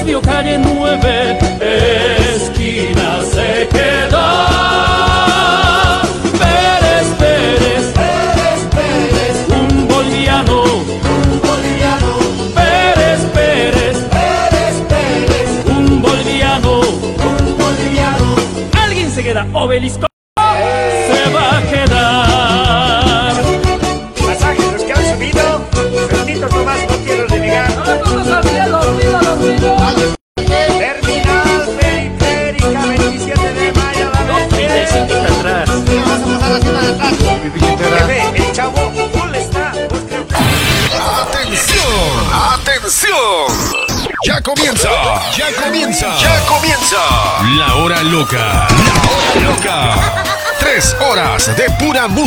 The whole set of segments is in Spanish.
If you cut in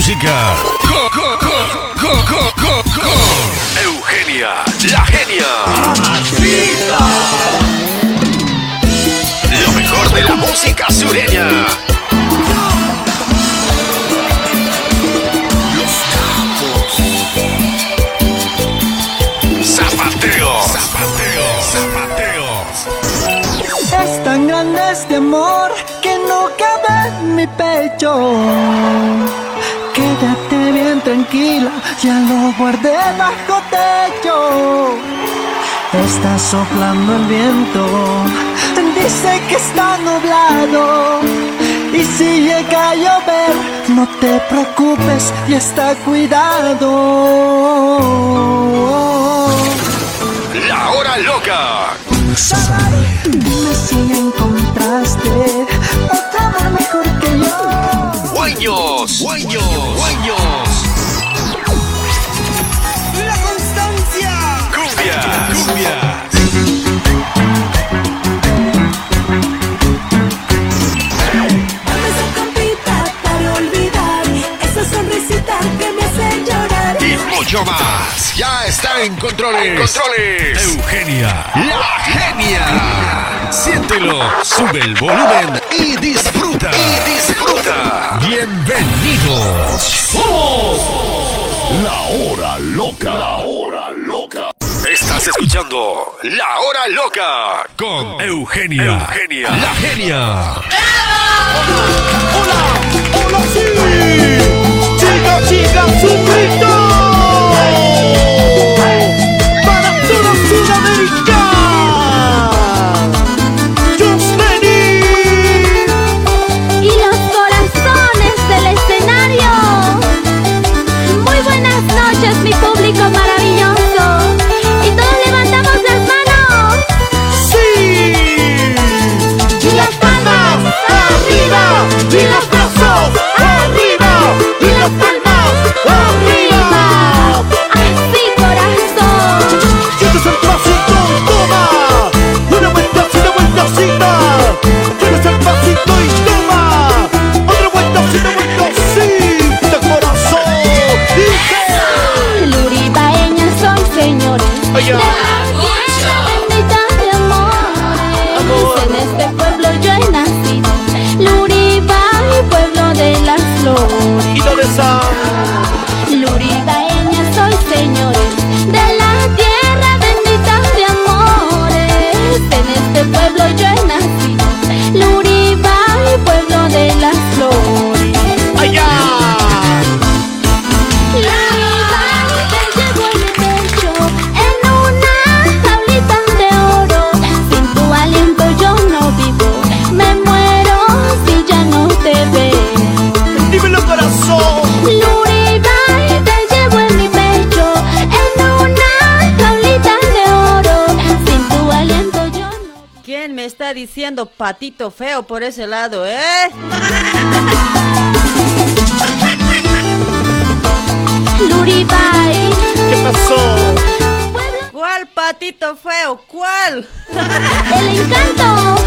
música. Soplando el viento, dice que está nublado. Y si llega a llover, no te preocupes, ya está cuidado. La hora loca. Mucho más. Ya está en controles. controles. Eugenia, la genia. Siéntelo, sube el volumen y disfruta. Y disfruta. Bienvenidos. Somos la hora loca. La hora loca. Estás escuchando La Hora Loca con Eugenia, Eugenia, la genia. ¡Hola, las manos. ¡Sí! Y las palmas arriba. ¡Y los brazos arriba! ¡Y las ya. De amores. En este pueblo yo he nacido. Luribay, pueblo de las flores. ¿Y dónde está? Soy, señores. De la tierra bendita de amores. En este pueblo yo diciendo patito feo por ese lado, eh? Luribay, ¿Qué pasó? ¿Cuál patito feo? ¿Cuál? el encanto.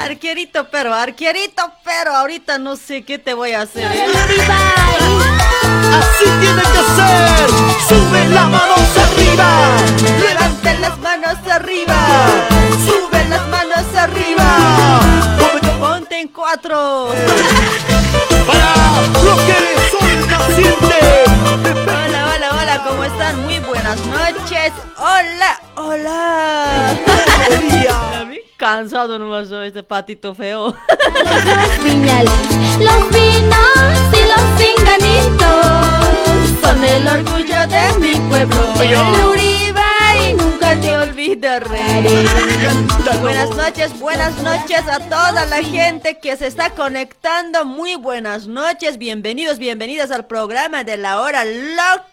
Arquerito, pero arquerito, pero ahorita no sé qué te voy a hacer. ¿eh? Luribay, ¡Así tiene que ser! ¡Sube las manos arriba! Levanten las manos arriba, cuatro. ¡Para los que son nacientes! Hola, hola, hola, ¿cómo están? Muy buenas noches. Hola, hola. cansado nomás soy este patito feo. Los viñales, los vinos y los pinganitos Son el orgullo de mi pueblo. El Uribay nunca te olvidaré. Buenas noches, buenas noches a toda la gente que se está conectando. Muy buenas noches, bienvenidos, bienvenidas al programa de la hora loca.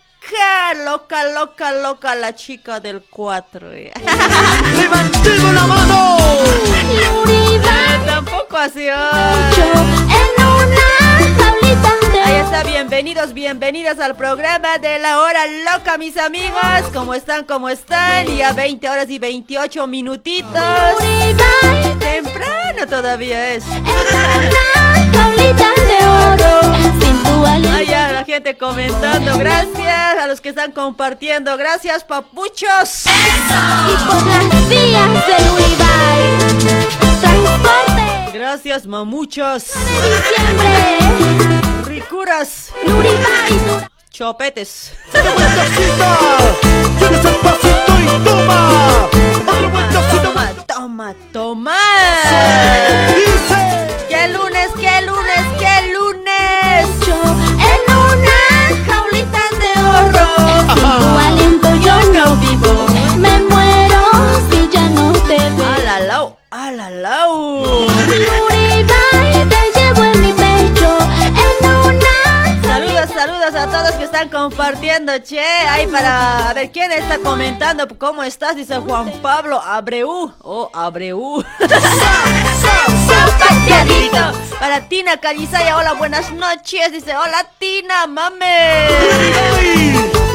Loca, loca, loca, la chica del 4. Levantemos la mano. Luribay Tampoco así. Bienvenidos, bienvenidas al programa de la hora loca, mis amigos. ¿Cómo están? ¿Cómo están? Y a 20 horas y 28 minutitos. Temprano todavía es. Ay, ya, la gente comentando. Gracias a los que están compartiendo. Gracias, papuchos. Gracias, mamuchos. Ricuras. Chopetes. Y toma. Toma, toma, toma. Están compartiendo, che. Ahí para ver quién está comentando. ¿Cómo estás? Dice Juan Pablo Abreu. Oh, Abreu. Para Tina Calizaya, hola, buenas noches. Dice, hola Tina, mame.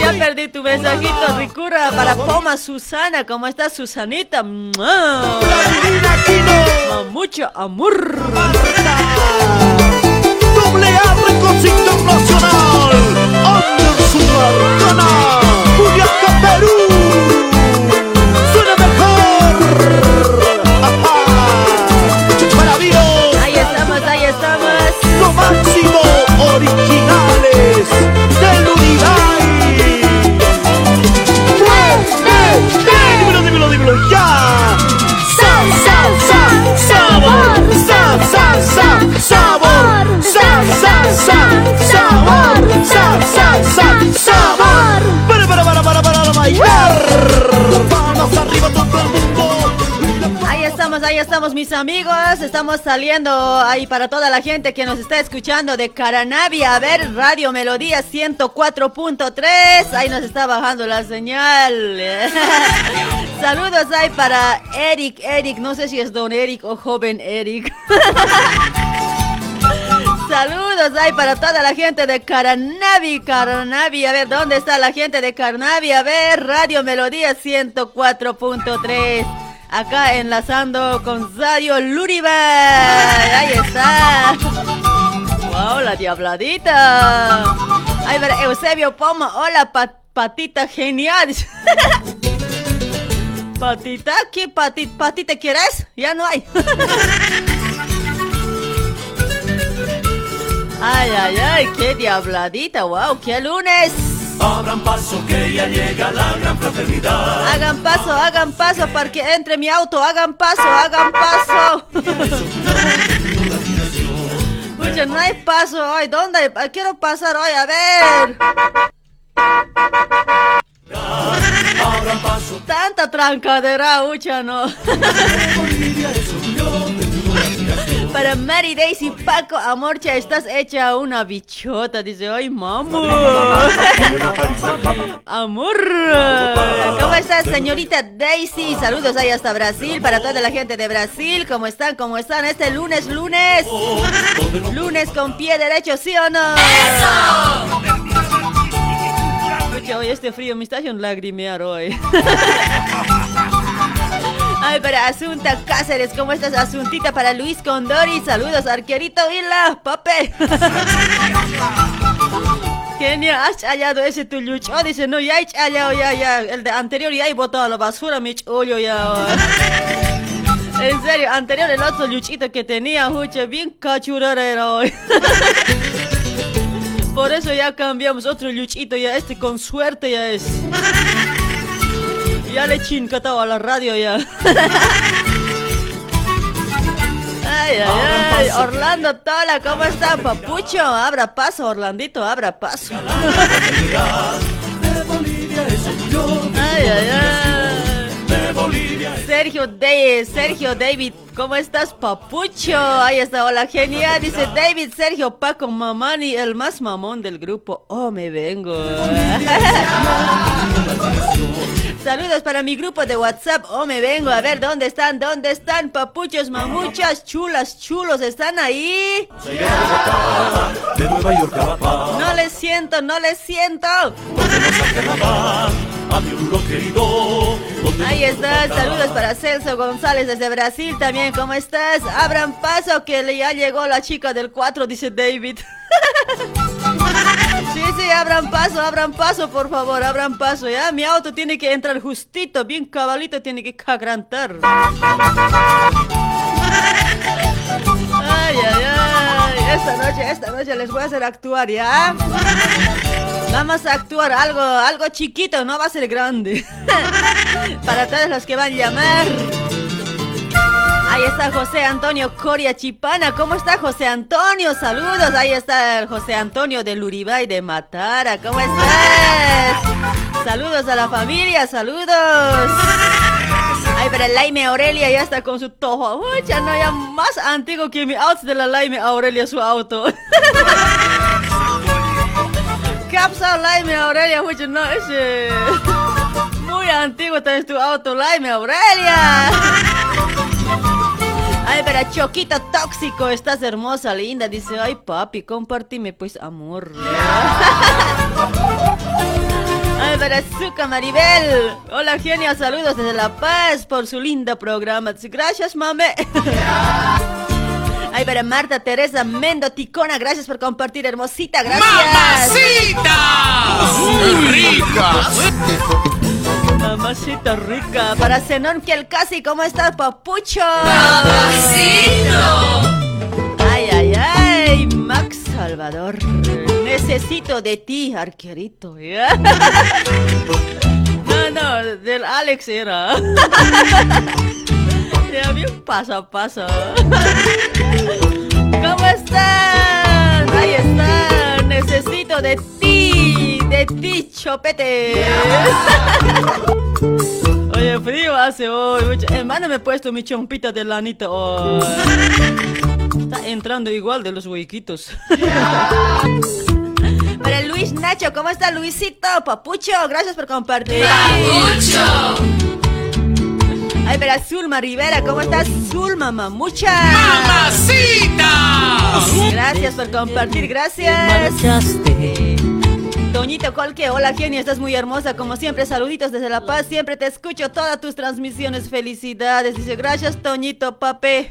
Ha perdido tu mensajito, Ricura. Para Poma Susana, ¿cómo estás, Susanita? Mucho amor. Doble A Records sabor. Sa, sa, sa, sabor. Sa, sa, sa, sabor. Sa, sa, sa, sabor. Para, para, para, para, para bailar. Vamos arriba todo el mundo. Ahí estamos, ahí estamos mis amigos, estamos saliendo ahí para toda la gente que nos está escuchando de Caranavi, a ver, Radio Melodía 104.3, ahí nos está bajando la señal. Saludos ahí para Eric, Eric, no sé si es don Eric o joven Eric. Saludos ahí para toda la gente de Caranavi, Caranavi. A ver, ¿dónde está la gente de Caranavi? A ver, Radio Melodía 104.3. Acá enlazando con Radio Luribay. Ahí está. Wow, la diabladita. Ahí ver, Eusebio Poma. Hola, pa- patita genial. patita, ¿qué patita? ¿Patita quieres? Ya no hay. Ay, ay, ay, qué diabladita, wow, qué lunes. Abran paso que ya llega la gran fraternidad. Hagan paso, hagan paso para que entre mi auto, hagan paso, hagan paso. Mucho, no hay paso hoy, ¿dónde? hay? Quiero pasar hoy, a ver. Tanta trancadera, ucha, no. Para Mary Daisy Paco, Amorcha, estás hecha una bichota. Dice, ay, mamá. Amor. ¿Cómo estás, señorita Daisy? Saludos ahí hasta Brasil. Para toda la gente de Brasil. ¿Cómo están? ¿Cómo están? Este lunes, lunes. Lunes con pie derecho, ¿sí o no? Pucha, hoy este frío me está haciendo lagrimear hoy. Ay, para Asunta Cáceres, ¿cómo estás, Asuntita? Para Luis Condori, saludos, arquerito y la pape. Genial, has hallado ese tu lucho. dice, no, ya he hallado, ya, ya. El de anterior ya he botado a la basura, mi chollo, ya. En serio, anterior el otro luchito que tenía, hucha, bien cachurara era hoy. Por eso ya cambiamos otro luchito, ya este con suerte ya es. Ya le he chincatado a la radio ya. Ay, ay, ay. Orlando Tola, ¿cómo está, papucho? Abra paso, Orlandito, abra paso. Ay, ay, ay. Sergio de Sergio David, ¿cómo estás, papucho? Ahí está, hola, genial. Dice David, Sergio, Paco, Mamani, el más mamón del grupo. Oh, me vengo. Saludos para mi grupo de WhatsApp. Oh, me vengo. A ver, ¿dónde están? ¿Dónde están? Papuchos, mamuchas, chulas, chulos. ¿Están ahí? No les siento, no les siento. Ahí está, saludos para Celso González desde Brasil también, ¿cómo estás? Abran paso que ya llegó la chica del 4, dice David. Abran paso, abran paso, por favor, abran paso, ¿ya? Mi auto tiene que entrar justito, bien cabalito, tiene que cagrantar. Ay, ay, ay, esta noche, esta noche les voy a hacer actuar, ¿ya? Vamos a actuar algo, algo chiquito, no va a ser grande. Para todos los que van a llamar. Ahí está José Antonio Coria Chipana. ¿Cómo está José Antonio? Saludos. Ahí está el José Antonio de Luribay de Matara. ¿Cómo estás? Saludos a la familia, saludos. Ay, pero Laime Aurelia ya está con su tojo. Uy, ya no, ya más antiguo que mi auto de la Laime Aurelia, su auto. Capsa Laime Aurelia, uy, no, ese... Muy antiguo en tu auto, Laime Aurelia. Ay, pero Choquito tóxico, estás hermosa, linda. Dice, ay, papi, compartime, pues, amor. Ay, pero Zuka Maribel. Hola, genia, saludos desde La Paz por su lindo programa. Dice, Gracias, mame. Ay, pero Marta Teresa Mendo Ticona, gracias por compartir, hermosita, gracias. Mamacita rica. Para Zenón que el casi, ¿cómo estás, papucho? Ay, ay, ay, Max Salvador. Necesito de ti, arquerito. ¿ya? No, no, del Alex era. Ya bien paso a paso. ¿Cómo están? Ahí están. Necesito de ti, de ti, chopete. Oye, frío hace hoy. mucho- Hermano, me he puesto mi chompita de lanita hoy. Está entrando igual de los huequitos. Para Luis Nacho, ¿cómo está Luisito? Papucho, gracias por compartir. Ay, para Zulma Rivera, ¿cómo estás? Zulma Mamucha. ¡Mamacita! Gracias por compartir, gracias. Toñito Colque, hola genio, estás muy hermosa, como siempre, saluditos desde La Paz, siempre te escucho todas tus transmisiones, felicidades. Dice, gracias Toñito, pape.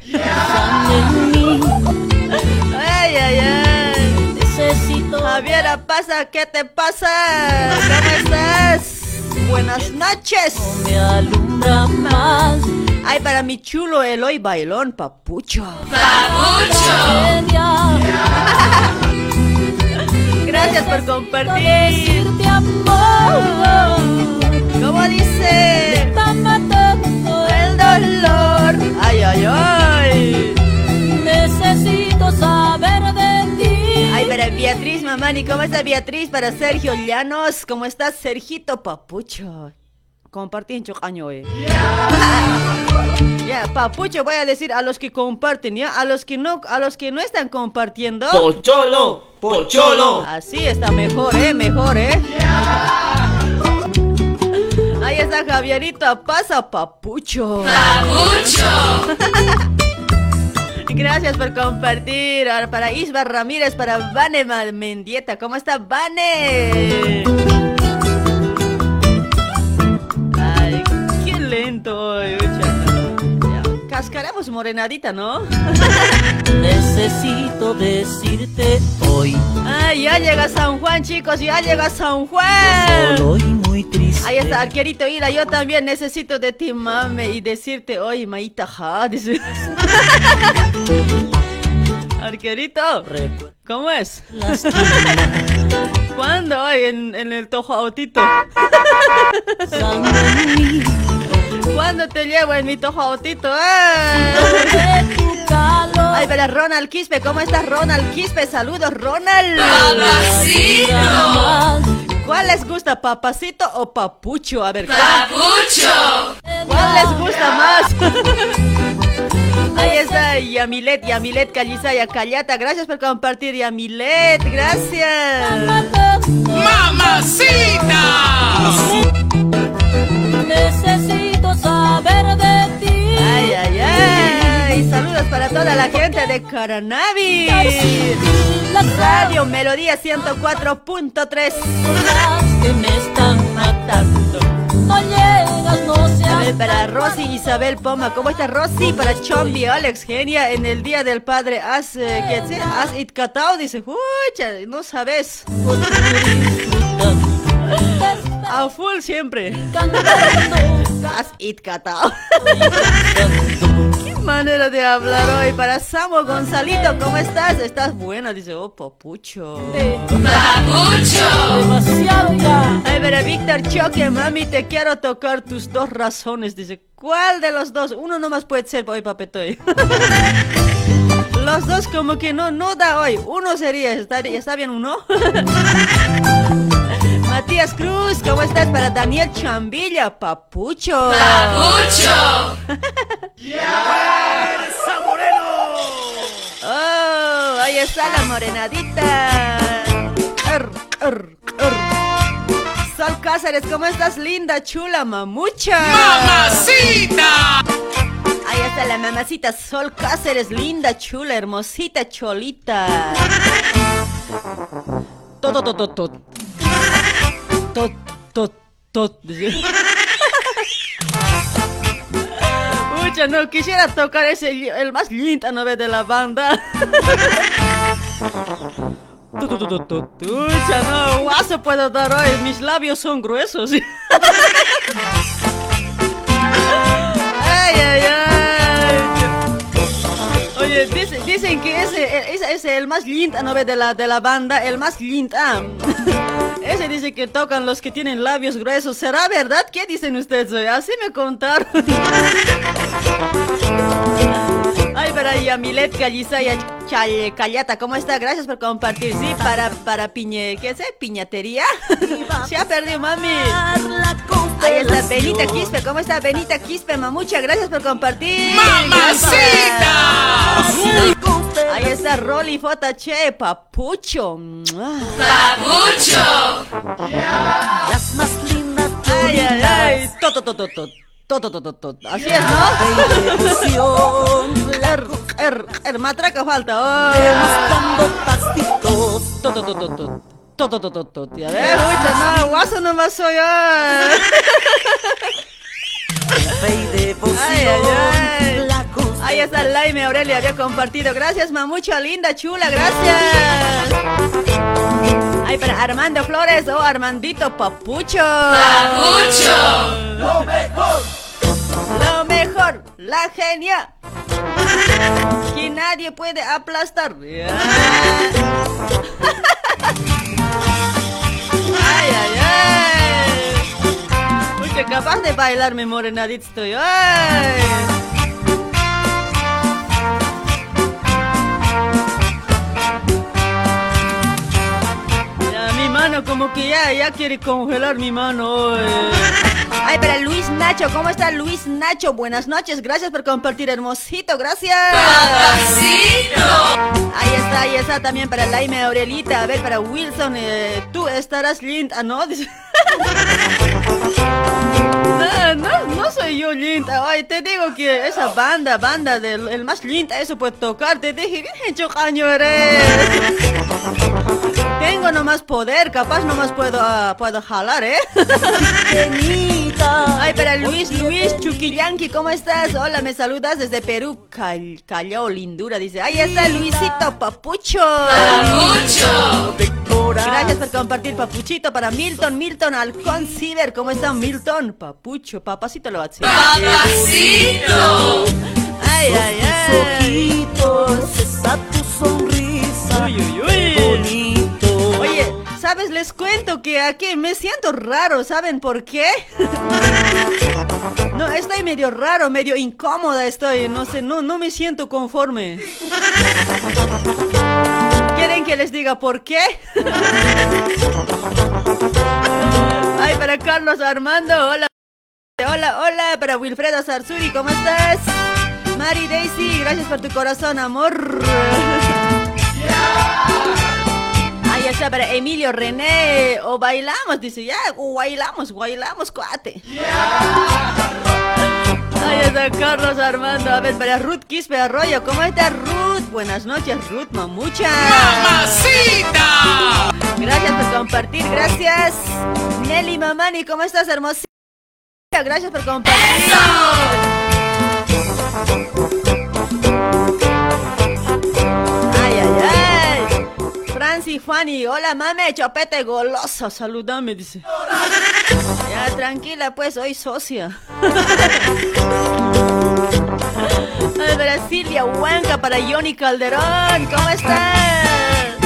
Ay, ay, ay. Necesito. Javiera, pasa, ¿qué te pasa? ¿Cómo estás? Buenas noches. me alumbra más. Ay, para mi chulo Eloy Bailón, papucho. Gracias por compartir. ¿Cómo dice? El dolor. Ay, ay, ay. Necesito saber de ti. Ay, para Beatriz Mamani, ¿cómo está Beatriz? Para Sergio Llanos, ¿cómo estás, Sergito Papucho? Compartí en Chocaño, eh. Ya, Papucho, voy a decir a los que comparten, ¿ya? A los que no, a los que no están compartiendo. Pocholo, pocholo. Así está mejor, eh, mejor, eh. Ahí está Javierito, pasa Papucho. Papucho. Gracias por compartir. Ahora Para Isba Ramírez, para Vane Mendieta. ¿Cómo está Vane? Hoy, Cascaremos morenadita, ¿no? Necesito decirte hoy. Ay, ya llega San Juan, chicos, ya llega San Juan. Solo y muy triste. Ahí está, arquerito Ira, yo también necesito de ti, mame, y decirte, oye, maíta, ja. Arquerito, ¿cómo es? ¿Cuándo? En el tojo autito. ¿Cuándo te llevo en mi tojaotito? ¡Ah! Ay, pero Ronald Quispe, ¿cómo estás, Ronald Quispe? Saludos, Ronald. ¿Cuál les gusta, papacito o papucho? A ver, ¡Papucho! ¿Cuál les gusta más? Ahí está Yamilet, Yamilet Callisaya Callata. Gracias por compartir, Yamilet. Gracias. ¡Mamacita! Necesito saber de ti. Ay, ay, ay. Saludos para toda la gente de Caranavi. Radio Melodía 104.3. que me están matando. No llegas, no A seas ver, para Rosy Isabel Poma, ¿cómo está Rosy? Para Chombi, Alex Genia, en el Día del Padre, has, eh, ¿qué dice? Has it catao, dice, no sabes. A full siempre. Has it catao. Qué manera de hablar hoy. Para Samo Gonzalito, ¿cómo estás? Estás buena, dice, oh, papucho. demasiado ya. Ay, pero Víctor Choque, mami, te quiero tocar tus dos razones. Dice, ¿cuál de los dos? Uno nomás puede ser hoy, papetoy. Los dos como que no, no da hoy. Uno sería, ¿está, está bien uno? Matías Cruz, ¿cómo estás? Para Daniel Chambilla, papucho. ¡Papucho! ¡Oh! Ahí está la morenadita. Sol Cáceres, ¿cómo estás? Linda, chula, mamucha. ¡Mamacita! Ahí está la mamacita Sol Cáceres, linda, chula, hermosita, cholita. Tot, tot, tot, tot. Tot, tot. Mucha, no quisiera tocar ese, el más lindo, ¿no ves? De la banda. Tu, tu, tu, tu, tu, tu. Ucha, no, guaso puedo dar hoy, mis labios son gruesos. Ay, ay, ay. Dicen que ese, es el más ¿no ves? De la, de la banda, el más lindo. Ese dice que tocan los que tienen labios gruesos. ¿Será verdad? ¿Qué dicen ustedes? Así me contaron. Ay, para Yamilet Callisaya Chal- Callata, ¿cómo está? Gracias por compartir. Sí, para, para piñe, ¿qué es? ¿Piñatería? Se ha perdido, mami. Ahí está Benita Quispe, ¿cómo está Benita Quispe, mamucha? Gracias por compartir. ¡Mamacita! Ahí está Rolly Fota Che, papucho. Las más lindas Ay, ay, ay. To, to, to, to, to. To, to, to, to, to. Así es, ¿no? Er, er, er, matraca falta. Oh. buscando pastitos. To, to, to, to, to. To, to, to, to, to. Y a ver, no, guaso nomás soy devoción. Ay. Ahí está Laime Aurelia, había compartido. Gracias, mamucha, linda, chula, gracias. Ay, para Armando Flores o Armandito Papucho. Papucho. Lo mejor, la genia. Que nadie puede aplastar. Ay, ay, ay. Uy, que capaz de bailar mi morenadito estoy. Ya, mi mano como que ya, ya quiere congelar mi mano. Ay, para Luis Nacho, ¿cómo está Luis Nacho? Buenas noches, gracias por compartir, hermosito, gracias. Ahí está, ahí está también para Laime Aurelita. A ver, para Wilson, eh, tú estarás linda, ¿no? No, no, no soy yo linda. Ay, te digo que esa banda, banda del el más linda, eso puede tocar. Te dije, bien chocaño eres. Tengo nomás poder, capaz nomás puedo, ah, puedo jalar, ¿eh? Ay, para Luis, Luis Chuquillanqui, ¿cómo estás? Hola, me saludas desde Perú. Cal- Callao, lindura, dice. Ahí está Luisito Papucho. Papucho. Gracias por compartir, Papuchito. Para Milton, Milton Alcón Ciber, ¿cómo está Milton? Papucho, papacito lo hace. Papacito. Ay, ay, ay. Ojitos, esa tu sonrisa. Uy, uy, uy. ¿Sabes? Le les cuento que aquí me siento raro, ¿saben por qué? No, estoy medio raro, medio incómoda estoy, no sé, no, no me siento conforme. ¿Quieren que les diga por qué? Ay, para Carlos Armando, hola. Hola, hola, para Wilfredo Sarsuri, ¿cómo estás? Mari Daisy, gracias por tu corazón, amor. Ahí está para Emilio René. O bailamos, dice, ya, o bailamos, bailamos, cuate. Ahí está Carlos Armando. A ver, para Ruth Quispe Arroyo. ¿Cómo está Ruth? Buenas noches, Ruth Mamucha. ¡Mamacita! Gracias por compartir, gracias. Nelly Mamani, ¿cómo estás, hermosita? Gracias por compartir. Ay, Franci Fanny, hola mame, chopete goloso, saludame, dice. Ya, tranquila, pues, hoy socia. Ay, para Silvia Huanca, para Johnny Calderón, ¿cómo estás?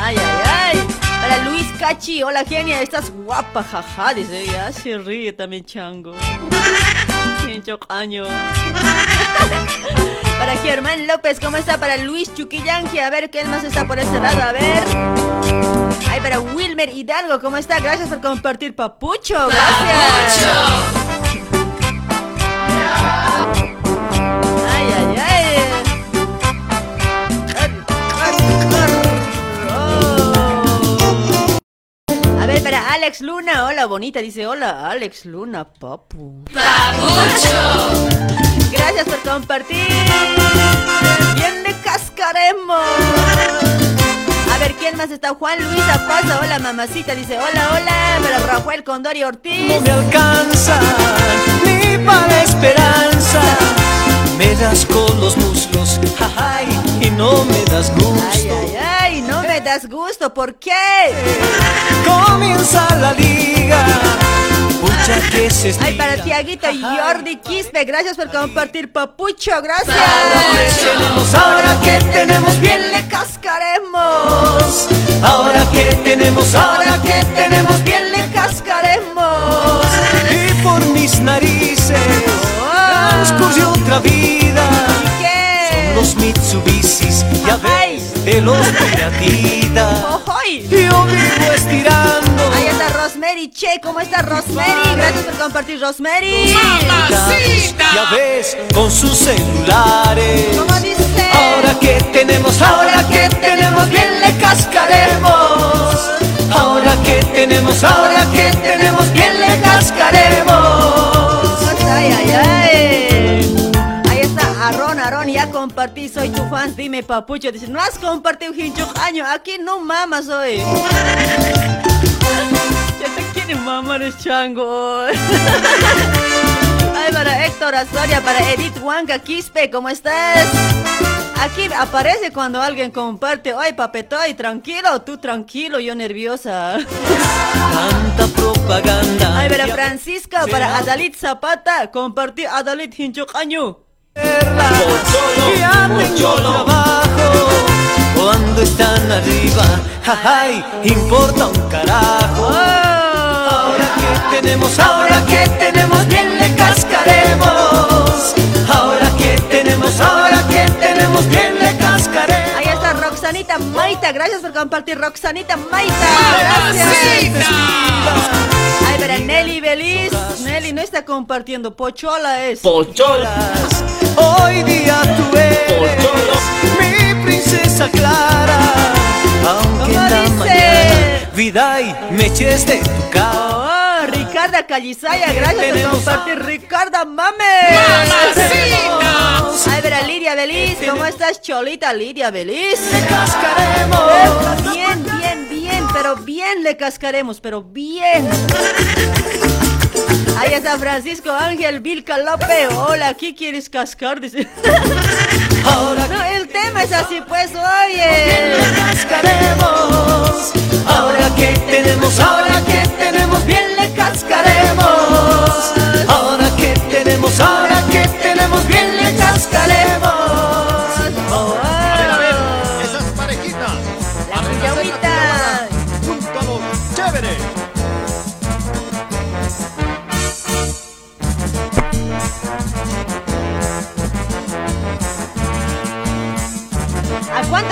Ay, ay, ay. Para Luis Cachi, hola genia, estás guapa, jaja, dice, ya se ríe también chango. Pincho caño. Para Germán López, ¿cómo está? Para Luis Chuquillanqui, a ver quién más está por este lado, a ver. Ay, para Wilmer Hidalgo, ¿cómo está? Gracias por compartir, papucho. Gracias. Ay, ay, ay. A ver, para Alex Luna, hola bonita, dice hola Alex Luna, papu. Gracias por compartir. Bien de cascaremos. A ver, ¿quién más está? Juan Luis Apaza, hola mamacita, dice hola, hola. Para Rafael Condori Ortiz. No me alcanza ni para esperanza. Me das con los muslos, y no me das gusto. Ay, ay, ay, no me das gusto, ¿por qué? Comienza la liga, pucha que se Ay, para. Tiaguito Jordi Quispe, gracias por compartir, papucho, gracias. ahora que tenemos bien le cascaremos. Ahora que tenemos, ahora que tenemos bien le cascaremos. y por mis narices Oh. transcurrió otra vida. ¿Qué? Los Mitsubishis, ya ves, de los Piratitas. ¡Ojoy! Yo vivo estirando. Ahí está Rosemary Che, ¿cómo está Rosemary? Gracias por compartir, Rosemary. Ya ves, con sus celulares. ¿Cómo dice? Ahora que tenemos, ahora que tenemos, bien le cascaremos. Ahora que tenemos, ahora que tenemos, bien le cascaremos. Ay, ay, ay. Aarón, ya compartí, soy tu fan, dime papucho. Dice, no has compartido hincho año, aquí no mamas hoy. Ya te quiere mamar el chango. Ay, para Héctor Astoria, para Edith Huanca Quispe, ¿cómo estás? Aquí aparece cuando alguien comparte, ay papetoy, tranquilo, tú tranquilo, yo nerviosa. Tanta propaganda. Ay, para Francisco, para Adalit Zapata, compartí Adalit Hinchocaño. Ya tengo trabajo cuando están arriba. Jajay, importa un carajo. Ahora que tenemos, ahora que tenemos, bien le cascaremos. Ahora que tenemos, ahora que tenemos, bien le cascaremos. Ahí está Roxanita Maita, gracias por compartir Roxanita Maita. Gracias. Ay, para Nelly Beliz. Nelly no está compartiendo, Pochola es. Pocholas, hoy día tú eres mi princesa Clara. Aunque en la dice? mañana vida y me eches de tu cara. Oh, Ricarda Calizaya, gracias por compartir. Ricarda Mame. Ay, para Lidia Beliz, ¿cómo estás, Cholita Lidia Beliz? Bien, bien, pero bien le cascaremos, pero bien. Ahí está Francisco Ángel Vilca López. Hola, ¿qué quieres cascar? Dice. Ahora No, el tema es así, pues, oye. cascaremos. Ahora que tenemos, ahora que tenemos, bien le cascaremos. Ahora que tenemos, ahora que tenemos, bien le cascaremos.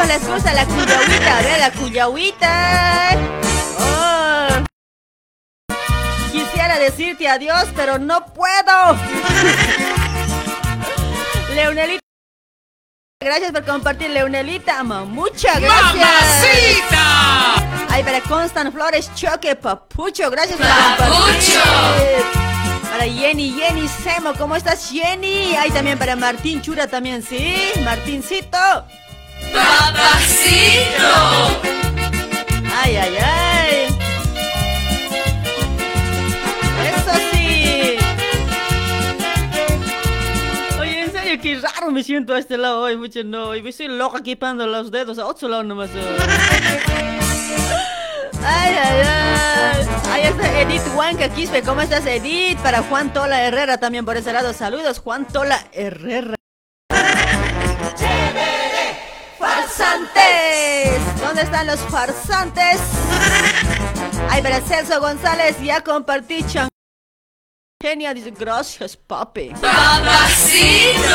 ¿Cuánto les gusta la cuyahuita? A ver, la cuyahuita. Oh. Quisiera decirte adiós, pero no puedo. Leonelita. Gracias por compartir, Leonelita. Ama, muchas gracias. ¡Mamacita! Ay, para Constant Flores Choque Papucho, gracias por compartir. Para Jenny, Jenny Semo, ¿cómo estás, Jenny? Ay, también para Martín Chura también, ¿sí? Martincito. ¡Papacito! Ay, ay, ay. Eso sí. Oye, en serio, qué raro me siento a este lado hoy, mucho no. Y me estoy loca equipando los dedos a otro lado nomás. Ay, ay, ay. Ahí está Edith Huanca Quispe. ¿Cómo estás, Edith? Para Juan Tola Herrera también por ese lado. Saludos, Juan Tola Herrera. ¡Farsantes! ¿Dónde están los farsantes? Ay, para Celso González, ya compartí chan. Genia dice, gracias, papi. ¡Papacito!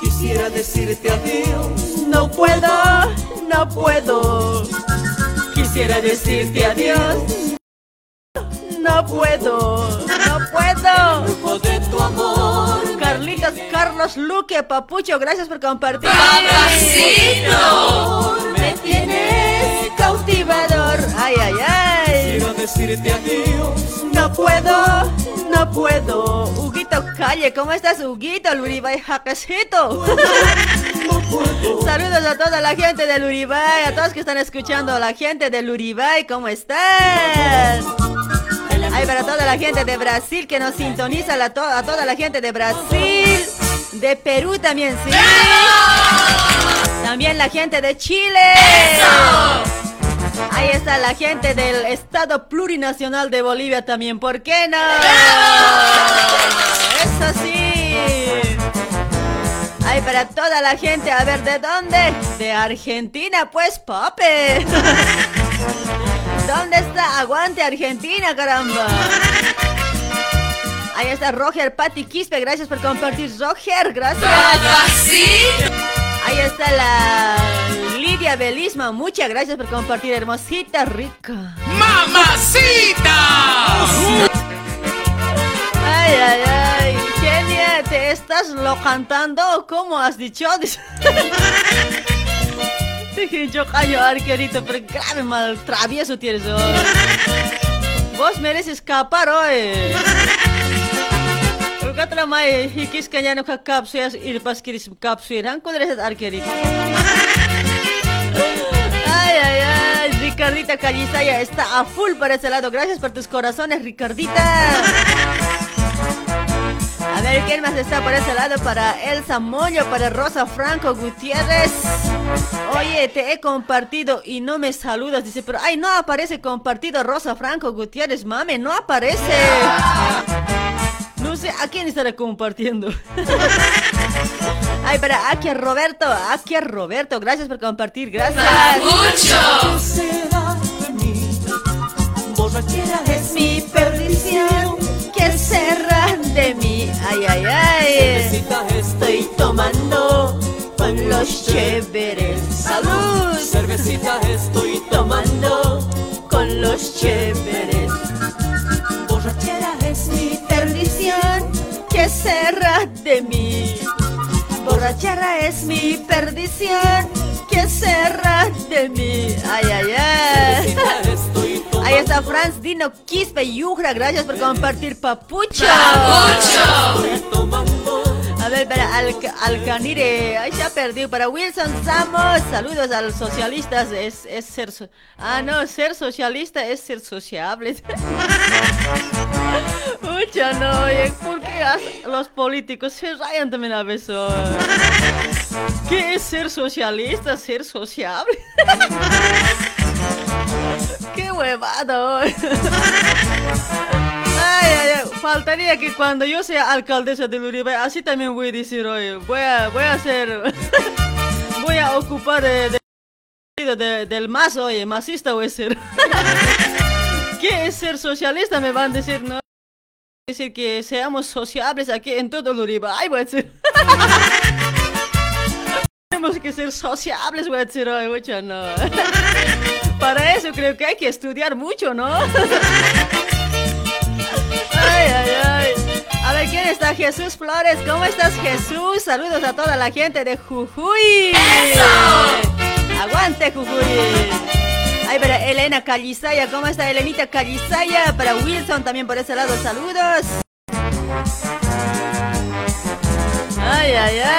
Quisiera decirte adiós. No puedo, no puedo. Quisiera decirte adiós. No puedo, no puedo. Lujo de tu amor. Carlitos, Carlos Luque, Papucho, gracias por compartir. ¡Papacito! Me tienes cautivador. Ay, ay, ay. Quiero decirte adiós. No puedo, no puedo. Huguito Calle, ¿cómo estás, Huguito? Luribay Jaquecito. Saludos a toda la gente del Uribay, a todos que están escuchando, a la gente del Uribay, ¿cómo están? Ay, para toda la gente de Brasil que nos sintoniza, la to- a toda la gente de Brasil, de Perú también, sí. También la gente de Chile. Ahí está la gente del Estado Plurinacional de Bolivia también, ¿por qué no? Eso sí. Ay, para toda la gente, a ver, ¿de dónde? De Argentina, pues, pape. ¿Dónde está? Aguante Argentina, caramba. Ahí está Roger Patti Quispe, gracias por compartir, Roger, gracias. Ahí está la Lidia Belisma, muchas gracias por compartir, hermosita, rica. ¡Mamacita! Ay, ay, ay, Kenia, ¿te estás lo cantando? ¿Cómo has dicho? Yo callo arquerito, pero grave mal travieso tienes hoy. Vos mereces escapar hoy. Porque otra mai hikis kanya no kakapsuyas irpas kiris kapsuiran kudres arquerito. Ay, ay, ay, Ricardita Callisaya está a full para ese lado. Gracias por tus corazones, Ricardita. A ver, ¿quién más está por ese lado? Para Elsa Moño, para Rosa Franco Gutiérrez. Oye, te he compartido y no me saludas. Dice, pero ay, no aparece compartido Rosa Franco Gutiérrez, mame, no aparece. No sé a quién estará compartiendo. Ay, para aquí a Roberto, aquí a Roberto, gracias por compartir, gracias. ¡Mucho! Ay, ay, ay. Cervecita Estoy tomando con los chéveres. Salud. Cervecita estoy Tomando con los chéveres. Borrachera es mi Perdición que será de mí. Borrachera es mi perdición que será de mí. Ay, ay, ay. Ahí Franz Dino Quispe Yugra, gracias por compartir papucho. Tomando. A ver, para Al Alcanire, ay, se ha perdido. Para Wilson Samos, saludos a los socialistas. Es, es ser. so- ah, no, ser socialista es ser sociable. Mucho no, oye, ¿por qué los políticos se rayan también a veces? ¿Qué es ser socialista? Ser sociable. ¡Qué huevado! Ay, ay, ay, faltaría que cuando yo sea alcaldesa de Uribe, así también voy a decir hoy, voy a, voy a hacer, voy a ocupar de, de- de- del más, oye, masista voy a ser. ¿Qué es ser socialista? Me van a decir, no, decir que seamos sociables aquí en todo el Uribe, ay, voy a decir. tenemos que ser sociables, hoy, mucho, no. Para eso creo que hay que estudiar mucho, ¿no? Ay, ay, ay. A ver, ¿quién está? Jesús Flores. ¿Cómo estás, Jesús? Saludos a toda la gente de Jujuy. Aguante, Jujuy. Ay, para Elena Calizaya. ¿Cómo está Elenita Calizaya? Para Wilson también por ese lado. Saludos. Ay, ay, ay.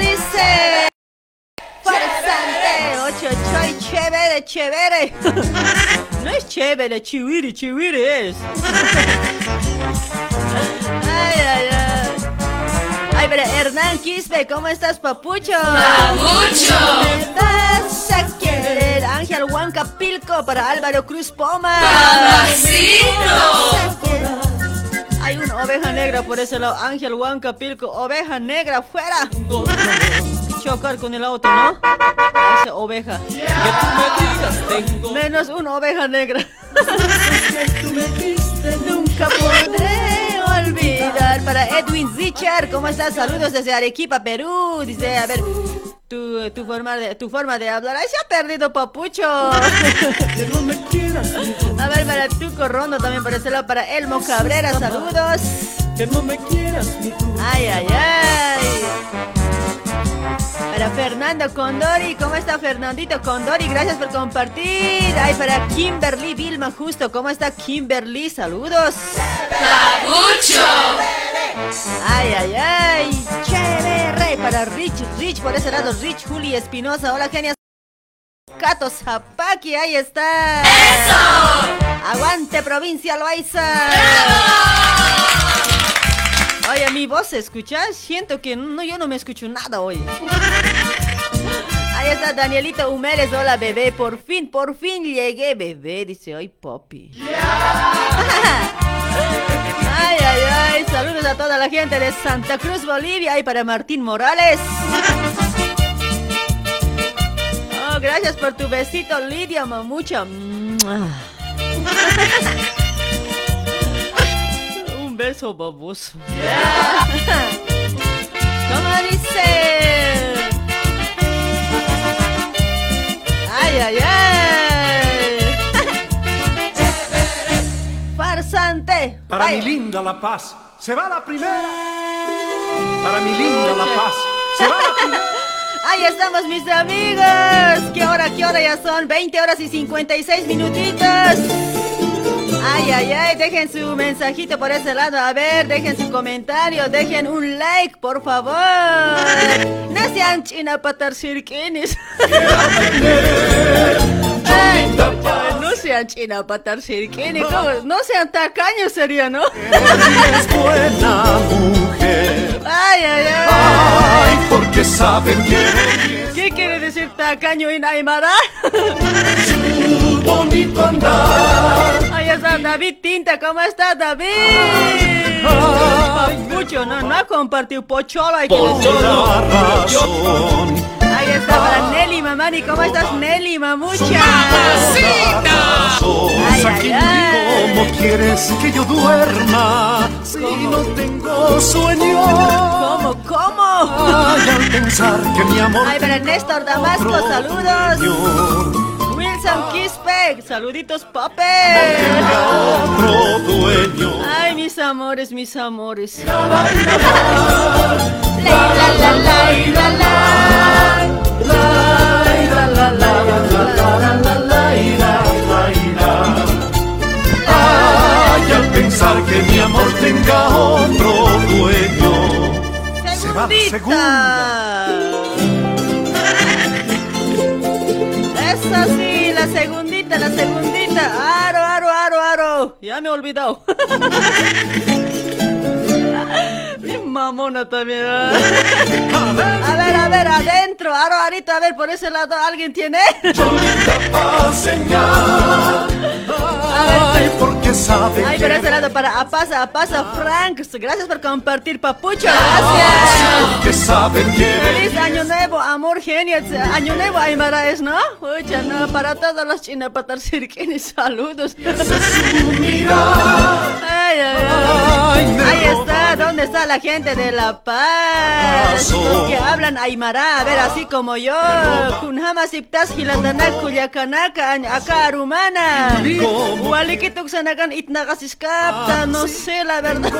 Dice? Farsante, ocho, choy, chévere, chévere. No es chévere, chihuiri, chihuiri es. Ay, ay, ay. Ay, pero Hernán Quispe, ¿cómo estás, papucho? Papucho. Me vas a querer. Ángel Huancapilco para Álvaro Cruz Poma. Mamacito. Hay una oveja negra por ese lado. Ángel Huancapilco, oveja negra, fuera. Chocar con el auto, ¿no? Esa oveja. Menos una oveja negra. Nunca podré olvidar. Para Edwin Zichar, ¿cómo estás? Saludos desde Arequipa, Perú. Dice, a ver, tu, tu, forma, de, tu forma de hablar. Ay, se ha perdido, papucho. A ver, para tu corrondo también por ese lado. Para Elmo Cabrera, saludos. Ay, ay, ay. Para Fernando Condori, ¿cómo está Fernandito Condori? Gracias por compartir. Ay, para Kimberly Vilma, justo, ¿cómo está Kimberly? Saludos. Papucho. Ay, ay, ay. Para Rich, Rich, por ese lado, Rich, Juli Espinosa. Hola, genias. Cato Zapaki, ahí está. Aguante, provincia Loaiza. Oye, mi voz se escucha. Siento que no, yo no me escucho nada hoy. Ahí está Danielita Humeles. Hola, bebé. Por fin, por fin llegué, bebé. Dice hoy Poppy. Ay, ay, ay. Saludos a toda la gente de Santa Cruz, Bolivia. Y para Martín Morales. Oh, gracias por tu besito, Lidia Mamucha. Un beso baboso. ¿Cómo dice? Ay, ay, ay. Para Ay. mi linda La Paz, se va la primera. Para mi linda La Paz, se va la primera. Ahí estamos mis amigos. ¿Qué hora, qué hora ya son? 20 horas y 56 minutitos. Ay, ay, ay, dejen su mensajito por ese lado. A ver, dejen su comentario, dejen un like, por favor. No sean china patar Ay, ay, no sean china patar. ¿cómo? No sean tacaños sería, ¿no? Es buena mujer. Ay, ay, ay. Ay, porque saben que ¿Qué quiere decir tacaño en Aymara? es bonito andar. Ahí está David Tinta, ¿cómo está David? Mucho, no, no ha compartido pocholo. Hay que La razón. Está para Nelly Mamani, ¿cómo estás Nelly Mamucha? Sos Ay, ay, ay. ¿Cómo quieres que yo duerma si no tengo sueño? ¿Cómo, cómo? Ay, al pensar que mi amor Ay, para Néstor Damasco, saludos. Wilson Quispe, saluditos, pape. otro dueño. Ay, mis amores, mis amores. Ay, al pensar que mi amor tenga otro dueño. Se va la segunda. Eso sí, la segundita, la segundita. Aro, aro, aro, aro. Ya me he olvidado. Mi mamona también. ¿eh? A ver, a ver, adentro. Aro, arito, a ver, por ese lado, ¿alguien tiene? Ay, porque sabe Ay, por ese lado, para Apasa, Apasa, Frank. Gracias por compartir, papucho. Gracias. que saben que Feliz año nuevo, amor genio. Año nuevo, Aymara es, ¿no? Pucha, no, para todos los chinapatar cirquines, saludos. Ay, ay, ay. Ay, me Ahí roba ¿dónde está la gente de La Paz. Los que hablan Aymara, a ver, así como yo. Kunhama Siptas, Hilandanak, Culiacanaka, acá Arumana. Walikituk Sanakan, Itnakasiskapta, no sé la verdad.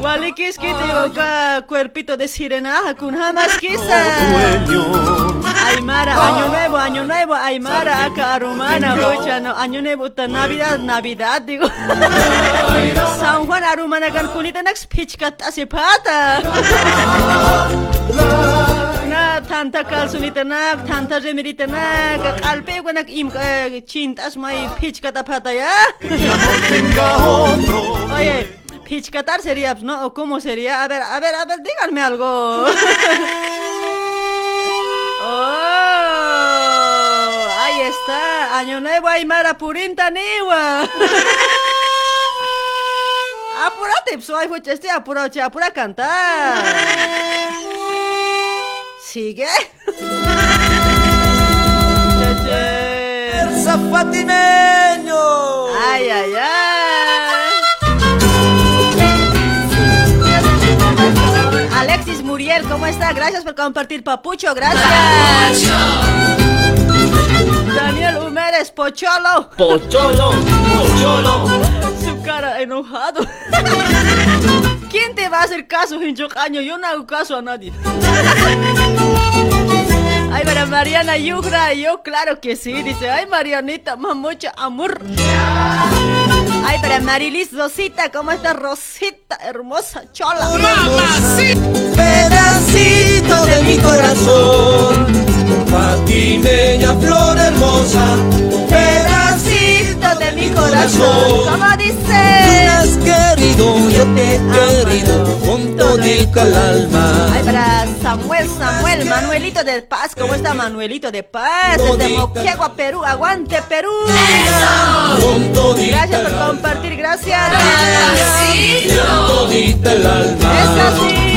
Walikis acá, cuerpito de sirena, Kunhama Kisa. Aymara, año nuevo, año nuevo, Aymara, acá Arumana, ocha, no, año nuevo, Navidad, Navidad, digo. San Juan Arumana kan kunita naks pichkat asipata. Na tanta kalsunita nak, tanta remirita nak, kalpe ko nak im chintas may pichkat apata ya. Oye, pichkatar sería, ¿no? ¿O cómo sería? A ver, a ver, a ver, díganme algo. Oh, ahí está, Año Nuevo Aymara Purinta Niwa. Apúrate, pues, este, apura, che, apura a cantar. Sigue. Zapatimeño. Ay, ay, ay. Alexis Muriel, ¿cómo está? Gracias por compartir, Papucho, gracias. Daniel Humérez, Pocholo. Pocholo, pocholo. Enojado. ¿Quién te va a hacer caso, Hinchocaño? Yo no hago caso a nadie. Ay, para Mariana Yugra, yo claro que sí. Dice, ay, Marianita, más mucho amor. Ay, para Marilis Rosita, ¿cómo estás, Rosita? Hermosa, chola. Pedacito de mi corazón, patimeña flor hermosa, De mi corazón. ¿Cómo dice? Tú has querido, yo te he querido con todita el alma. Ay, para Samuel, Samuel, Manuelito de Paz, ¿cómo está Manuelito de Paz? Desde Moquegua, Perú, aguante Perú. Gracias por compartir, gracias. Alma. Es así.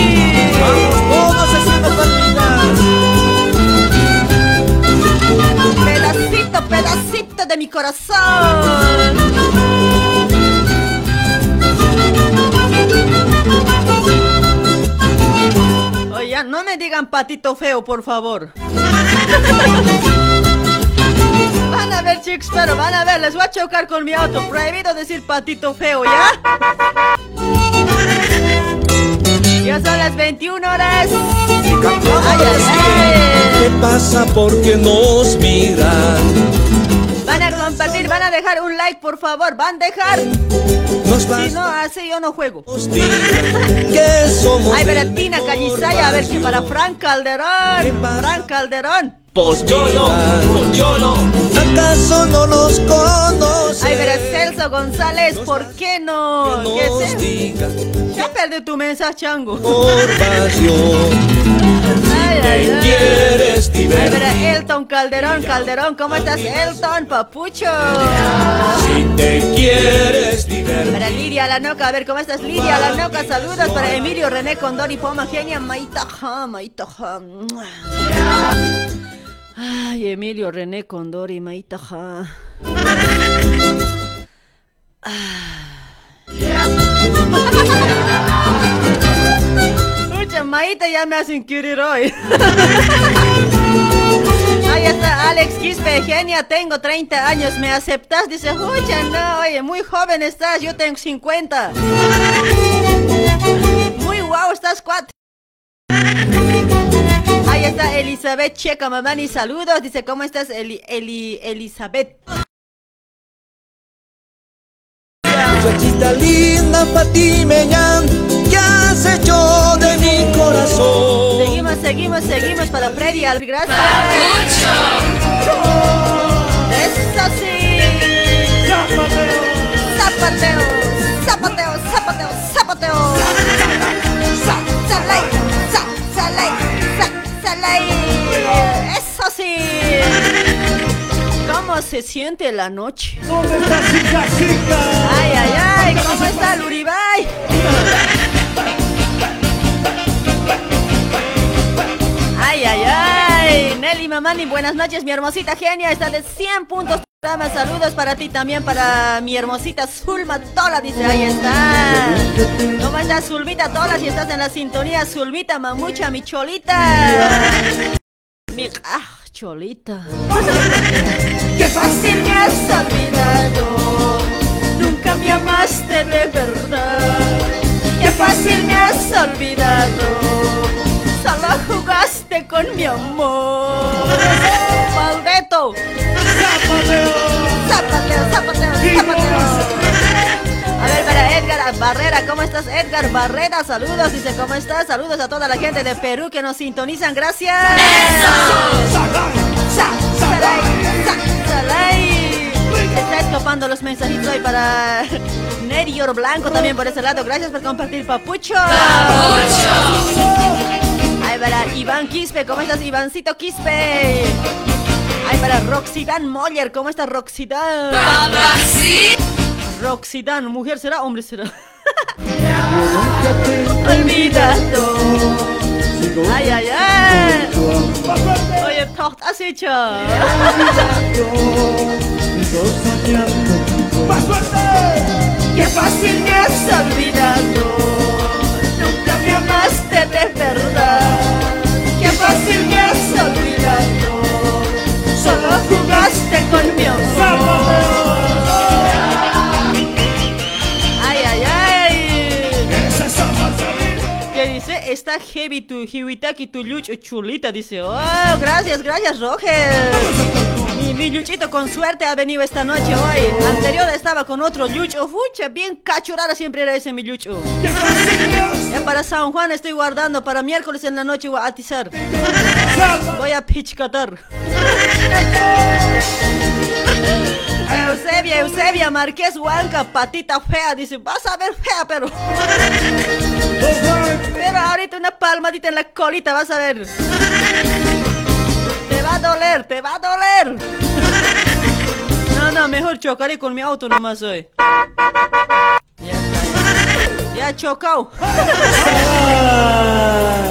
Pedacito, de mi corazón. Oye, no me digan patito feo, por favor. Van a ver, chicos, pero van a ver, les voy a chocar con mi auto. Prohibido decir patito feo, ¿ya? Ya son las 21 horas. Ay, ay, ay. ¿Qué pasa porque nos miran? Van a compartir, van a dejar un like, por favor. Van a dejar. Si no, así yo no juego. Ay, Beratina Callisaya, a ver si para Frank Calderón. Frank Calderón. Pocholo, pocholo. ¿Acaso no nos conoces? Ay, verás, Celso González, ¿por qué no? ¿Qué Nos diga Ya perdí tu mensaje, chango. por pasión. Ay, ay, ay. quieres Ay, divertir. verá, Elton Calderón, Calderón, ¿cómo estás, Elton, papucho? Si te quieres divertir. Para Lidia La Noca, a ver, ¿cómo estás, Lidia La Noca? Saludos para Emilio René Condori Poma Genia, Maitaja, Maitaja. Ay, Emilio René Condori, Maitaja. Mucha Maita ya me hacen querer hoy. Ahí está Alex Quispe, genia, tengo 30 años, ¿me aceptas? Dice, oye, no, oye, muy joven estás, yo tengo 50. Muy guau, estás cuatro. Ahí está Elizabeth Checa, mamani, saludos. Dice, ¿cómo estás, Eli, Eli, Elizabeth? Muchachita linda, patimeña, ¿qué has hecho de mi corazón? Seguimos, seguimos, seguimos para Freddy Al- Gracias. Eso sí. Zapateo, zapateo, zapateo, zapateo. Za- zalay, za- zalay, Eso sí. ¿Cómo se siente la noche? ¿Dónde está chica, chica? Ay, ay, ay, ¿cómo está el Uribay? Ay, ay, ay. Nelly Mamani, buenas noches, mi hermosita genia. Está de 100 puntos Saludos para ti también, para mi hermosita Zulma Tola, dice, ahí está. ¿Cómo estás, Zulmita Tola? Si estás en la sintonía, Zulmita Mamucha, mi cholita. Mi, ah, cholita. Qué fácil me has olvidado. Nunca me amaste de verdad. Qué fácil me has olvidado. Jugaste con mi amor. Maldito. Zapateo, zapateo, zapateo. A ver, para Edgar Barrera, ¿cómo estás Edgar Barrera? Saludos, dice, ¿cómo estás? Saludos a toda la gente de Perú que nos sintonizan, gracias. Está escapando los mensajitos hoy para Nerior Blanco también por ese lado. Gracias por compartir, Papucho. Ahí para Iván Quispe, ¿cómo estás, Ivancito Quispe? Ay, para Roxidan Moller, ¿cómo está Roxidan? Roxidan, ¿mujer será? ¿Hombre será? Olvidado. Ay, ay, ay. Oye, tocht has hecho. Qué fácil me has olvidado. Nunca me amaste de verdad. Jugaste con mi. Ay, ay, ay. ¿Qué dice? Está heavy tu hiwitaki, tu luch chulita, dice. Oh, gracias, gracias, Roger. Mi, mi Luchito con suerte ha venido esta noche hoy. Anterior estaba con otro Lucho. Fucha, bien cachurada siempre era ese mi Lucho. Ya para San Juan estoy guardando. Para miércoles en la noche voy a atizar. Voy a pichcatar. Eusebia, Eusebia, Marqués Huanca, patita fea. Dice, vas a ver fea, pero. Pero ahorita una palmadita en la colita, vas a ver. Va a doler, te va a doler. No, no, mejor chocaré con mi auto nomás hoy. Ya chocado.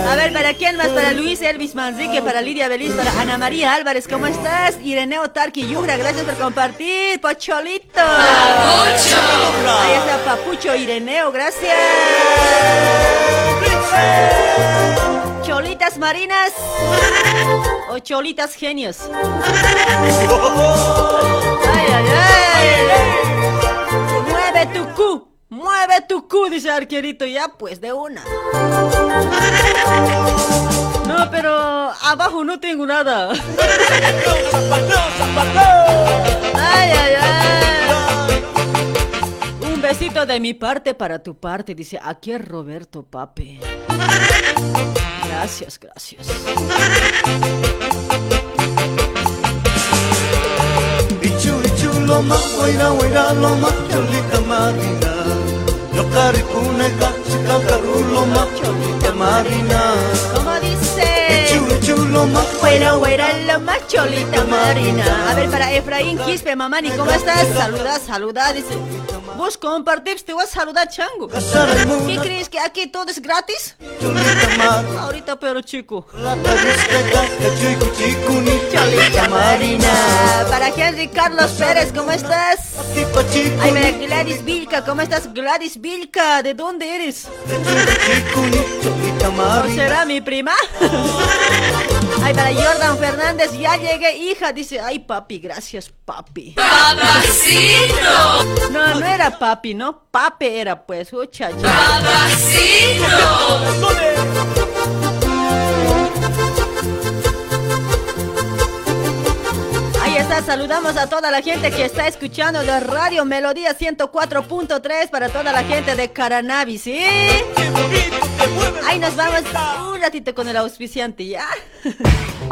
A ver, ¿para quién más? Para Luis Elvis Manrique, para Lidia Belis, para Ana María Álvarez, ¿cómo estás? Ireneo Tarqui Yugra, gracias por compartir. Pocholito. Ahí está Papucho Ireneo, gracias. Cholitas marinas o cholitas genios. Ay, ay, ay. Mueve tu cu, mueve tu cu, dice arquerito. Ya, pues, de una. No, pero abajo no tengo nada. Ay, ay, ay. Besito de mi parte para tu parte, dice aquí es Roberto Pape. Gracias, gracias. Ichu ichu loma waira waira loma cholita marina Yo caripune gachica loma cholita marina ¿Cómo dice? Ichu ichu loma Fuera, fuera, la macholita marina. A ver, para Efraín Quispe, mamani, ¿cómo estás? Saluda, saluda, dice. Vos compartís, te voy a saludar, chango. ¿Qué crees que aquí todo es gratis? Ahorita, pero chico. Cholita Marina. Para Henry Carlos Pérez, ¿cómo estás? Ay, mira, Gladys Vilca, ¿cómo estás? Gladys Vilca, ¿de dónde eres? ¿No será mi prima? Ay, para Jordan Fernández, ya llegué, hija. Dice, ay, papi, gracias, papi. Papacito. No, no era papi, ¿no? Pape era, pues, muchacha. Papacito. Saludamos a toda la gente que está escuchando de Radio Melodía 104.3 para toda la gente de Caranavi, ¿sí? Ahí nos vamos un ratito con el auspiciante, ¿ya?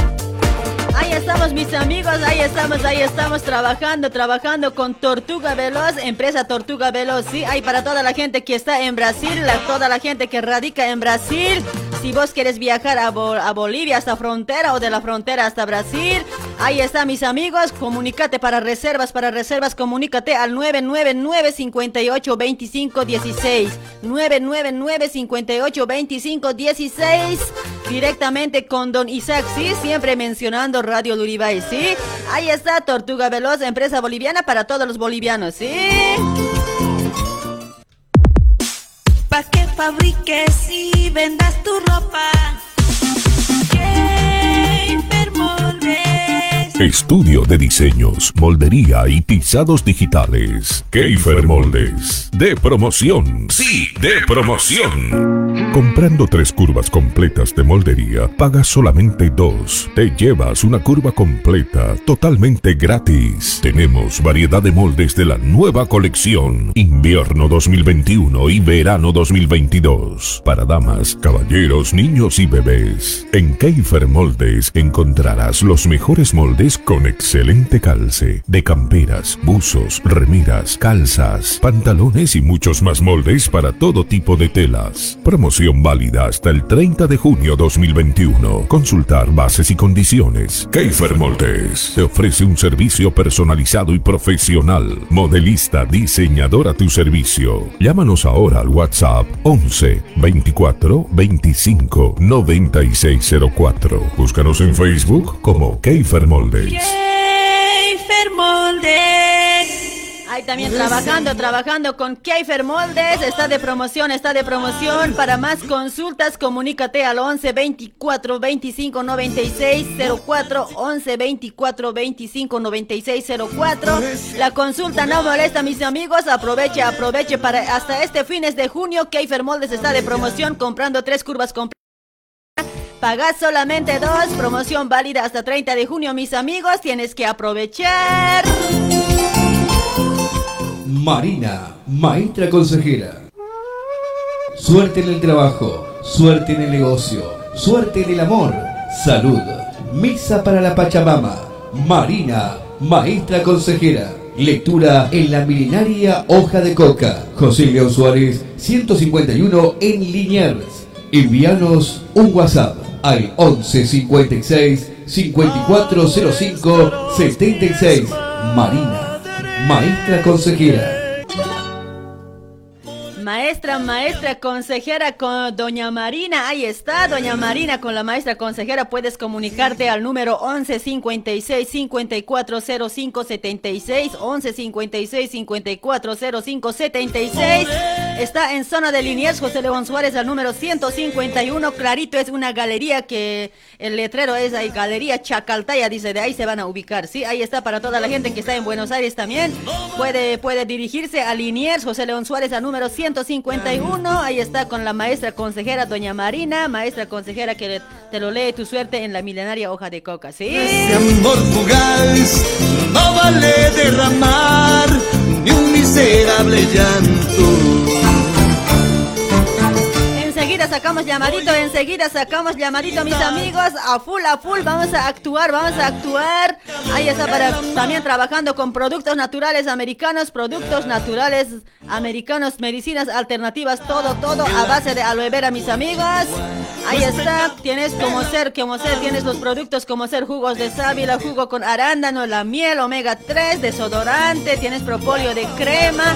Estamos mis amigos, ahí estamos, ahí estamos trabajando, trabajando con Tortuga Veloz, empresa Tortuga Veloz, sí, hay para toda la gente que está en Brasil, la, toda la gente que radica en Brasil. Si vos quieres viajar a, a Bolivia hasta frontera o de la frontera hasta Brasil, ahí está mis amigos, comunícate para reservas, para reservas, comunícate al 999 58 25 16, 999 58 25 16, directamente con Don Isaac, sí, siempre mencionando Radio Luribay, ¿sí? Ahí está Tortuga Veloz, empresa boliviana para todos los bolivianos, ¿sí? Pa' que fabriques y vendas tu ropa. Estudio de diseños, moldería y pisados digitales. Keifer Moldes. De promoción. Sí, de promoción. Comprando tres curvas completas de moldería, pagas solamente dos. Te llevas una curva completa, totalmente gratis. Tenemos variedad de moldes de la nueva colección. Invierno 2021 y verano 2022. Para damas, caballeros, niños y bebés. En Keifer Moldes encontrarás los mejores moldes con excelente calce. De camperas, buzos, remeras, calzas, pantalones y muchos más moldes para todo tipo de telas. Promoción válida hasta el 30 de junio 2021. Consultar bases y condiciones. Keifer Moldes te ofrece un servicio personalizado y profesional. Modelista, diseñador a tu servicio. Llámanos ahora al WhatsApp 11 24 25 9604. Búscanos en Facebook como Keifer Moldes. Ahí también trabajando, trabajando con Keifer Moldes. Está de promoción, está de promoción. Para más consultas, comunícate al 11 24 25 96 04. 11 24 25 96 04. La consulta no molesta, mis amigos. Aproveche, aproveche para hasta este fines de junio. Keifer Moldes está de promoción comprando tres curvas completas. Pagás solamente dos, promoción válida hasta 30 de junio, mis amigos, tienes que aprovechar. Marina, maestra consejera. Suerte en el trabajo, suerte en el negocio, suerte en el amor, salud, misa para la Pachamama. Marina, maestra consejera. Lectura en la milenaria hoja de coca. José León Suárez, 151 en Liniers. Envíanos un WhatsApp al 11 56 5405 76. Marina, maestra consejera. Maestra, maestra, consejera con doña Marina, ahí está, doña Marina con la maestra consejera, puedes comunicarte al número 11 56 54 05 76, 11 56 54 05 76, está en zona de Liniers, José León Suárez, al número 151, clarito, es una galería que el letrero es ahí, Galería Chacaltaya, dice, de ahí se van a ubicar, sí, ahí está para toda la gente que está en Buenos Aires también, puede, puede dirigirse a Liniers, José León Suárez, al número 151, ahí está con la maestra consejera doña Marina, maestra consejera que te lo lee tu suerte en la milenaria hoja de coca, ¿sí? Ese ni un miserable llanto. Enseguida sacamos llamadito, enseguida sacamos llamadito, mis amigos, a full, a full, vamos a actuar, vamos a actuar. Ahí está para también trabajando con productos naturales americanos, productos naturales americanos, medicinas alternativas, todo, todo a base de aloe vera, mis amigos. Ahí está, tienes como ser, como ser, tienes los productos como ser jugos de sábila, jugo con arándano, la miel, omega 3, desodorante, tienes propóleo de crema.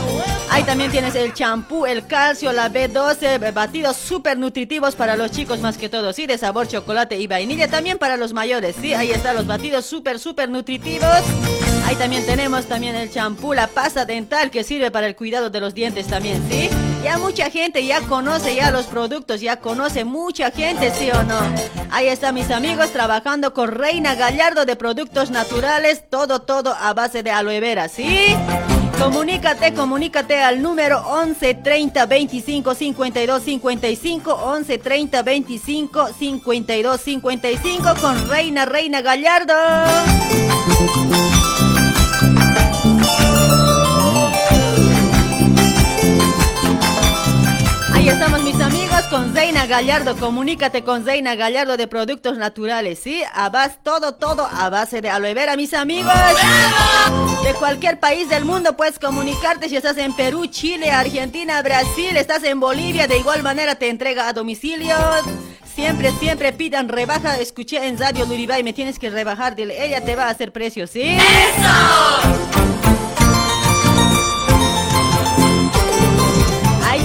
Ahí también tienes el champú, el calcio, la B12, batidos super nutritivos para los chicos más que todo, sí, de sabor chocolate y vainilla, también para los mayores, sí, ahí están los batidos súper, súper nutritivos. Ahí también tenemos también el champú, la pasta dental que sirve para el cuidado de los dientes también, ¿sí? Ya mucha gente ya conoce ya los productos, ya conoce mucha gente, ¿sí o no? Ahí están mis amigos trabajando con Reina Gallardo de productos naturales, todo, todo a base de aloe vera, ¿sí? Comunícate, comunícate al número 11 30 25 52 55 11 30 25 52 55 con Reina Reina Gallardo. Ahí estamos mis con Zeina Gallardo. Comunícate con Zeina Gallardo de Productos Naturales, ¿sí? A base, todo, todo a base de aloe vera, mis amigos. De cualquier país del mundo puedes comunicarte si estás en Perú, Chile, Argentina, Brasil, estás en Bolivia, de igual manera te entrega a domicilio. Siempre, siempre pidan rebaja. Escuché en Radio Luribay, me tienes que rebajar. Dile, ella te va a hacer precio, ¿sí? ¡Eso!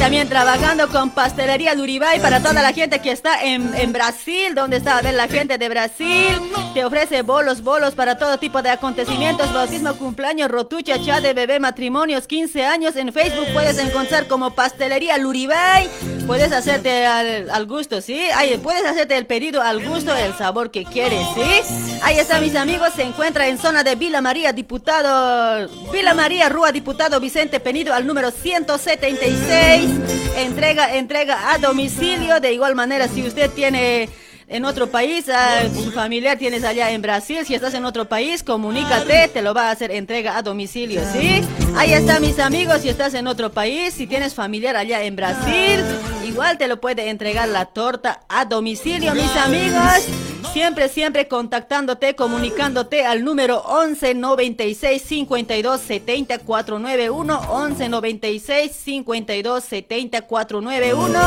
También trabajando con Pastelería Luribay para toda la gente que está en, Brasil, donde está a ver la gente de Brasil. Te ofrece bolos, bolos para todo tipo de acontecimientos, bautismo, cumpleaños, rotucha, chat de bebé, matrimonios, 15 años. En Facebook puedes encontrar como Pastelería Luribay. Puedes hacerte al, al gusto, ¿sí? Ahí puedes hacerte el pedido al gusto, el sabor que quieres, ¿sí? Ahí está, mis amigos. Se encuentra en zona de Vila María, diputado. Vila María, Rúa, diputado Vicente Penido, al número 176. Entrega, entrega a domicilio. De igual manera, si usted tiene en otro país, ah, su familiar tienes allá en Brasil, si estás en otro país, comunícate, te lo va a hacer entrega a domicilio, ¿sí? Ahí está, mis amigos, si estás en otro país, si tienes familiar allá en Brasil, igual te lo puede entregar la torta a domicilio, mis amigos. Siempre, siempre contactándote, comunicándote al número 11 96 52 70 491 11 96 52 70 491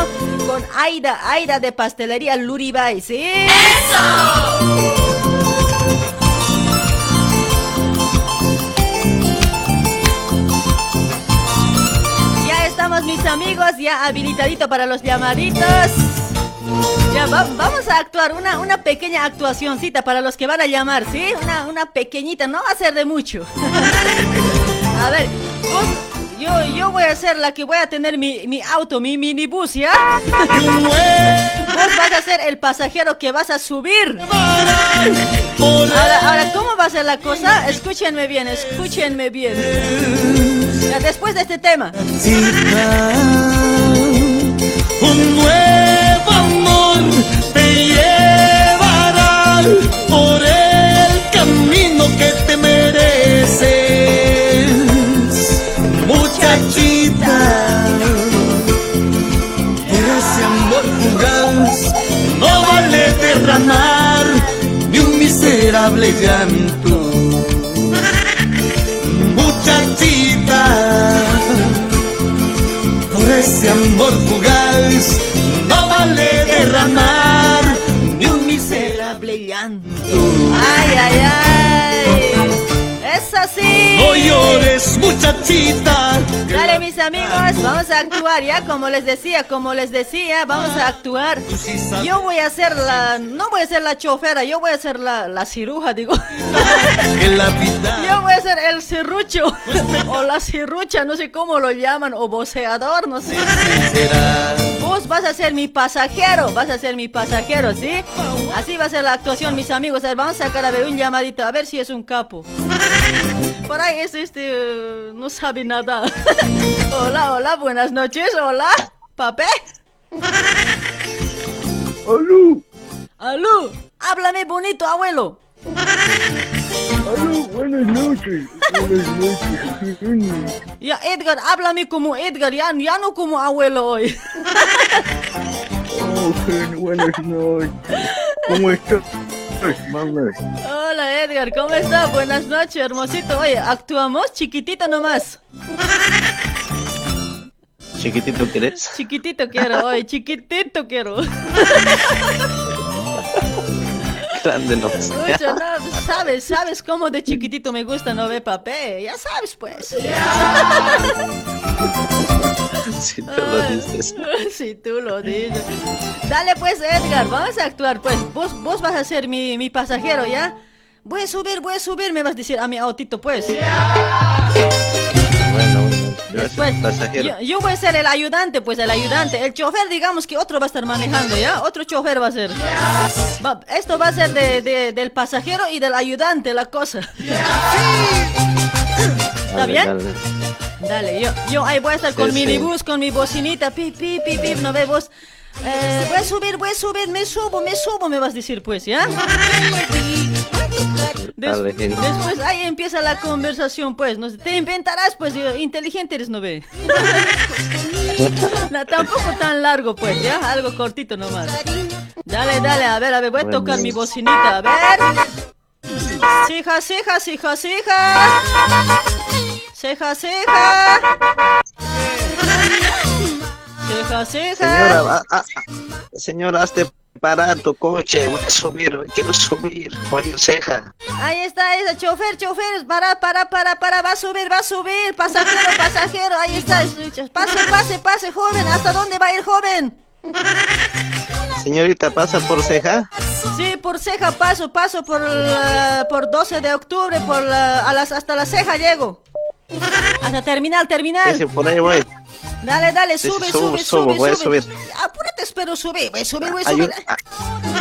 con Aida, Aida de Pastelería Luribay, ¿sí? Ya estamos mis amigos, ya habilitadito para los llamaditos. Ya va- vamos a actuar una, una pequeña actuacioncita para los que van a llamar, ¿sí? Una, una pequeñita, no va a ser de mucho. a ver, vos- yo, yo voy a ser la que voy a tener mi, mi auto, mi minibús, ¿ya? vos vas a ser el pasajero que vas a subir. Ahora, ahora, ¿cómo va a ser la cosa? Escúchenme bien, escúchenme bien. Después de este tema. Un nuevo te llevará por el camino que te mereces, muchachita. Ese amor fugaz no vale derramar ni un miserable llanto, muchachita por ese amor fugaz derramar ni un miserable llanto. Ay, ay, ay. Es así. No llores, muchachita. Dale, mis amigos, vamos a actuar ya, como les decía, como les decía, vamos a actuar. Yo voy a ser la, no voy a ser la chofera, yo voy a ser la, la ciruja, digo. Yo voy a ser el cirrucho, o la cirrucha, no sé cómo lo llaman, o voceador, no sé. Vos vas a ser mi pasajero, vas a ser mi pasajero, ¿sí? Así va a ser la actuación, mis amigos. A ver, vamos a sacar a ver un llamadito, a ver si es un capo. Por ahí es este, no sabe nada. hola, hola, buenas noches, hola, papé. Aló, Aló, háblame bonito, abuelo. aló, buenas noches. Buenas noches. Ya, Edgar, háblame como Edgar, ya, ya no como abuelo hoy. Oh, buenas noches. ¿Cómo estás? Hola, Edgar, ¿cómo estás? Buenas noches, hermosito. Oye, actuamos chiquitito nomás. Chiquitito, ¿querés? Chiquitito quiero, hoy, chiquitito quiero. Grande no. Mucho, no, sabes, sabes cómo de chiquitito me gusta no ver papel, ya sabes pues. Si tú lo dices. Si tú lo dices. Dale pues, Edgar, vamos a actuar pues. Vos, vos vas a ser mi, mi pasajero, ¿ya? Voy a subir, voy a subir, me vas a decir a mi autito pues. Bueno, bueno. Después, yo, yo voy a ser el ayudante, pues el ayudante. El chofer, digamos que otro va a estar manejando, ¿ya? Otro chofer va a ser. Va- esto va a ser de, de- del pasajero y del ayudante, la cosa. ¿Está bien? dale. Dale, yo, yo ahí voy a estar con Sí, mi minibús, con mi bocinita, pip, pip, pip, pip, no ve vos. Eh, voy a subir, voy a subir, me subo, me subo, me vas a decir pues, ¿ya? Des- después ahí empieza la conversación, pues, no sé, te inventarás, pues, yo, inteligente eres, no ve. No, tampoco tan largo, pues, ¿ya? Algo cortito nomás. Dale, dale, a ver, a ver, voy a tocar mi bocinita, a ver. Ceja, ceja, ceja, ceja. Ceja, ceja. Ceja, ceja. Señora, ah, ah, señora, hazte parar tu coche. Voy a subir, quiero subir. Oye, ceja. Ahí está, ese chofer, chofer, para, para, para, para, va a subir, va a subir, pasajero, pasajero, ahí está, pase, pase, pase, joven, ¿hasta dónde va a ir, joven? Señorita, ¿pasa por ceja? Sí, por ceja paso, paso por, la- por 12 de octubre, por la- a las, hasta la ceja llego. Hasta terminal, terminal. Dale, dale, sube, subo, sube, subo, sube, sube. subir. Apúrate, espero subir, voy a subir, voy a Ayu- subir. ah,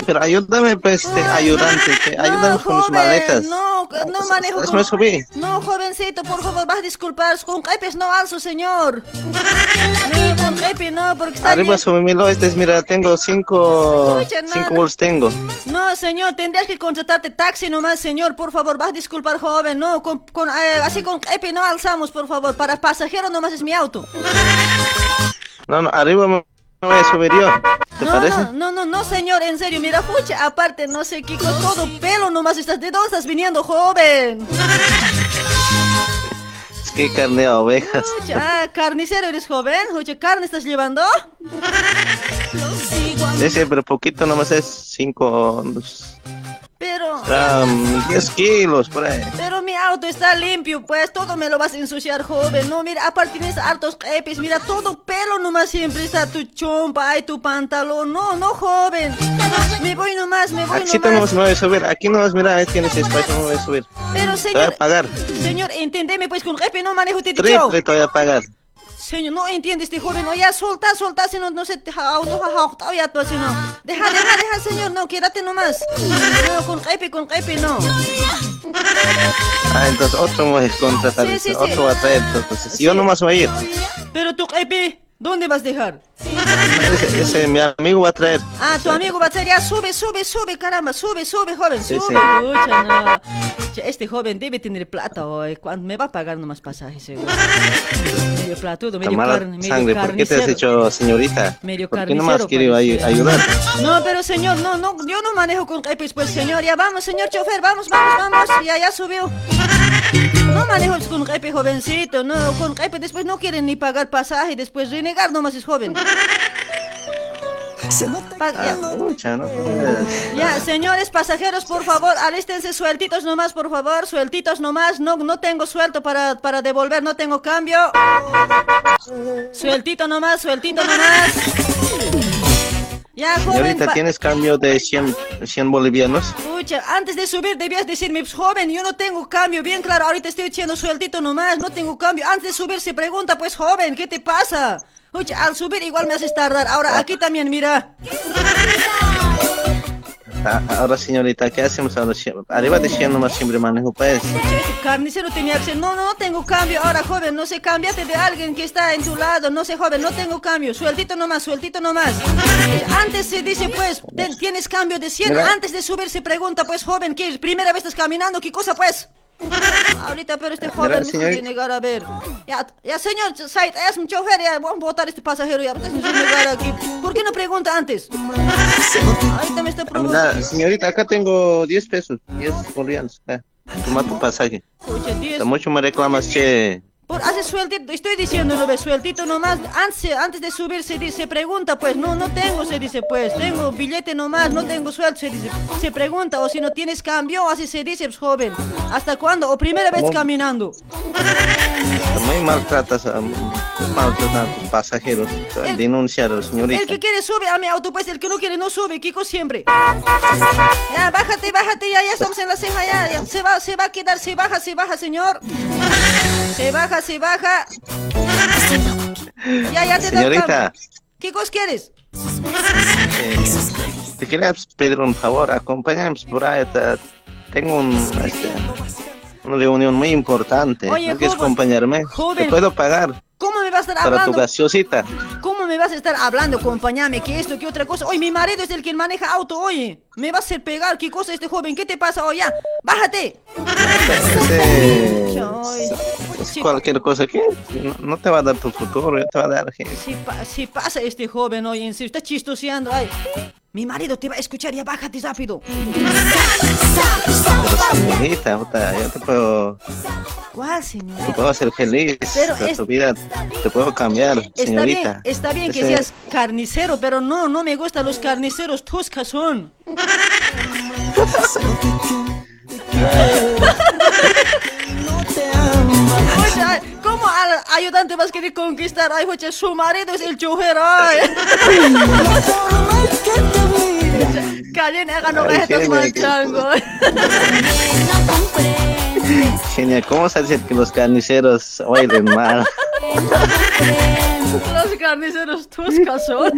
pero ayúdame, pues, este, ayudante, que ayúdame con mis maletas. No, no manejo Pues con... me subí. No, jovencito, por favor, vas a disculpar. Con Epes no alzo, señor. No, con Epe no, porque está Arriba bien. súbemelo, este es, mira, tengo cinco, nada. cinco bolsas tengo. No, señor, tendrías que contratarte taxi nomás, señor. Por favor, vas a disculpar, joven. No, con, con, eh, así con Epe no alzamos, por favor. Para pasajero nomás es mi auto. No, no, arriba me voy a subir yo. ¿Te No, parece? no, no, no, no, señor, en serio, mira, pucha, aparte, no sé qué, con todo pelo nomás estás, ¿de dónde estás viniendo, joven? Es que carne a ovejas. Ah, carnicero eres joven, pucha, carne estás llevando. Ese, pero poquito nomás es cinco, Pero, um, 10 kilos por ahí. pero mi auto está limpio, pues, todo me lo vas a ensuciar, joven. No, mira, aparte tienes hartos epis, mira, todo pelo nomás siempre está tu chompa, ay, tu pantalón. No, no, joven. Me voy nomás, me voy Aquí nomás. nomás me voy a subir. Aquí nomás, mira, ahí tienes espacio, me voy a subir. Pero, Te voy a señor, pagar. señor, entendeme, pues, con epi no manejo, te dicho. Triple te voy a pagar. Señor, no entiende este joven, no, ya solta, solta, si no, no se te ja- no ja- ya tú, si no. Deja, deja, deja, señor, no, quédate nomás. No, con epi, con epi, no. Ah, entonces otro me contratar. Sí, sí, sí. otro va a traer. Entonces, yo nomás voy a ir. Pero tu epi, ¿dónde vas a dejar? Ese, mi amigo va a traer. Ah, tu amigo va a ser, ya sube, sube, sube, caramba, sube, sube, joven, sube. Pucha, no. Este joven debe tener plata hoy, ¿cuándo me va a pagar nomás pasajes, seguro? Medio platudo, medio, carne, medio sangre, ¿por qué te has hecho señorita? Medio ¿Por qué nomás parece. ayudar? No, pero señor, no, no, yo no manejo con epis, pues señor, ya vamos, señor chofer, vamos, vamos, vamos, ya, ya subió. No manejo con epi, jovencito, no, con epi después no quieren ni pagar pasaje, después renegar nomás es joven. Ya. Ya, señores pasajeros, por favor, alístense sueltitos nomás, por favor, sueltitos nomás. No, no tengo suelto para, para devolver, no tengo cambio. Sueltito nomás, sueltito nomás. Ya, joven. Señorita, pa- ¿tienes cambio de 100, 100 bolivianos? Escucha, antes de subir debías decirme, "Pues, joven, yo no tengo cambio. Bien claro, ahorita estoy echando sueltito nomás, no tengo cambio. Antes de subir se pregunta, pues, joven, ¿qué te pasa? Escucha, al subir igual me haces tardar. Ahora, aquí también, mira. Ah, ahora, señorita, ¿qué hacemos ahora? Arriba de 100 nomás siempre manejo, pues. Carnicero tenía que no, no, no tengo cambio. Ahora, joven, no sé, cámbiate de alguien que está en tu lado. No sé, joven, no tengo cambio. Sueltito nomás, sueltito nomás. Antes se dice, pues, tienes cambio de 100. Mira. Antes de subir se pregunta, pues, joven, ¿qué? ¿Primera vez estás caminando? ¿Qué cosa, pues? Ahorita, pero este joven me tiene negar a ver. Ya, ya, señor Said, es un chofer, ya, vamos a botar a este pasajero, ya, déjame negar aquí. ¿Por qué no pregunta antes? Ahorita me está provocando. señorita, acá tengo 10 pesos, 10 bolivianos. Ah, toma tu pasaje. Escucha, 10. Hasta mucho me reclamas, che. Por hace sueltito, estoy diciendo, ¿no ves? Sueltito nomás. Antes, antes de subir se dice, se pregunta, pues, no, no tengo, se dice, pues, tengo billete nomás, no tengo sueldo, se dice. Se pregunta, o si no tienes cambio, así se dice, pues, joven. ¿Hasta cuándo? ¿O primera vez caminando? Muy maltratas a, maltratas a tus pasajeros. Denunciar, señorita. El que quiere sube a mi auto, pues el que no quiere no sube, Kiko siempre. Ya, bájate, bájate, ya, ya estamos en la ceja, ya, ya. Se va, se va a quedar, se baja, se baja, señor. Se baja, se baja. Ya, ya te Señorita. ¿Qué cosa quieres? Eh, te quería pedir un favor, acompáñame por ahí. Tengo un, reunión muy importante. Oye, ¿No quieres acompañarme? joven. Te puedo pagar ¿Cómo me vas a estar para tu hablando? gaseosita. ¿Cómo me vas a estar hablando? Acompáñame, que esto, que otra cosa. Oye, mi marido es el que maneja auto, oye. Me va a hacer pegar, ¿qué cosa este joven? ¿Qué te pasa? Oye, ya, bájate. Este, es cualquier cosa que no, no te va a dar tu futuro, te va a dar Si, pa- si pasa este joven, oye, en serio, está chistoseando. Ay, mi marido te va a escuchar, ya bájate rápido. señorita, puta, yo te puedo, ¿Cuál, te señor? puedo hacer feliz, Pero es- tu vida te puedo cambiar, Está bien, señorita. está bien que Ese- seas carnicero, pero no, no me gustan los carniceros tuscas son. Oye, ay, ¿Cómo al ayudante vas a querer conquistar? Ay, oye, su marido es el chofer, ay. Callen, hagan que- chango. Genial, ¿cómo se dice que los carniceros oilen mal? Los carniceros tuscas son.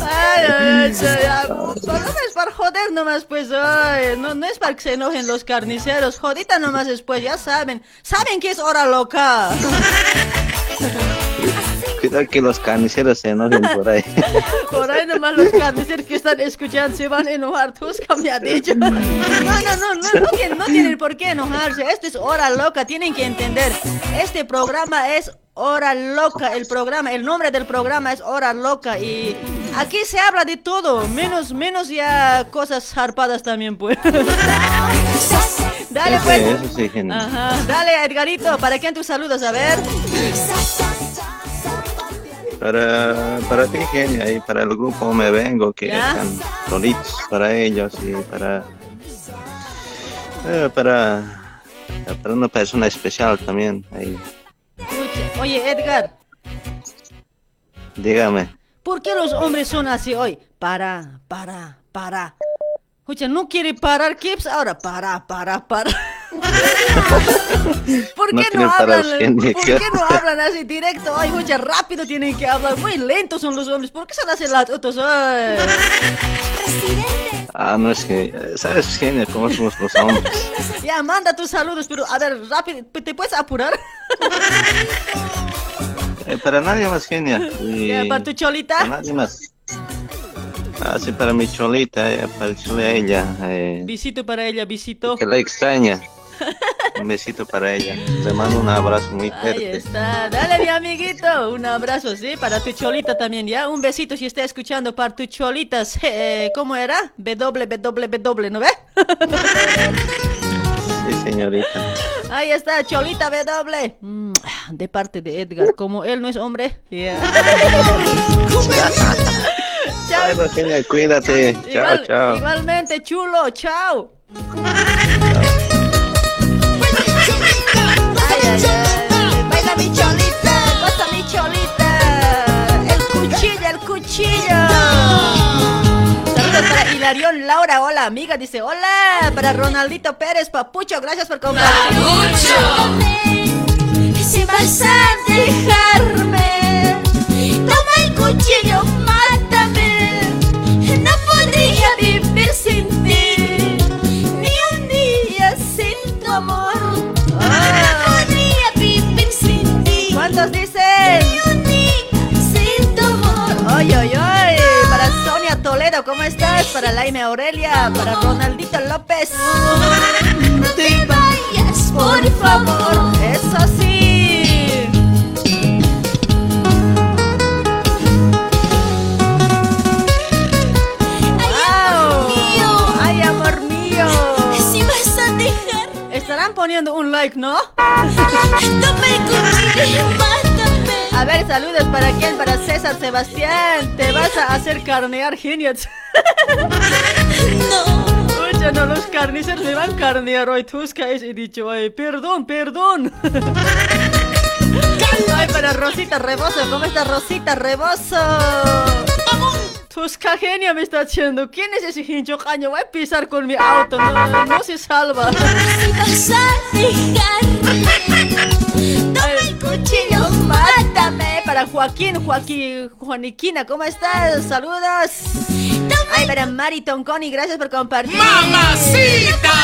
Ay. Solo es para joder nomás, pues, ay, no, no es para que se enojen los carniceros, jodita nomás después, ya saben, saben que es hora loca. Cuidado que los carniceros se enojen por ahí. Por ahí nomás los carniceros que están escuchando se van a enojar, Tusca me dicho. No, no, no, no, no, tienen, no tienen por qué enojarse, esto es hora loca, tienen que entender, este programa es hora loca, el programa, el nombre del programa es hora loca y aquí se habla de todo, menos, menos ya cosas zarpadas también, pues. Dale, pues. sí. Ajá, dale, Edgarito, ¿para quién tus saludos? A ver. Para, para ti, genia, y para el grupo Me Vengo, que están solitos para ellos y para, eh, para, para una persona especial también. Ahí. Oye, Edgar, Dígame. ¿por qué los hombres son así hoy? Para, para, para. Escucha, no quiere parar, ¿qué es ahora? Para, para, para. ¿Por No qué no, parar, hablan? ¿Por ¿qué? no hablan así directo? Ay, escucha, rápido tienen que hablar. Muy lentos son los hombres. ¿Por qué son así latos? Ay. Ah, no es que, ¿sabes, genia, cómo somos los hombres? Ya, manda tus saludos, pero a ver, rápido, ¿te puedes apurar? Eh, para nadie más, genia. Y Ya, ¿Para tu cholita? para nadie más. Ah, sí, para mi cholita, eh, para a ella eh, Visito para ella, visito. que la extraña. Un besito para ella. Le mando un abrazo muy Ahí fuerte. está, dale mi amiguito, un abrazo, sí, para tu cholita también, ¿ya? Un besito si está escuchando para tu cholita, eh, ¿cómo era? www, ¿no ve? Sí, señorita. Ahí está, cholita W. Mm, De parte de Edgar, como él no es hombre. ya. Chao. Cuídate. Chao, Igual- chao. Igualmente, chulo, chao. Baila mi cholita, goza mi cholita. El cuchillo, el cuchillo. Saludos para Hilarión Laura, hola amiga, dice hola. Para Ronaldito Pérez, Papucho, gracias por compartir. Si vas a dejarme, toma el cuchillo, mátame. ¿Cómo estás? Para Laime Aurelia, para Ronaldito López. No te vayas, por favor. Eso sí. Wow. Ay, amor mío. Si vas a dejar, Estarán poniendo un like, ¿no? cuchillo, mátame. A ver, saludos para quién, para César Sebastián. Te vas a hacer carnear genios. No. Pucha, no, los carniceros me van a carnear hoy. Tusca es, he dicho, ay, perdón, perdón. Ay, para Rosita Rebozo, ¿cómo está Rosita Rebozo? Tusca genia me está haciendo. ¿Quién es ese hincho caño? Voy a pisar con mi auto, no, no se salva. Toma el cuchillo, mátame. Para Joaquín, Joaquín, Juaniquina, ¿cómo estás? Saludos. Ay, para Mari Tonconi, gracias por compartir. ¡Mamacita!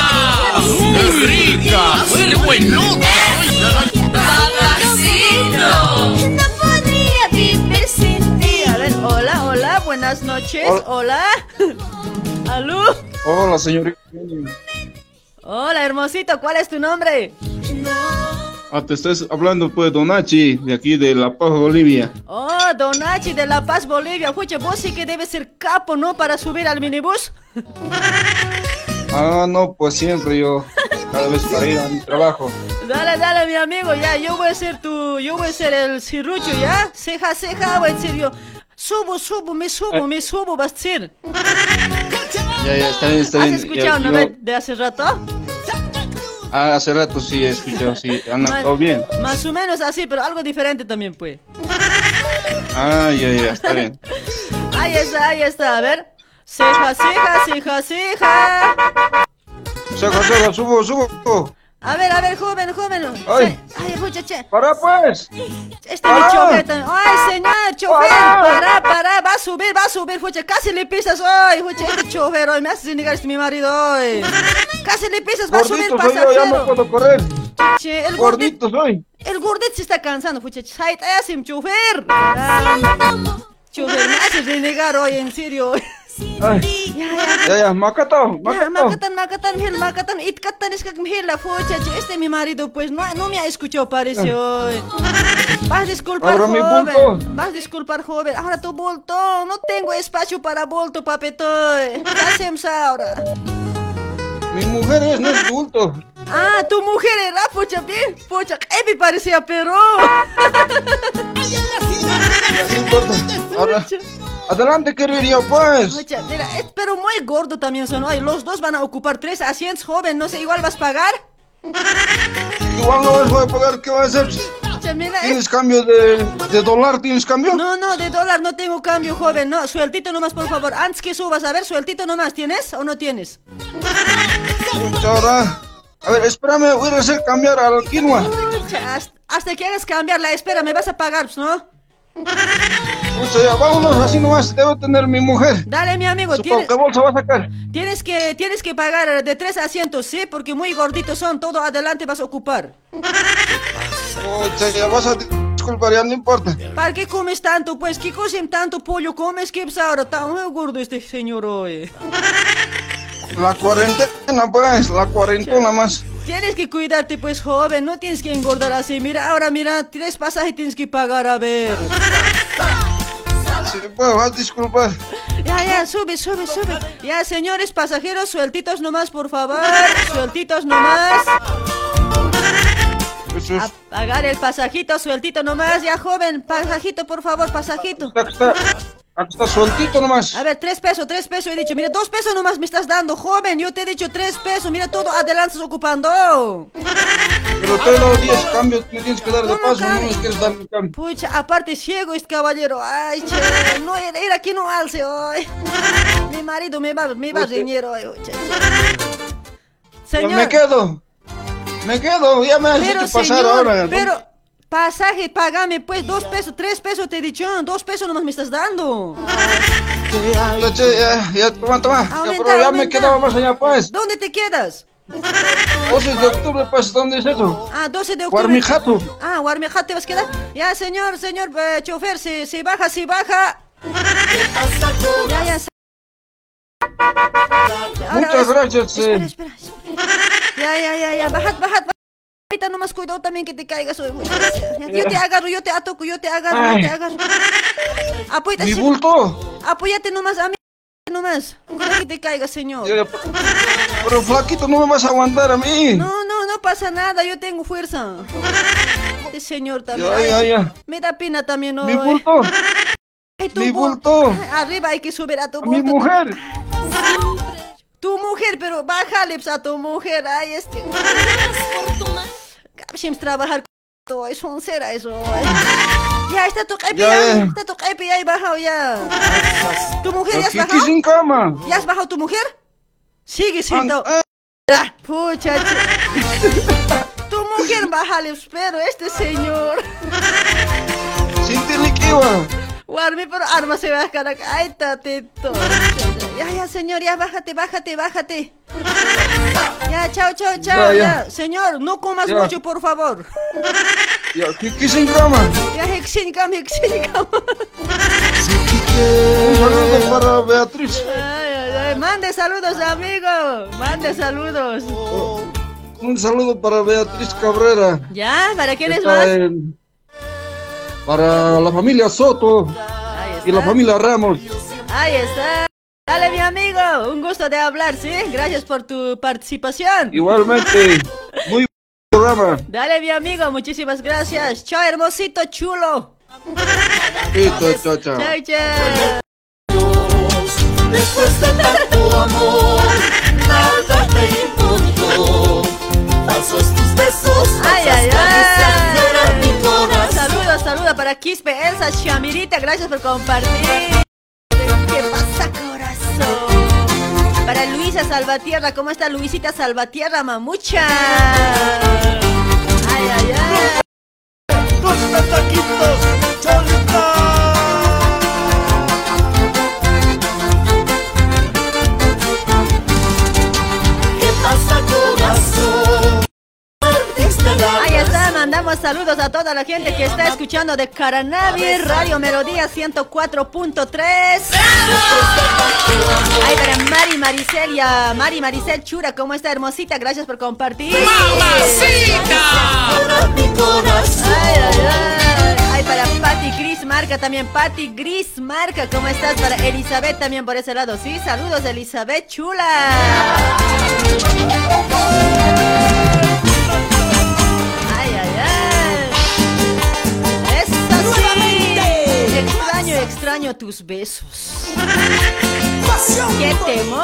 ¡Muy rica! ¡Muy buenuda! Mamacito. No podría vivir sin ti. A ver, hola, hola, buenas noches. Hola. ¿Aló? Hola, señorita. Hola, hermosito, ¿cuál es tu nombre? Ah, te estás hablando pues Donachi, de aquí de La Paz, Bolivia. Oh, Donachi de La Paz, Bolivia. Escucha, vos sí que debes ser capo, ¿no? Para subir al minibús. Ah, no, pues siempre yo, cada vez para ir a mi trabajo. Dale, dale, mi amigo, ya, yo voy a ser tu, yo voy a ser el cirrucho, ¿ya? Ceja, ceja, voy a decir yo. Subo, subo, me subo, me subo, vas a decir. Ya, ya, está bien, está ¿Has bien. escuchado, Ya, yo- de hace rato? Ah, hace rato sí he escuchado, sí, todo bien. Más o menos así, pero algo diferente también, pues. Ah, ya, ya, está bien. Ahí está, ahí está, a ver. Ceja, ceja, ceja, ceja. Saca, saca, subo, subo. A ver, a ver, joven, joven. Ay. Ay, muchacha. Para pues. Este mi Para. chofer también. Ay, señor, chofer, Para. para, para, va a subir, va a subir, fucha, casi le pisas hoy, fucha, este chofer hoy, me hace negar este mi marido hoy. Casi le pisas, soy yo, ya no pasajero. puedo correr. Che, el gordito, Gordito soy. el gordito se está cansando, fucha, sait, asim, chofer. Chofer, me hace renegar hoy, en serio. Ay. Ya, ya. Ya, ya, Macato, Ya, Macato. Macatan, Macatan, Mihel, Macatan, Itkatan, es que la focha, este es mi marido, pues no, no me ha escuchado, parece hoy. Vas a disculpar, Ahora joven. Vas a disculpar, joven. Ahora tu bulto, no tengo espacio para bulto, papetoy. ¿Qué hacemos ahora? Mi mujer es, no es bulto. Ah, tu mujer era, pocha, bien, pocha, eh, me parecía, pero. Ahora, adelante, querido, pues. Pocha, mira, es, pero muy gordo también son hoy. Los dos van a ocupar tres asientos, joven, no sé, igual vas a pagar. Igual no voy a pagar, ¿qué va a hacer? Pocha, mira, es- ¿Tienes cambio de, de dólar? ¿Tienes cambio? No, no, de dólar no tengo cambio, joven. No, sueltito nomás, por favor. Antes que subas, a ver, sueltito nomás. ¿Tienes o no tienes? Ahora, a ver, espérame, voy a hacer cambiar al quinoa. Hasta, hasta hagas cambiarla, espera, me vas a pagar, ¿no? Pucha, ya, vámonos, así nomás debo tener mi mujer. Dale, mi amigo, Supongo, tienes, ¿Qué bolsa va a sacar? tienes que, tienes que pagar de tres asientos, ¿sí? Porque muy gorditos son, todo adelante vas a ocupar. Pucha, ya vas a disculpar, ya no importa. ¿Para qué comes tanto, pues? ¿Qué comes tanto pollo comes? ¿Qué pues ahora? Está muy gordo este señor hoy. La cuarentena, pues, la cuarentena más. Tienes que cuidarte, pues, joven. No tienes que engordar así. Mira, ahora, mira, tres pasajes tienes que pagar, a ver. Sí, pues, vas a disculpar. Ya, ya, sube, sube, sube. Ya, señores pasajeros, sueltitos nomás, por favor. Sueltitos nomás. Eso es. A pagar el pasajito, sueltito nomás. Ya, joven, pasajito, por favor, pasajito. Aquí está, aquí está sueltito nomás. A ver, tres pesos, tres pesos he dicho. Mira, dos pesos nomás me estás dando, joven. Yo te he dicho tres pesos. Mira, todo adelante estás ocupando. Pero te he dado 10 cambios, me tienes que dar de ¿Cómo paso, no me quieres dar mi cambio. Pucha, aparte ciego este caballero. Ay, che, no era, era que no alce hoy. Mi marido me va, me va reñir hoy. che. Ya Señor. me quedo. Me quedo, ya me has Pero hecho pasar señor, ahora. pero pasaje, págame pues dos pesos, tres pesos te he dicho, dos pesos nomás me estás dando. Ya, ya, ya, toma, toma. Ya, Aumenta, pero ya me quedaba más allá, pues. ¿Dónde te quedas? 12 de octubre, pues, ¿dónde es eso? Ah, 12 de octubre. Guarmijato. Ah, Guarmijato te vas a quedar. Ya, señor, señor eh, chofer, se, se baja, se baja. Ya, ya. Muchas gracias. Espera, eh. espera, espera. Ya, ya, ya, ya, bajad, bajad, bajad. Ahorita nomás cuidado también que te caigas Yo te agarro, yo te atoco, yo te agarro, yo Ay. te agarro. Apóyate, Mi bulto. Apóyate nomás a mí, nomás. Cuidado que te caigas, señor. Pero flaquito, no me vas a aguantar a mí. No, no, no pasa nada, yo tengo fuerza. Este señor también. Ya, ya, ya. Me da pena también Mi hoy. bulto. Ay, tu Mi bul- bulto. Arriba hay que subir a tu A mi bulto. mujer. Tu mujer, pero bájale pues, a tu mujer. Ay, este. Siempre trabajar con todo eso, un cera eso. Ya está tu capi, Ya. Está tu capi, ya he bajado ya. ¿Tu mujer ya has bajado? sin cama. ¿Ya has bajado tu mujer? Sigue siendo. Ah, Pucha. ch- tu mujer, bájale, pero este señor. Sin tiene que Guarmi, pero arma se va a cara. Ay, tatito. Ya, ya, señor, ya bájate, bájate, bájate. Ya, chao, chao, chao. Ya. Señor, no comas Ya. mucho, por favor. Ya, aquí, aquí sin cama. Ya, hexincam, hexincam. Un saludo para Beatriz. Ay, ay, ay. Mande saludos, amigo. Mande saludos. Un saludo para Beatriz Cabrera. Ya, ¿para quién es más? en- Para la familia Soto y la familia Ramos. Ahí está. Dale, mi amigo. Un gusto de hablar, ¿sí? Gracias por tu participación. Igualmente, muy buen programa. Dale, mi amigo. Muchísimas gracias. Chao, hermosito, chulo. Chao, chao. Chao, chao. Después de tanto amor, nada te importó. Falsos tus besos, Ay, falsas ay, Saludos para Quispe, Elsa, Shamirita. Gracias por compartir. ¿Qué pasa, corazón? Para Luisa Salvatierra. ¿Cómo está Luisita Salvatierra, mamucha? Ay, ay, ay. Dos taquitos, cholita. Ahí está, mandamos saludos a toda la gente que está escuchando de Caranavi, Radio Melodía 104.3. Ay, para Mari Maricel y a Mari Maricel Chura, ¿cómo está hermosita? Gracias por compartir. Ay, ay, ay. Ay, para Patti Gris Marca también. Patti Gris Marca, ¿cómo estás? Para Elizabeth también por ese lado. Sí, saludos, Elizabeth Chula. Extraño, extraño tus besos. ¡Qué temor!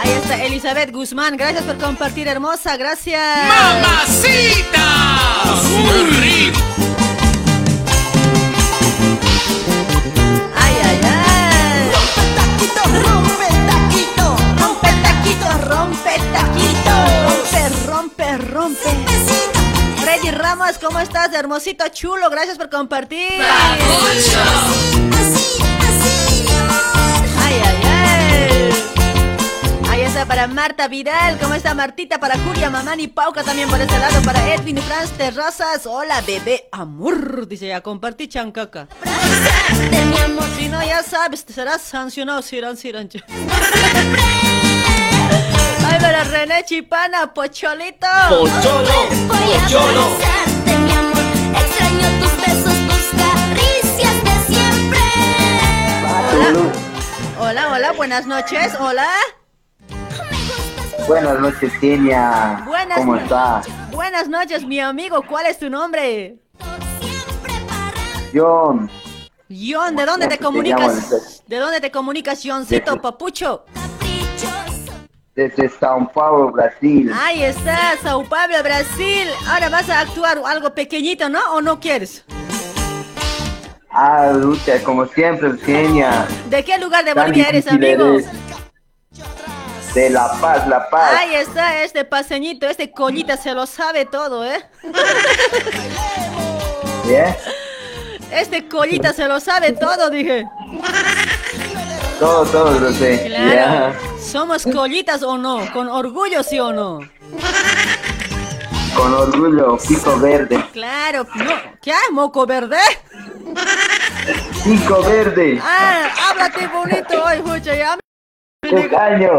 Ahí está Elizabeth Guzmán. Gracias por compartir, hermosa. Gracias. ¡Mamacita! Ay, ay, ay. Rompe taquito, Rompe taquito, rompe taquito. Rompe, rompe, rompe. Ramos, ¿cómo estás? Hermosito, chulo. Gracias por compartir. Ay, ay, ay. Ahí está para Marta Vidal. ¿Cómo está Martita? Para Julia, Mamani, Pauca también por este lado. Para Edwin Franz Terrazas. Hola, bebé amor. Dice ya, compartí chancaca. Si no, ya sabes, serás sancionado, Siran, Siran. Ay, para René Chipana, Pocholito. Pocholo, pocholo. mi amor, extraño tus besos, tus caricias de siempre. Hola, hola, buenas noches. Hola. Buenas noches, Kenia. Buenas ¿Cómo no- está? Buenas noches, mi amigo. ¿Cuál es tu nombre? John. John, ¿de dónde te comunicas? ¿De dónde te comunicas, Johncito, papucho? Desde São Paulo, Brasil. Ahí está, Sao Paulo, Brasil. Ahora vas a actuar algo pequeñito, ¿no? ¿O no quieres? Ah, lucha, como siempre, Kenia. ¿De qué lugar de Bolivia eres, amigo? eres. De La Paz, La Paz. Ahí está, este paseñito, este colita se lo sabe todo, ¿eh? ¿Bien? Este colita se lo sabe todo, dije. Todo, todo lo sé. Claro. ¿Somos collitas o no? ¿Con orgullo, sí o no? Con orgullo, pico verde. Claro, no. ¿Qué? ¿Moco verde? Pico verde. Ah, háblate bonito hoy, Jucha, ya. me- ¡Qué caño!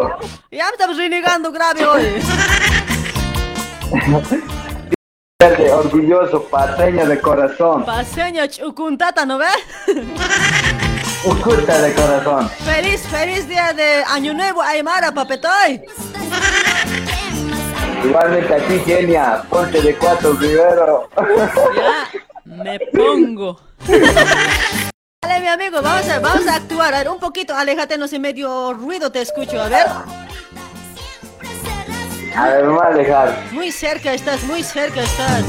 Ya me estamos renegando grave hoy. Verde, orgulloso, paseño de corazón. Paseño chucuntata, ¿no ves? Ucuta de corazón. Feliz, feliz día de Año Nuevo, Aymara, papetoy. Igualmente a ti, Kenia. Ponte de cuatro primero. Ya, me pongo. Dale, mi mi amigo, vamos a, vamos a actuar. A ver, un poquito, aléjate, no sé, medio ruido te escucho. A ver. A ver, me voy a alejar. Muy cerca estás, muy cerca estás.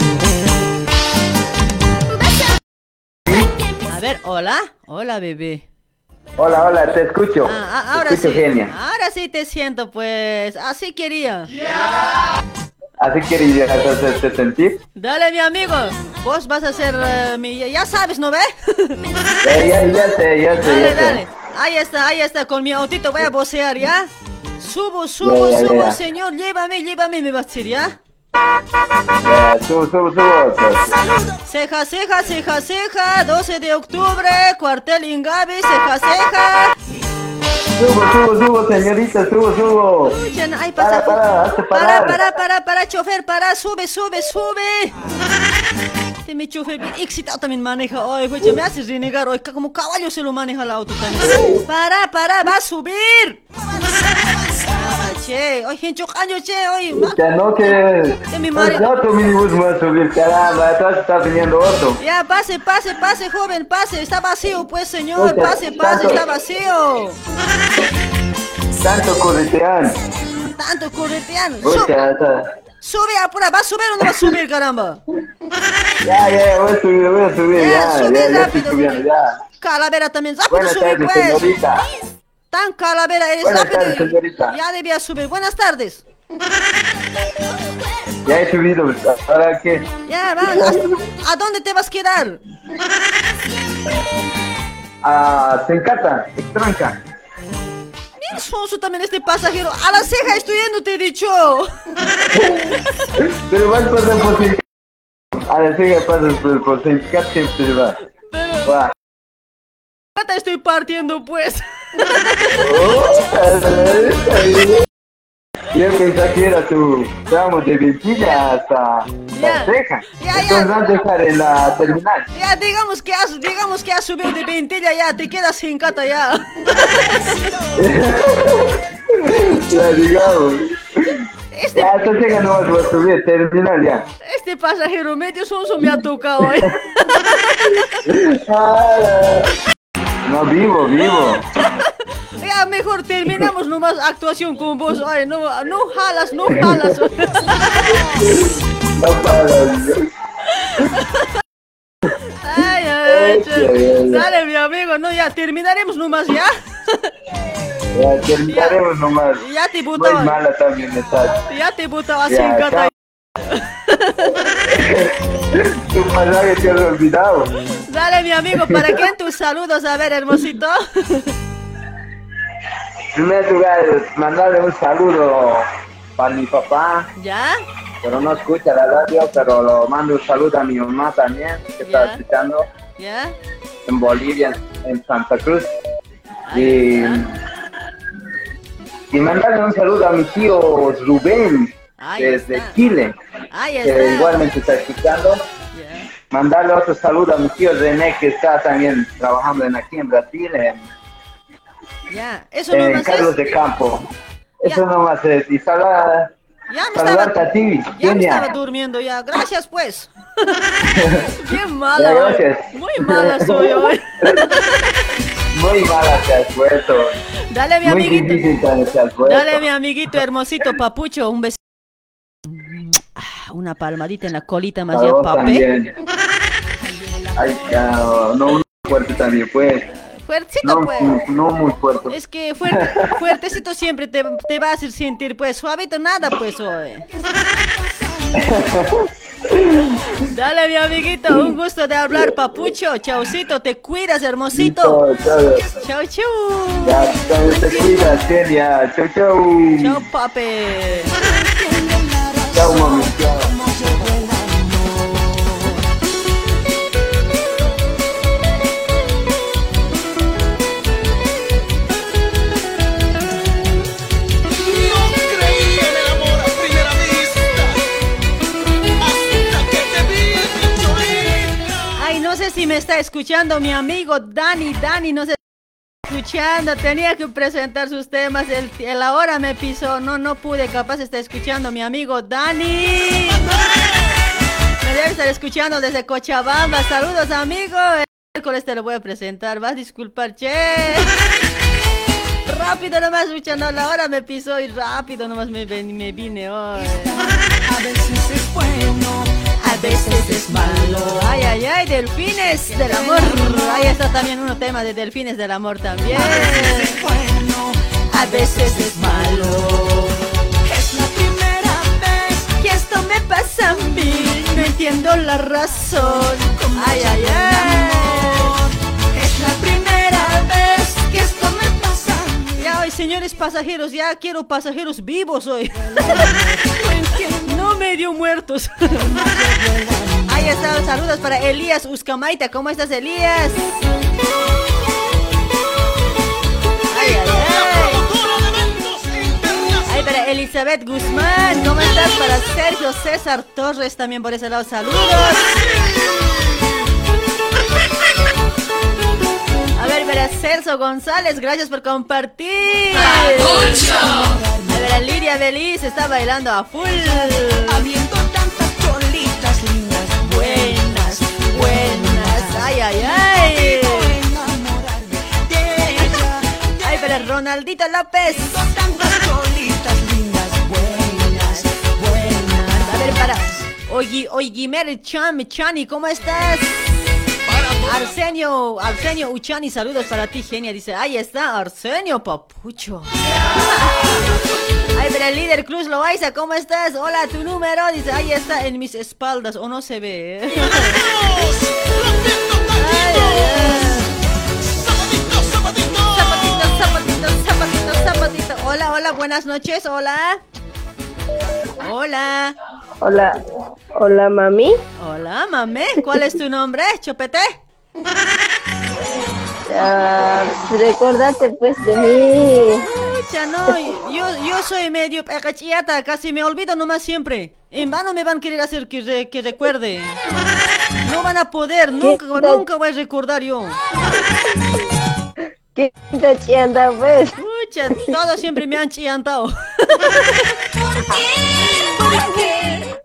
A ver, hola. Hola, bebé. Hola, hola, te escucho. Ah, ah, ahora te escucho sí. genia. Ahora sí te siento, pues. Así quería. Así quería hacerte sentir. Dale, mi amigo. Vos vas a ser eh, mi. Ya sabes, ¿no ve? Ya, ya, ya sé, ya sé, Dale, ya sé. dale. Ahí está, ahí está. Con mi autito voy a vocear, ¿ya? Subo, subo, subo, señor. Llévame, llévame, me va a decir, ¿ya? Ceja, ceja, ceja, ceja. 12 de octubre, cuartel Ingavi, ceja, ceja. Subo, subo, subo, señorita, subo, subo. Ay, Para, pasa. para, para, para, para, para, chofer, para, sube, sube, sube. Este mi chofer bien excitado también maneja. Oye, güey, me haces renegar hoy, como caballo se lo maneja el auto también. Para, para, va a subir. Che, oye, chocaño, che, oye. ma- Ya no que... De mi madre. Pues otro minibús me va a subir, caramba, atrás está viniendo otro. Ya, pase, pase, pase, joven, pase. Está vacío, pues, señor. Oye, Pase, pase, está vacío. Tanto corretean. Tanto correteano. Oye, Sube, apura. ¿Va a subir o no va a subir, caramba? Ya, ya, voy a subir, voy a subir, Ya, ya, sube ya, rápido. Calavera también. Rápido, sube, pues. Tan calavera eres Buenas rápido. tardes, señorita. Ya debía subir. Buenas tardes. Ya he subido, ¿ahora qué? Ya, vamos. ¿A, a dónde te vas a quedar? Ah, se encanta, extranca. Bien sonso también este pasajero. A la ceja estoy yendo, te he dicho. Pero vas a pasar por Sen- A la sigue pasas por, por Sencat siempre va. Va. Te estoy partiendo, pues. Yo pensaba que era tu tramo de Ventilla hasta la ceja. Ya, ya. Entonces dejar en la terminal. Ya, digamos que has, digamos que has subido de ventilla ya. Te quedas sin cata ya. Ya, digamos. Este, Ya, esta ceja no vas a subir, terminal ya. este pasajero medio sonso me ha tocado, eh. No, vivo, vivo. Ya, mejor terminamos nomás actuación con vos. Ay, no, no jalas, no jalas. No paras. Ay, ay. Dale, mi amigo, no, ya terminaremos nomás, ¿ya? Ya, terminaremos nomás. Ya te Muy botaba. mala también. Ya te botaba sin cata. Tu pasaje te has olvidado. Dale, mi amigo, ¿para quién tus saludos? A ver, hermosito. En primer lugar, mandarle un saludo para mi papá, ¿Ya? pero no escucha la radio, pero lo mando un saludo a mi mamá también, que está escuchando ¿Ya? en Bolivia, en Santa Cruz. Y, y mandarle un saludo a mi tío Rubén, Ahí desde está. Chile, Ahí que está. igualmente está escuchando. Mandarle otro saludo a mi tío René, que está también trabajando en aquí en Brasil, en, eso en nomás Carlos es. de Campo. Eso nomás es. Y saludar, Ya me saludarte estaba, a ti, ya me estaba durmiendo ya. Gracias, pues. Bien mala, hoy. gracias. Muy mala soy hoy. Muy mala te has puesto. Dale, mi Muy amiguito. difícil te te has puesto. Dale, mi amiguito hermosito, papucho, un beso. Una palmadita en la colita más. Ay, ya, no, muy fuerte también, pues. Fuertecito, No, pues. no muy fuerte. Es que fuerte, fuertecito siempre te, te va a hacer sentir, pues. Suavito nada, pues, hoy. Dale, mi amiguito, un gusto de hablar, papucho. Chaucito, te cuidas, hermosito. Chao. Chau, chau. Ya, te cuidas, Kenia. Chau, chau. Chau, pape. Chau, mami. Está escuchando mi amigo Dani. Dani, no sé si me está escuchando. Tenía que presentar sus temas. El, el ahora me pisó. No, no pude. Capaz está escuchando mi amigo Dani. Me debe estar escuchando desde Cochabamba. Saludos, amigo. miércoles te lo voy a presentar. Vas a disculpar, che. Rápido nomás, luchando la hora me pisó y rápido nomás me, me vine hoy. A veces es bueno, veces es malo. Ay, ay, ay, delfines del amor. Ahí está también uno tema de delfines del amor también. A veces es bueno, a veces es malo. Es la primera vez Que esto me pasa a mí, no entiendo la razón. Ay, ay, ay. Es la primera vez que esto me pasa a mí. Ya hoy, señores pasajeros, ya quiero pasajeros vivos hoy. no medio muertos. Ahí está, saludos para Elías Uscamaita. ¿Cómo estás, Elías? Ay, ay, para Elizabeth Guzmán. ¿Cómo estás? Para Sergio César Torres también por ese lado. Saludos. Ver, para Celso González, gracias por compartir. A ver, a Lidia Beliz está bailando a full. Habiendo tantas cholitas lindas, buenas, buenas. Ay, ay, ay. Ay, para Ronaldito López. Tantas cholitas lindas, buenas, buenas. A ver, para Oyi, Oyimer Cham, Chani, ¿cómo estás? Arsenio, Arsenio Uchani, saludos para ti, genia. Dice, ahí está, Arsenio Papucho. Ay, pero el líder Cruz Loaiza, ¿cómo estás? Hola, tu número. Dice, ahí está, en mis espaldas, o no se ve. ¿eh? Ay, ay, ay. Zapatito, zapatito, zapatito, zapatito. Hola, hola, buenas noches, hola. Hola. Hola, hola mami. Hola, mame. ¿Cuál es tu nombre, Chopete? Ah, recordate pues de mí. Pucha, no, yo, yo soy medio pecachiata, casi me olvido nomás siempre. En vano me van a querer hacer que, re- que recuerde. No van a poder, nunca, nunca voy a recordar yo. ¿Qué te chianda pues? Pucha, todos siempre me han chiantado.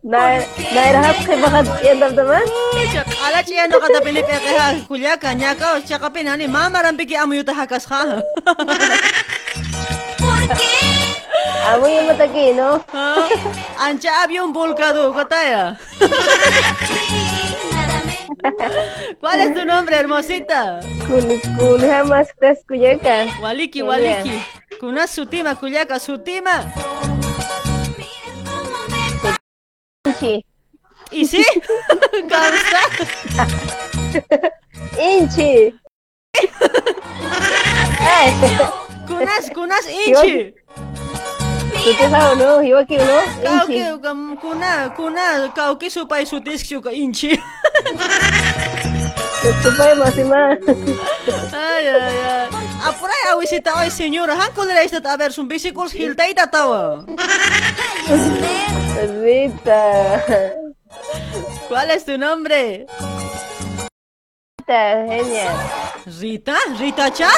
Na, nairahap kay baka endamdaman? Ala siya ano kada pilip ya kaya kulya kanya ka o siya kapin mama rampi ki amu yuta hakas ha. Amu yung mataki no? Ancha ab yung do kataya. ¿Cuál es tu nombre, hermosita? Kunja más Cuyaca. Waliki, waliki. Kunas sutima, Cuyaca, sutima. quê? Ishi? Inchi! É! Kunash, kunash, inchi! Sutis ao no, Hiwaki no, inchi! Kuna, kuna, kauki supai sutis suka inchi! Supaya masih ma. Ay, ay, ay. Apuray, awisita, ay, señora. Hankol na istat a ver, sun bisikos hiltay tatawa. Rita. ¿Cuál es tu nombre? Rita, genial. ¿Rita? ¿Rita Cha?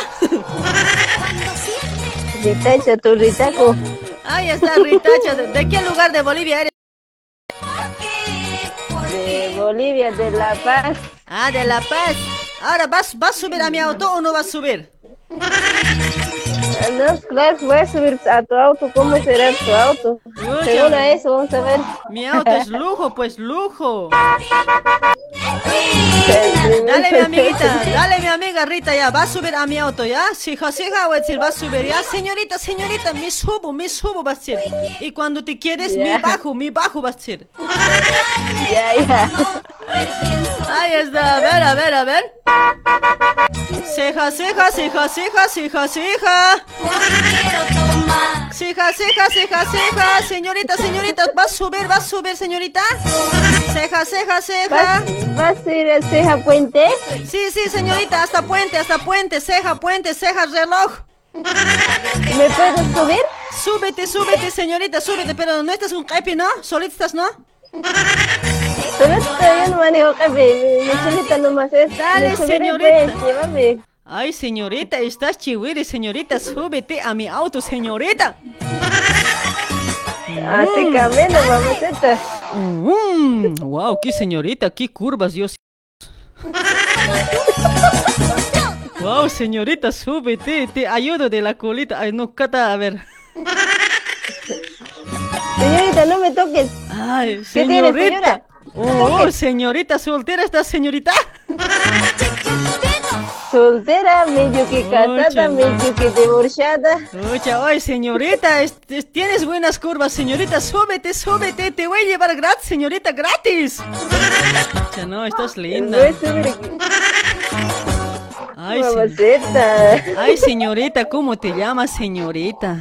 Rita, tu Rita ko. Ahí está, Rita Cha. ¿De de qué lugar de Bolivia eres? De Bolivia, de La Paz. Ah, de La Paz. Ahora, ¿vas, ¿vas a subir a mi auto o no vas a subir? No, claro, voy a subir a tu auto. ¿Cómo será tu auto? Según a eso, vamos a ver. Mi auto es lujo, pues lujo. Dale, mi amiguita, dale, mi amiga Rita, ya, va a subir a mi auto, ¿ya? Voy a decir, va a subir, ¿ya? Señorita, señorita, me subo, me subo, va a decir. Y cuando te quieres, me Ya. bajo, me bajo, va a decir. Ya, ya. Ahí está, a ver, a ver, a ver. Ceja, ceja, ceja, ceja, ceja, ceja. Ceja, ceja, ceja, ceja. Señorita, señorita, ¿va a subir, va a subir, señorita? Ceja, ceja, ceja. ¿Vas, vas a ir al Ceja Puente? Sí, sí, señorita, hasta puente, hasta puente, ceja, puente, ceja, reloj. ¿Me puedes subir? Súbete, súbete, señorita, súbete, pero no estás un capi, ¿no? Solita estás, ¿no? Pero todavía no manejo café. Mi, solita nomás es. Dale, Me señorita. pues, llévame. Ay, señorita, estás chihuire, señorita, súbete a mi auto, señorita. Así camino, mamacita. Mm, wow, qué señorita, qué curvas, Dios. Wow, señorita, súbete, te ayudo de la colita. Ay, no, Cata, a ver. Señorita, no me toques. Ay, ¿Qué tiene, señorita. señora? Oh, señorita, soltera está, señorita. Soltera, medio que casada, medio que divorciada. Oye, señorita, es- es- tienes buenas curvas, señorita, súbete, súbete, te voy a llevar gratis, señorita, gratis. No, estás linda. Ay, se-. Ay, señorita, ¿cómo te llamas, señorita?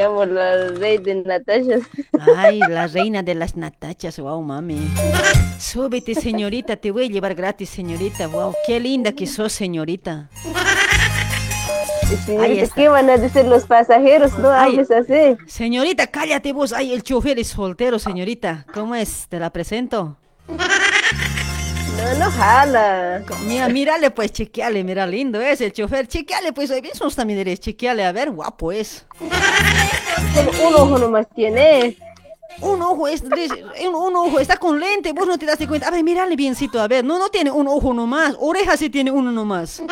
Llamo la rey de Natasha. Ay, la reina de las natachas, wow, mami. Súbete, señorita, te voy a llevar gratis, señorita, wow, qué linda que sos, señorita. Señorita. ¿qué van a decir los pasajeros? No Ay. hables así. Señorita, cállate vos, ay, el chofer es soltero, señorita. ¿Cómo es? ¿Te la presento? No, no jala. Mira, mírale pues, chequeale, mira, lindo es el chofer, chequeale pues, ahí mismo también eres, chequeale, a ver, guapo es. Solo un ojo nomás tiene. Un ojo es, un, un ojo está con lente, vos no te das de cuenta. A ver, mírale biencito, a ver, no, no tiene un ojo nomás, oreja sí tiene uno nomás.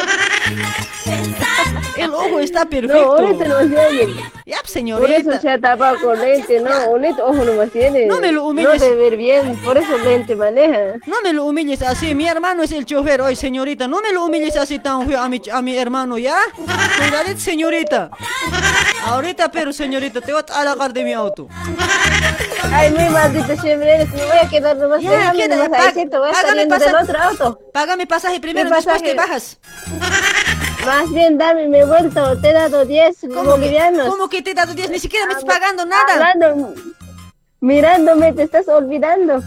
El ojo está perfecto. No, ahorita no se oye. Ya, Por eso señorita. se ha tapado con lente, no, lente ojo nomás tiene. No me lo No humilles. de ver bien, por eso lente maneja. No me lo humilles así, mi hermano es el chofer, hoy señorita, no me lo humilles así tan feo a mi, a mi hermano, ¿ya? Cuidadito, señorita. Ahorita, pero señorita, te voy a alagar de mi auto. Ay, muy maldito siempre me voy a quedar nomás, Ya, déjame nomás ahí, te voy saliendo del pasaje. otro auto. Págame pasaje primero, ¿Qué después te pasaje? bajas. Más bien dame mi vuelto, te he dado 10 ¿Cómo bolivianos. que, ¿Cómo que te he dado 10? Ni siquiera me estás pagando nada. Hablando, mirándome, te estás olvidando.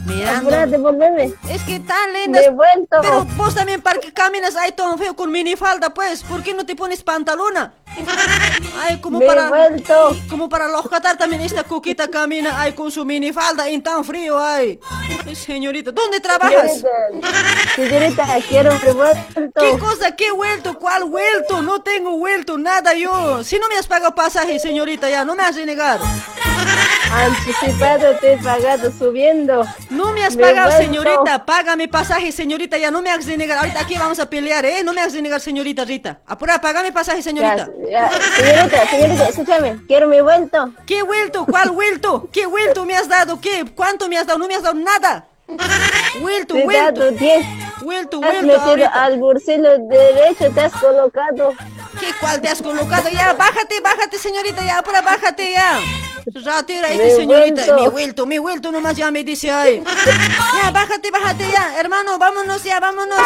Devolveme. Es que tan lindas. Devuelto. Pero vos también para que caminas ahí todo feo con minifalda, pues. ¿Por qué no te pones pantalona? Ay, como Me para. vuelto. Como para los Qatar también esta coquita camina ahí con su minifalda en tan frío ay. Señorita, ¿dónde trabajas? Señorita, señorita, quiero revuelto. ¿Qué cosa? ¿Qué vuelto? ¿Cuál vuelto? No tengo vuelto, nada yo. Si no me has pagado pasaje, señorita, ya, no me has renegado. Anticipado te he pagado subiendo. No me has Me pagado, vuelto. señorita. Págame pasaje, señorita, ya, no me hagas renegar. Ahorita aquí vamos a pelear, ¿eh? No me hagas renegar, señorita Rita. Apura, págame pasaje, señorita. Ya, ya, señorita, señorita, escúchame, quiero mi vuelto. ¿Qué vuelto? ¿Cuál vuelto? ¿Qué vuelto me has dado? ¿Qué? ¿Cuánto me has dado? No me has dado nada. 10. Vuelto, Te has metido al bolsillo derecho, te has colocado. ¿Qué cuál te has colocado? Ya, bájate, bájate, señorita, ya, apura, bájate, ya. Ratera he señorita. vuelto. He vuelto, he vuelto nomás, ya me dice ahí. Ya, bájate, bájate, ya. Hermano, vámonos, ya, vámonos.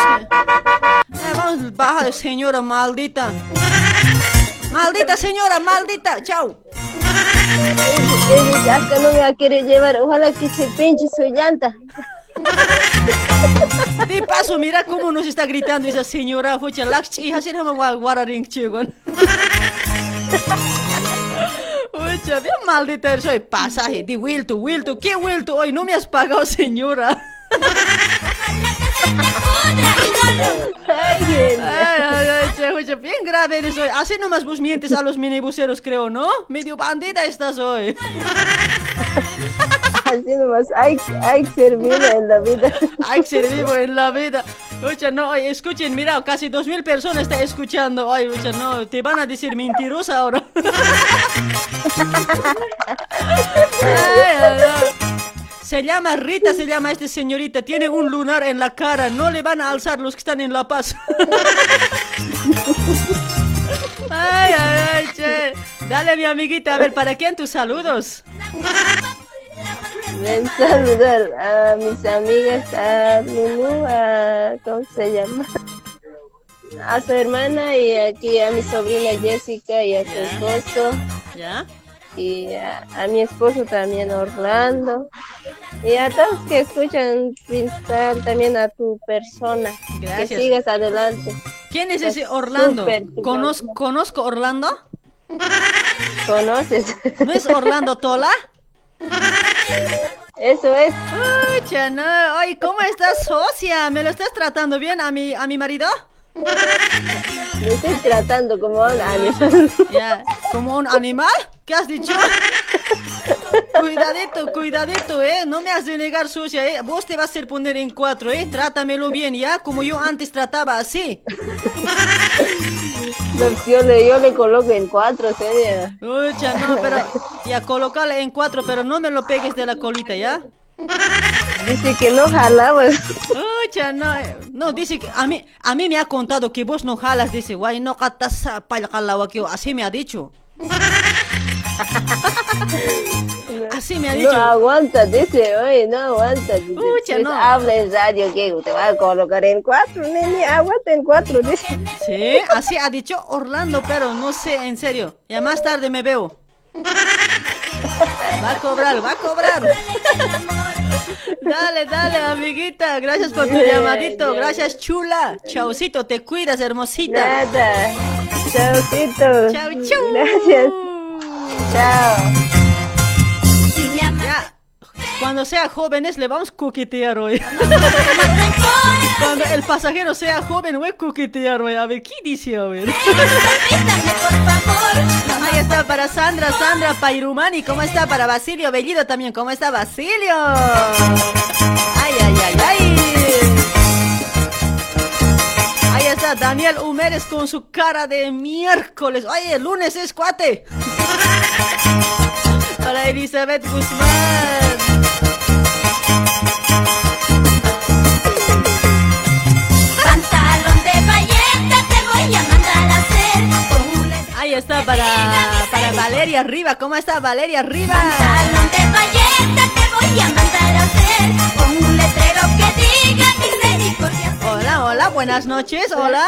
Ya, vamos, baja, señora maldita. Maldita señora, maldita. Chao. Hasta no me va a querer llevar, ojalá que se pinche su llanta. De paso, mira cómo nos está gritando esa señora. Fucha, bien maldita soy. Pasaje de vuelto, vuelto. ¿Qué vuelto hoy? No me has pagado, señora. Ay, bien. Ay, ay, bien grave eres hoy. Así nomás vos mientes a los minibuseros, creo, ¿no? Medio bandida estás hoy. Así nomás, hay, hay que ser viva en la vida. Hay que ser vivo en la vida. Oye, no, escuchen, mira, casi dos mil personas están escuchando. Ay, oye, no, te van a decir mentirosa ahora. Ay. Se llama Rita, se llama esta señorita. Tiene un lunar en la cara. No le van a alzar los que están en La Paz. Ay, ay, ay. Dale, mi amiguita, a ver, ¿para quién tus saludos? Ven saludar a mis amigas, a Lulu, a, ¿cómo se llama? A su hermana y aquí a mi sobrina Jessica y a su esposo. ¿Ya? Y a, a mi esposo también, Orlando. Y a todos que escuchan, principal también a tu persona. Gracias. Que sigas adelante. ¿Quién es ese Orlando? ¿Conozco, ¿Conozco Orlando? ¿Conoces? ¿No es Orlando Tola? Eso es. Ay, ay, ¿cómo estás, socia? ¿Me lo estás tratando bien a mi, a mi marido? Me estoy tratando como un animal. Ya, ¿como un animal? ¿Qué has dicho? Cuidadito, cuidadito, cuidadito, eh. No me has de negar sucia, eh. Vos te vas a hacer poner en cuatro, eh. Trátamelo bien, ya, como yo antes trataba así. Yo le, yo le coloco en cuatro, sería. Ucha, no, pero ya colocale en cuatro, pero no me lo pegues de la colita, ¿ya? Dice que no jala, pues. Ucha, no, eh, no, dice que a mí, a mí me ha contado que vos no jalas, dice, guay, no catas palcalahuaqueo, así me ha dicho. Así me ha dicho. No aguanta, dice, oye, no aguanta. Dice, Pucha, pues, no. Habla en radio que te va a colocar en cuatro, nene, aguanta en cuatro, dice. Sí, así ha dicho Orlando, pero no sé, en serio. Ya más tarde me veo. Va a cobrar, va a cobrar. Dale, dale, amiguita. Gracias por tu llamadito. Gracias, chula. Chaucito, te cuidas, hermosita. Nada. Chaucito. Chau, chau. Gracias. Chao. Ya. Cuando sea jóvenes le vamos a coquetear hoy. Cuando el pasajero sea joven, voy a coquetear hoy. A ver, ¿qué dice? A ver. Ahí está para Sandra, Sandra Pairumani. ¿Cómo está? Para Basilio Bellido también. ¿Cómo está Basilio? Daniel Humérez con su cara de miércoles. Oye, el lunes es cuate. Para Elizabeth Guzmán. Pantalón de bayeta te voy a mandar a hacer. Ahí está para, para Valeria Arriba. ¿Cómo está Valeria Arriba? Pantalón de bayeta te voy a mandar a hacer. Con un letrero que diga. Hola, hola, buenas noches. Hola.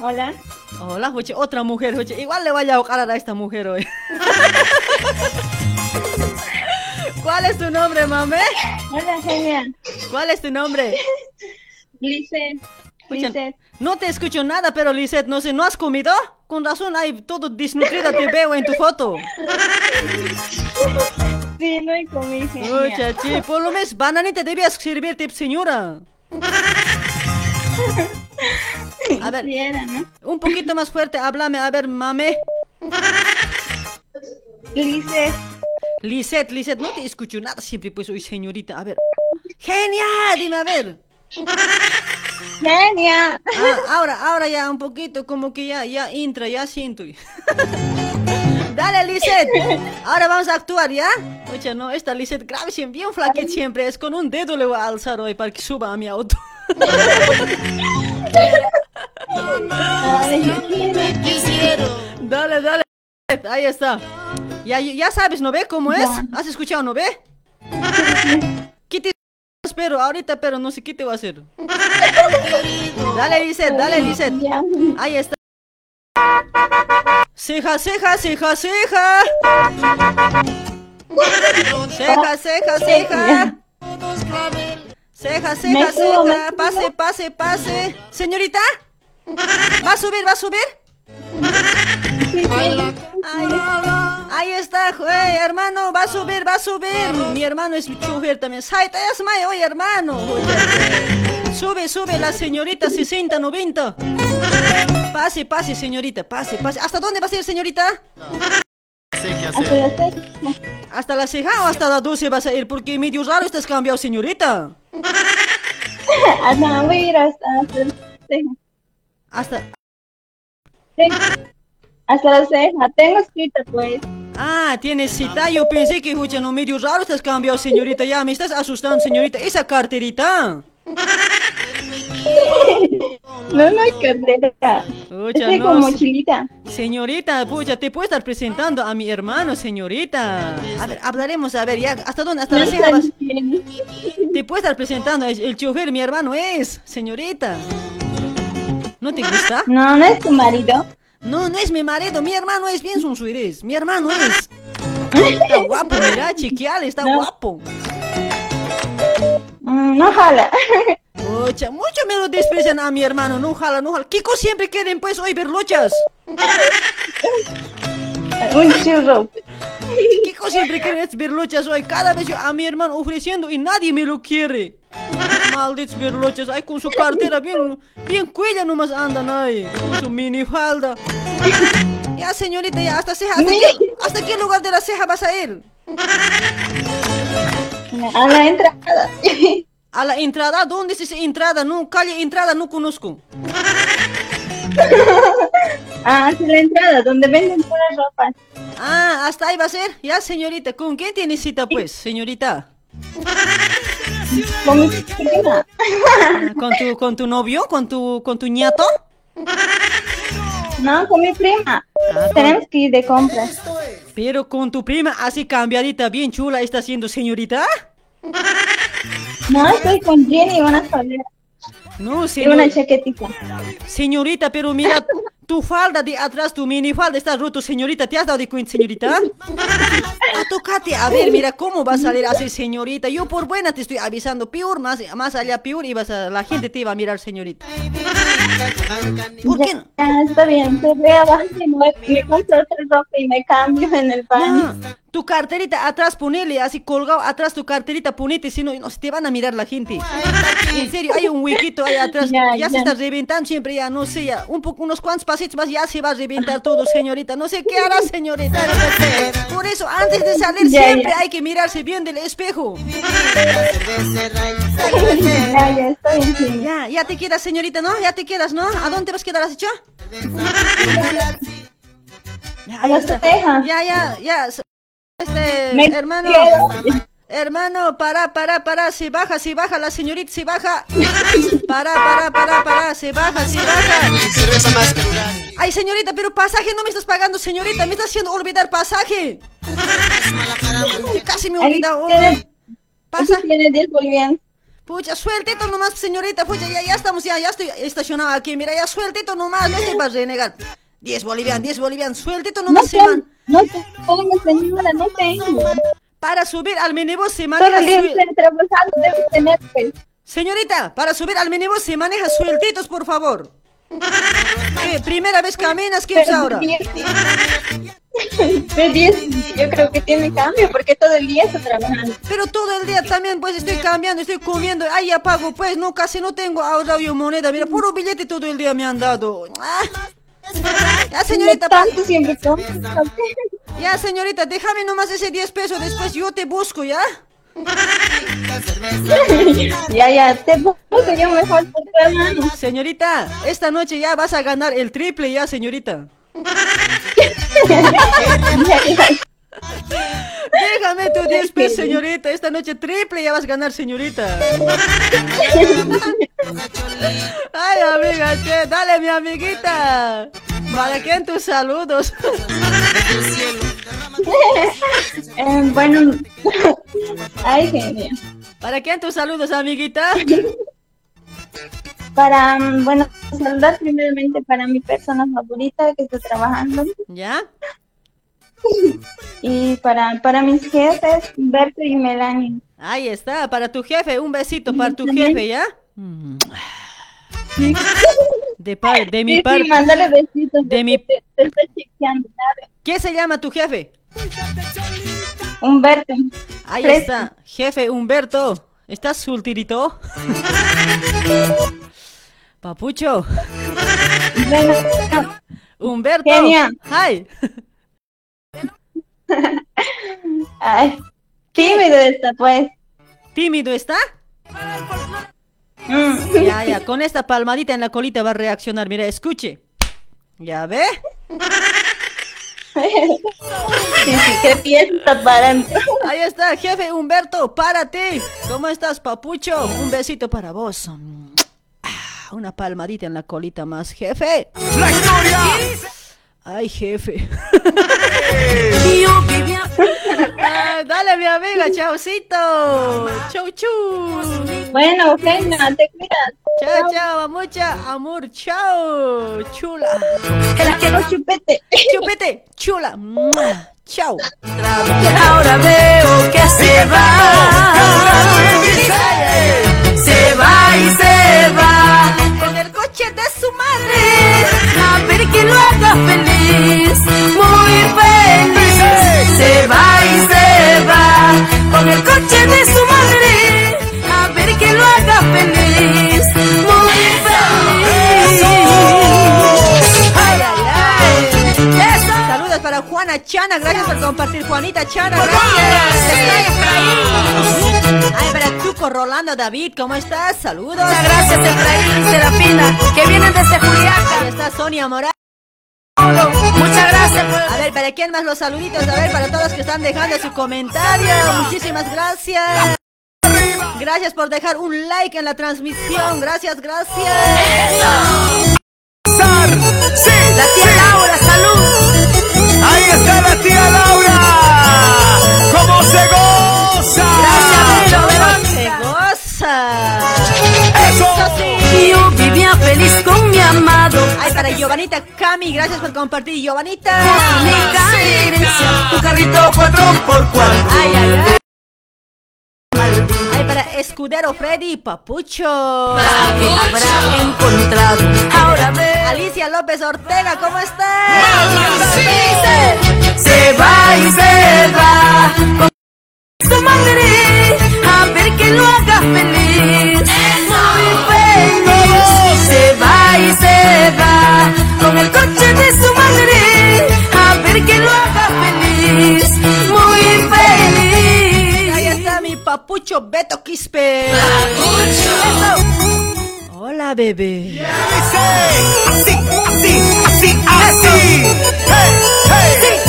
Hola. Hola, Joche, otra mujer, Joche. Igual le voy a ahogar a esta mujer hoy. ¿Cuál es tu nombre, mame? Hola, genial. ¿Cuál es tu nombre? Lisette. Escucha, No te escucho nada, pero Lisette, no sé, ¿no has comido? Con razón, hay todo desnutrida, te veo en tu foto. Sí, no hay comida. Oye, chi, por lo menos bananita debías servirte, señora. A ver, un poquito más fuerte, háblame, a ver, mame. Lisette. Lisette, Lisette, no te escucho nada siempre, pues soy señorita. A ver. Genial, dime, a ver. Genial. Ah, ahora, ahora ya un poquito, como que ya, ya entra, ya siento. Dale, Lisette. Ahora vamos a actuar, ¿ya? Oye, no, esta Lisette grave siempre, bien flaquita siempre. Es con un dedo le voy a alzar hoy para que suba a mi auto. Dale, dale. Ahí está. Ya, ya sabes, ¿no ve cómo es? ¿Has escuchado, no ve? ¿Qué te espero ahorita, pero no sé qué te va a hacer? Dale, Lisette, dale, Lisette. Ahí está. Ceja, ceja, ceja, ceja. Ceja, ceja, ceja. Ceja, ceja, ceja. Pase, pase, pase. Señorita. ¿Va a subir, va a subir? Ahí, ahí está, hey, hermano, va a subir, va a subir. Mi hermano es chofer también. Saita, es may, oye, hermano. Sube, sube la señorita 60, 90. Pase, pase, señorita, pase, pase. ¿Hasta dónde va a ser, señorita? Hasta las seis. ¿Hasta la ceja o hasta la 12 vas a ir? Porque medio raro estás cambiado, señorita. Hasta voy a ir hasta, hasta las cejas. Hasta. Hasta las cejas. Tengo escrito, pues. Ah, tienes cita. Yo pensé que, escucha, no, medio raro estás cambiado, señorita. Ya, me estás asustando, señorita. Esa carterita. No, no hay cartera. Pucha, Estoy no, con se- mochilita. Señorita, pucha, te puedo estar presentando a mi hermano, señorita. A ver, hablaremos, a ver, ya, ¿hasta dónde? ¿Hasta No. Te puedo estar presentando, el, el chofer, mi hermano es, señorita. ¿No te gusta? No, no es tu marido. No, no es mi marido, mi hermano es bien sonsuirés, mi hermano es. Está guapo, mira, chequeale, está guapo. Mm, no jala. Pucha, mucho me lo desprecian a mi hermano, no jala, no jala. Kiko siempre quieren pues hoy ver luchas. Un churro. Kiko siempre quiere ver luchas hoy. Cada vez yo a mi hermano ofreciendo y nadie me lo quiere. Malditos ver luchas. Ay, con su cartera bien, bien cuella nomás andan ahí. Con su mini falda. Ya, señorita, ya, hasta ceja. ¿Hasta, qué, hasta qué lugar de la ceja vas a ir? A la entrada. ¿A la entrada? ¿Dónde es esa entrada? No, calle entrada no conozco. Ah, hacia la entrada, donde venden pura ropa. Ah, hasta ahí va a ser. Ya, señorita. ¿Con quién tiene cita, pues, señorita? Con mi prima. ¿Con tu, con tu novio? ¿Con tu, con tu ñato? No, con mi prima. Tenemos que ir de compras. Pero con tu prima, así cambiadita, bien chula, está siendo señorita. No, estoy con Jenny, una solera. No, Y señor- una chaquetita. Señorita, pero mira, tu falda de atrás, tu minifalda está roto, señorita. ¿Te has dado de cuenta, señorita? Ah, tócate, a ver, mira cómo va a salir así, señorita. Yo por buena te estoy avisando, peor, más, más allá peor, y vas a, la gente te iba a mirar, señorita. ¿Por qué no? Ah, está bien, te voy abajo y me, me compro otra ropa y me cambio en el baño. Tu carterita atrás, ponele, así colgado atrás tu carterita, ponete, si no, no, se te van a mirar la gente. En serio, hay un huequito ahí atrás, ya, Ya, se está reventando siempre, ya, no sé, ya, un poco, unos cuantos pasitos más, ya se va a reventar todo, señorita. No sé qué hará, señorita. Por eso, antes de salir, Ya, siempre ya. hay que mirarse bien del espejo. Ya, ya, te quedas, señorita, ¿no? Ya te quedas, ¿no? ¿A dónde te vas a quedar, has dicho? Ya. Ya, ya, ya. Este, hermano. Hermano, para, para, para, se baja, se baja, la señorita se baja. Para, para, para, para, se baja, se baja. Ay, señorita, pero pasaje no me estás pagando, señorita, me estás haciendo olvidar pasaje. Casi me tiene- Pasa. Tiene 10 bolivianos. Pucha, sueltito nomás, señorita. Pucha, ya, ya estamos, ya, ya estoy estacionado aquí. Mira, ya sueltito nomás, no te vas a renegar. 10 bolivianos, 10 bolivianos, sueltito No nomás, se tengo, man. no tengo, señora, no tengo. Para subir al minibús se maneja estoy. Señorita, para subir al minibús se maneja sueltitos, por favor. ¿Qué? ¿Primera vez caminas? ¿Qué es ahora? de 10, de 10, yo creo que tiene cambio porque todo el día está trabajando. Pero todo el día también, pues estoy cambiando, estoy comiendo. Ay, ya pago, pues no, casi no tengo ahorrado yo moneda. Mira, puro billete todo el día me han dado. Ah. Ya, señorita, Tanto siempre ya, señorita, déjame nomás ese 10 pesos. Después yo te busco, ¿ya? Ya, ya, te busco yo mejor hermano. Señorita, esta noche ya vas a ganar el triple, ya, señorita. Déjame tu 10 pesos, señorita. Esta noche triple ya vas a ganar, señorita. Ay, amiga, che, dale, mi amiguita. ¿Para quién tus saludos? Eh, bueno, ay, genial. ¿Para quién tus saludos, amiguita? Para, mm, bueno, saludar primeramente para mi persona favorita que está trabajando. ¿Ya? Y para, para mis jefes, Berto y Melanie. Ahí está, para tu jefe, un besito para tu jefe, ¿ya? De, par- de mi Sí, sí, parte. mándale besitos. De mi... Te, te estoy chequeando, ¿sabes? ¿Qué se llama tu jefe? Humberto. Ahí está, jefe Humberto. ¿Estás solterito? Papucho. Humberto. Genia. Ay. Ay, tímido está, pues. ¿Tímido está? Mm. Ya, ya, con esta palmadita en la colita va a reaccionar. Mira, escuche. ¿Ya ve? Sí, sí, qué pieza está parando. Ahí está, jefe Humberto, párate. ¿Cómo estás, papucho? Un besito para vos. Ah, Una palmadita en la colita más, jefe. ¡La historia! Ay, jefe. Ay, dale, mi amiga, chaucito. Chau, chu. Bueno, Eugenia, te cuidas. Chao, chao, mucha amor, chao. Chula. Te la quiero chupete. Chupete, chula. Chao. Ahora veo que se va. Se va y se va. Que lo haga feliz. Muy feliz. Se va y se va. Con el coche de su madre. A ver que lo haga feliz. Muy feliz. Ay, ay, ay. Saludos para Juana Chan Chana, gracias por compartir. Juanita Chana, gracias. Ay, para Tuco Rolando David, ¿cómo estás? Saludos. Muchas gracias, Efraín y Serafina, que vienen desde Juliaca. Ahí está Sonia Morales. Muchas gracias. A ver, ¿para quién más los saluditos? A ver, para todos que están dejando su comentario. Muchísimas gracias. Gracias por dejar un like en la transmisión. Gracias, gracias. Sí, La tía Laura, salud. Ahí está la tía Laura. ¿Cómo se goza? Se goza. Eso. sí. Yo vivía feliz con amado. Ay, para Giovanita Cami, gracias por compartir, Giovanita. Mi carencia. Tu carrito cuatro por cuatro. Ay, ay, ay. Ay, para Escudero Freddy Papucho. Habrá encontrado. Ahora ve. Alicia López Ortega, ¿cómo estás? Se va y se va con su madre a ver que lo haga feliz. El coche de su madre a ver que lo haga feliz. Muy feliz. Ahí está mi papucho Beto Quispe. Hola, bebé. Así, así, así, así. Hey, hey.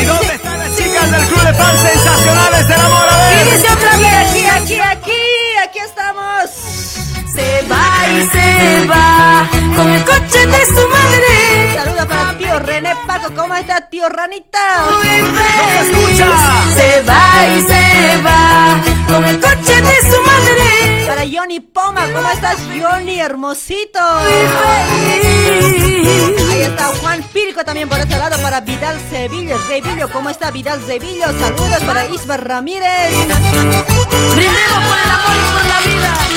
¿Y dónde están las chicas del Club de Fans Sensacionales del Amor? A ver. Y dice otra vez. aquí, aquí, aquí, va y se va con el coche de su madre. Saludos para tío René Paco, ¿cómo está tío Ranita? escucha! Se va y se va con el coche de su madre. Para Johnny Poma, ¿cómo estás Johnny, hermosito? Ahí está Juan Pilco también por este lado para Vidal Sevilla. Sevillo, ¿cómo está Vidal Sevillo? Saludos para Isma Ramírez. Brindemos por el amor y por la vida.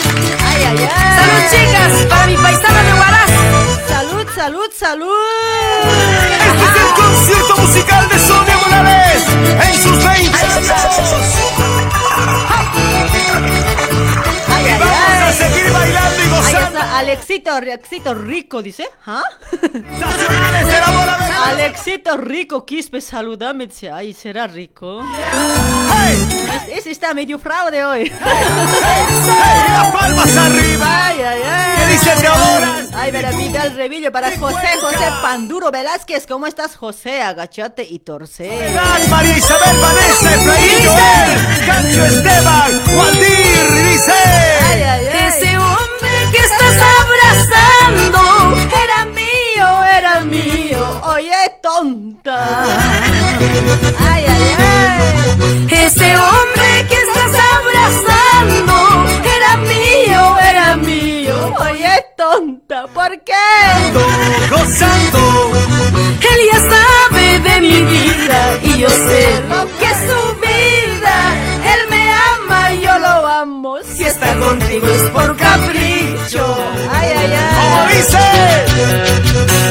Ay, ay, ay. Salud, chicas, para mi paisana de Huaraz. Salud, salud, salud. Este es el concierto musical de Sonia Morales en sus 20 años. Seguir bailando y Ahí gozando. está Alexito, Alexito Rico, dice. ¿Ah? Alexito Rico, Quispe, saludame. Dice, ay, será rico. Hey, Es- Ese está medio fraude hoy. hey, hey, las palmas arriba. Ay, ay, ay. ¿Qué dice Teodora? Ay, para Vidal Revillo, para José, José Panduro Velázquez. ¿Cómo estás, José? Agachate y torce. Tal, María Isabel, Vanessa, Efraín, Joel, Cancho Esteban, Waldir, dice. Ay, ay, ay. Ese hombre que estás abrazando Era mío, era mío. Oye, tonta. Ay, ay, ay. Ese hombre que estás abrazando era mío, era mío. Oye, tonta. ¿Por qué? Gozando. Él ya sabe de mi vida y yo sé lo que es su vida. Y. Si está contigo es por capricho. Ay, ay, ¿Cómo ay. dice?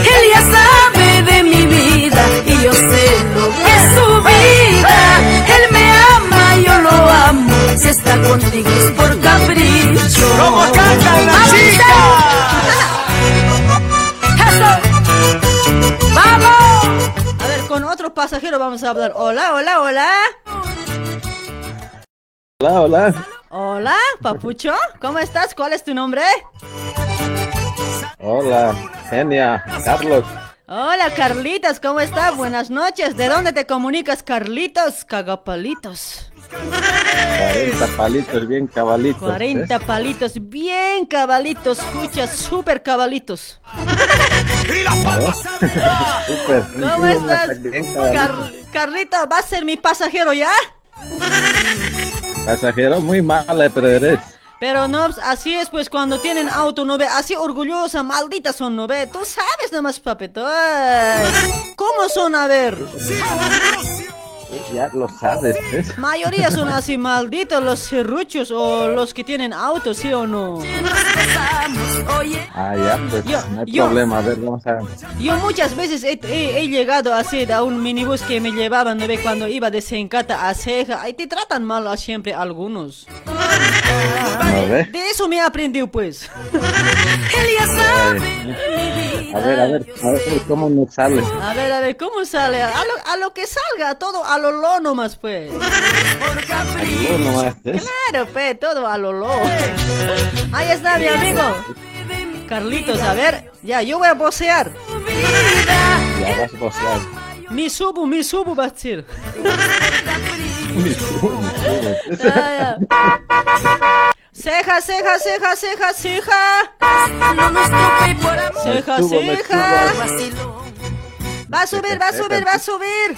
Él ya sabe de mi vida y yo sé lo que es su vida. Él me ama, yo lo amo. Si está contigo es por capricho. ¿Cómo cantan las ¡Vamos, chicas? ¡Eso! ¡Vamos! A ver, con otro pasajero vamos a hablar. Hola, hola, hola. Hola, hola. Hola, papucho. ¿Cómo estás? ¿Cuál es tu nombre? Hola, Genia, Carlos. Hola, Carlitos. ¿Cómo estás? Buenas noches. ¿De dónde te comunicas, Carlitos? Cagapalitos. 40 palitos bien cabalitos. 40 ¿ves? palitos. Bien cabalitos. Escucha, súper cabalitos. Súper. ¿Cómo estás? Carlito, ¿va a ser mi pasajero ya? Pasajero muy mala, pero eres. Pero no, así es pues cuando tienen auto, ¿no ve? Así orgullosa, maldita son, ¿no ve? Tú sabes nomás, papito. ¿Cómo son? A ver. Ya lo sabes, ¿ves? Mayoría son así, malditos los serruchos o los que tienen auto, ¿sí o no? Ah, ya, pues Yo- no hay yo- problema. A ver, vamos a. Yo muchas veces he, he- he llegado así a un minibús que me llevaban, ¿no? Cuando iba de Sencata a Ceja. Ahí te tratan mal a siempre algunos. De eso me he aprendido, pues. Él ya sabe de mi A ver, a ver, a ver cómo me sale. A ver, a ver, ¿cómo sale? A lo, a lo que salga, todo a lo lo nomás, pues. Aló, nomás. Claro, pe, todo a lo lo. Ahí está mi amigo. Carlitos, a ver, ya, yo voy a vocear. Ya vas a vocear. Mi subu, mi subu va a decir. Ah, ya. Ceja, ceja, ceja, ceja, ceja. Ceja, subo, ceja. Va a subir, va a subir, va a subir.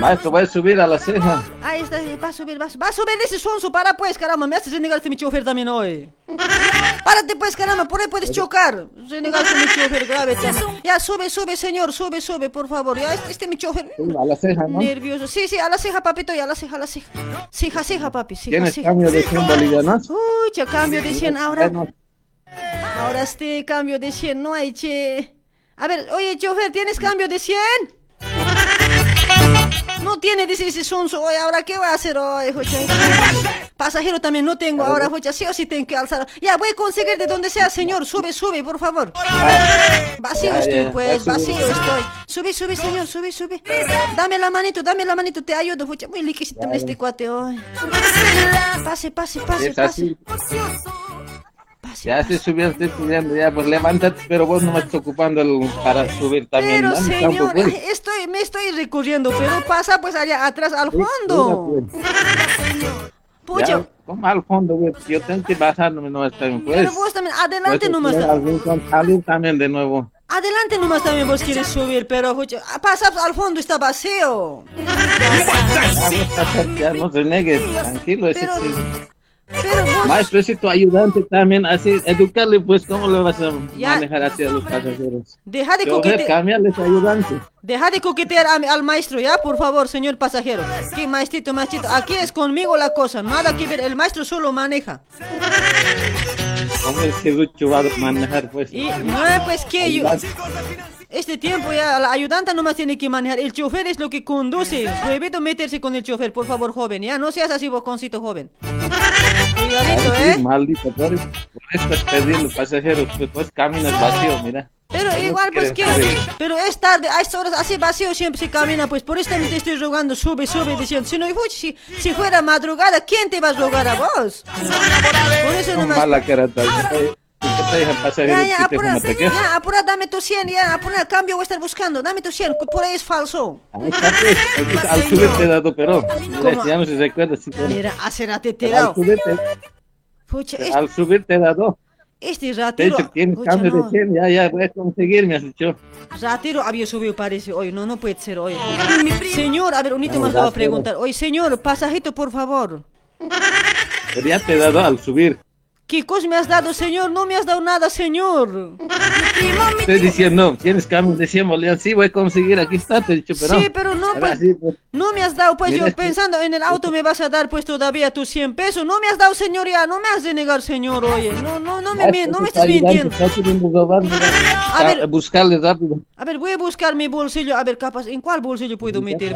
Maestro, voy a subir a la ceja. Ahí está, va a subir, va a subir. Va a subir ese sonso, para pues, caramba. Me haces renegarte mi chofer también hoy. Párate pues, caramba, por ahí puedes chocar. Renegarte mi chofer, grave. Ya, sube, sube, señor, sube, sube, por favor. Ya, este, este mi chofer. A la ceja, ¿no? Nervioso. Sí, sí, a la ceja, papito, ya, a la ceja, a la ceja. Ceja, ceja, papi, ceja, ¿Tienes ceja. cambio de 100 bolivianos? Uy, che, cambio de 100 ahora. Ahora este cambio de 100, no hay, che. A ver, oye, chofer, ¿tienes cambio de 100? No tiene, dice ese sonso. Oye, ¿ahora qué voy a hacer hoy, jocha? Pasajero también no tengo ahora, jocha. Sí o sí tengo que alzar. Ya, voy a conseguir de donde sea, señor. Sube, sube, por favor. Vacío estoy, pues, vacío estoy. Sube, sube, señor, sube, sube. Dame la manito, dame la manito, te ayudo, jocha. Muy liquidito en este cuate hoy. Pase, pase, pase, pase. Ya si subiste estudiando, ya pues levántate, pero vos no me estás ocupando el- para subir también. Pero ¿no? señor, pues. estoy, me estoy recorriendo, pero pasa pues allá atrás al fondo. Pucha, Ya, ¿Cómo al fondo, güey? Yo tengo que bajarme nomás también, pues. pero vos también, adelante Pues, nomás. salir también de nuevo. Adelante nomás también vos quieres subir, pero pucha, ah, pasa al fondo, está vacío. Ya no se negues, tranquilo. Pero-. Pero vos, Maestro, ese tu ayudante también, así, educarle, pues, ¿cómo le vas a Ya. manejar así a los pasajeros? deja de coquetear, ayudante. deja de coquetear a al maestro, ya, por favor, señor pasajero. ¿Qué maestrito, maestrito? Aquí es conmigo la cosa, nada que ver, el maestro solo maneja. ¿Cómo es que Lucho va a manejar, pues? Y no, pues que yo... Este tiempo ya la ayudante nomás tiene que manejar. El chofer es lo que conduce. Prohibido meterse con el chofer, por favor, joven. Ya no seas así, boconcito joven. Cuidadito, ¿eh? Maldito, por eso, por eso es pedir los pasajeros, pues, pues caminas vacío, mira. Pero igual, pues que. Pero es tarde, a estas horas así vacío siempre se camina, pues por eso también te estoy rogando, sube, sube, diciendo. Si no, si, si fuera madrugada, ¿quién te va a rogar a vos? Por eso No nomás. mala cara, tal. ¿Qué te Ya, ya, te apura, te quejas? ya, apura, dame tu 100, ya, apura, cambio voy a estar buscando, dame tu 100, por ahí es falso. Aquí Al subir te he dado, pero ya no se recuerda. Si te- Mira, hace rato te he al dado. subir te, Pucha, este, al subir te he dado. este ratero, tienes pucha, cambio no. de 100, ya, ya, voy a conseguir, me has dicho. Ratero había subido, parece, hoy, no, no puede ser hoy. Señor, a ver, un No, más voy a preguntar. Oye, señor, pasajito, por favor. Ya te he dado al subir. ¿Qué cosa me has dado, señor? No me has dado nada, señor. Estoy diciendo, tienes cambio de 100 bolivianos. Sí, voy a conseguir, aquí está, te he dicho, pero. Sí, pero no, pues, sí, pues, no me has dado, pues yo pensando en el auto me vas a dar pues todavía tus 100 pesos. No me has dado, señor, ya, no me has de negar, señor, oye. No, no, no me, ah, no pues, me está estás mintiendo. A ver. Ah, Buscarle rápido. A ver, voy a buscar mi bolsillo, a ver, capaz, ¿en cuál bolsillo puedo meter?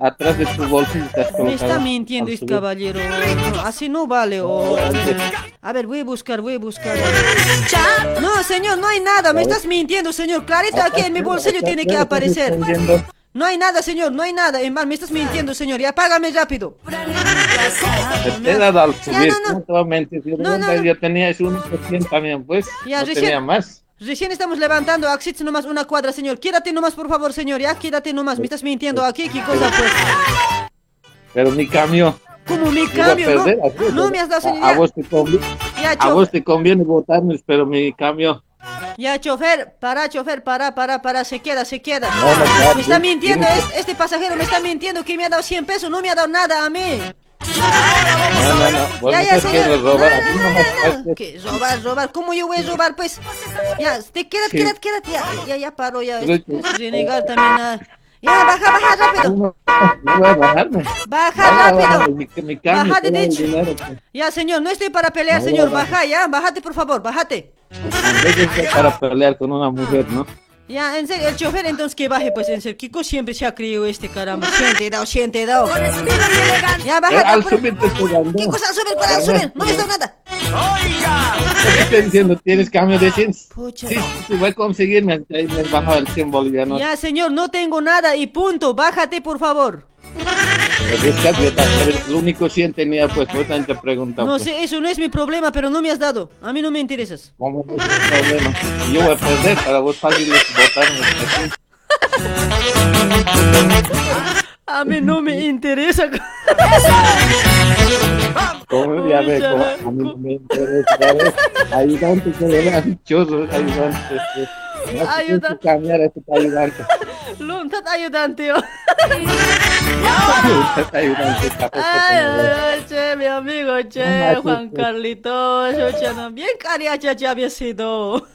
Atrás de tu bolsillo. Me está mintiendo este caballero. No, así no vale. oh, a, ver, a ver, voy a buscar, voy a buscar. No, señor, no hay nada. Me estás mintiendo, señor. Clarito, aquí en mi bolsillo tiene que aparecer. No hay nada, señor, no hay nada. En mal, me estás mintiendo, señor. Ya págame rápido. Te he dado al subir. no, no. ¿Cómo te voy a No, no, no. yo tenía ese 1% también, pues. Ya, no recién- tenía más. Recién estamos levantando Axit nomás una cuadra, señor. Quédate nomás, por favor, señor. Ya, quédate nomás. Me estás mintiendo aquí. ¿Qué cosa, pues? Pero mi cambio. Como mi a cambio, perder, ¿no? No me has dado, a, señor. a vos te conviene, ya, a chofer. vos te conviene votarme, pero mi cambio. Ya, chofer, para, chofer, para, para, para, se queda, se queda. No, no, no, me está mintiendo, es- este pasajero me está mintiendo que me ha dado 100 pesos, no me ha dado nada a mí. No, no, no. Ya, ya, señor. robar. No, no, no me. ¿Qué? Robar, robar, ¿cómo yo voy a robar, pues? Ya, te quedas, Sí. quédate, quédate, ya, ya, ya paro, ya. Renegar también. Ya, baja, baja rápido. No, no voy a bajarme. Baja Baja, rápido. baja, cambio. Bájate, doy el dicho. dinero, pues. Ya, señor, no estoy para pelear, No, señor. baja. Baja, ya, bájate, por favor, bájate. En vez de ser para pelear con una mujer, ¿no? Ya, en serio, el chofer entonces que baje, pues en serio. Kiko siempre se ha creído este caramba. Siente dado, siente dado. Ya, Eh, baja. al apura. subir te estoy dando. ¿Qué cosa al subir? Para al subir. No me has dado nada. ¿Qué estoy diciendo? ¿Tienes cambio de 100? Sí, sí, voy a conseguirme. Ahí me bajo el 100 bolivianos. Ya, señor, no tengo nada y punto. Bájate, por favor. El único 100 tenía, pues, justamente preguntado. No sé, eso no es mi problema, pero no me has dado. A mí no me interesas. ¿Cómo no es mi problema? Yo voy a perder para vos fácil votarme. A mí no me interesa. ¿Cómo? Ya ve, ¿cómo? a mí me interesa. Ayudante que ayudante. No Ayuda. sé cambiar a ayudante. Luntat ayudante. yo. Este ayudante Ay, como- ay, ay, che, mi amigo, che, Juan Carlitos, no, bien cariacha ya había sido.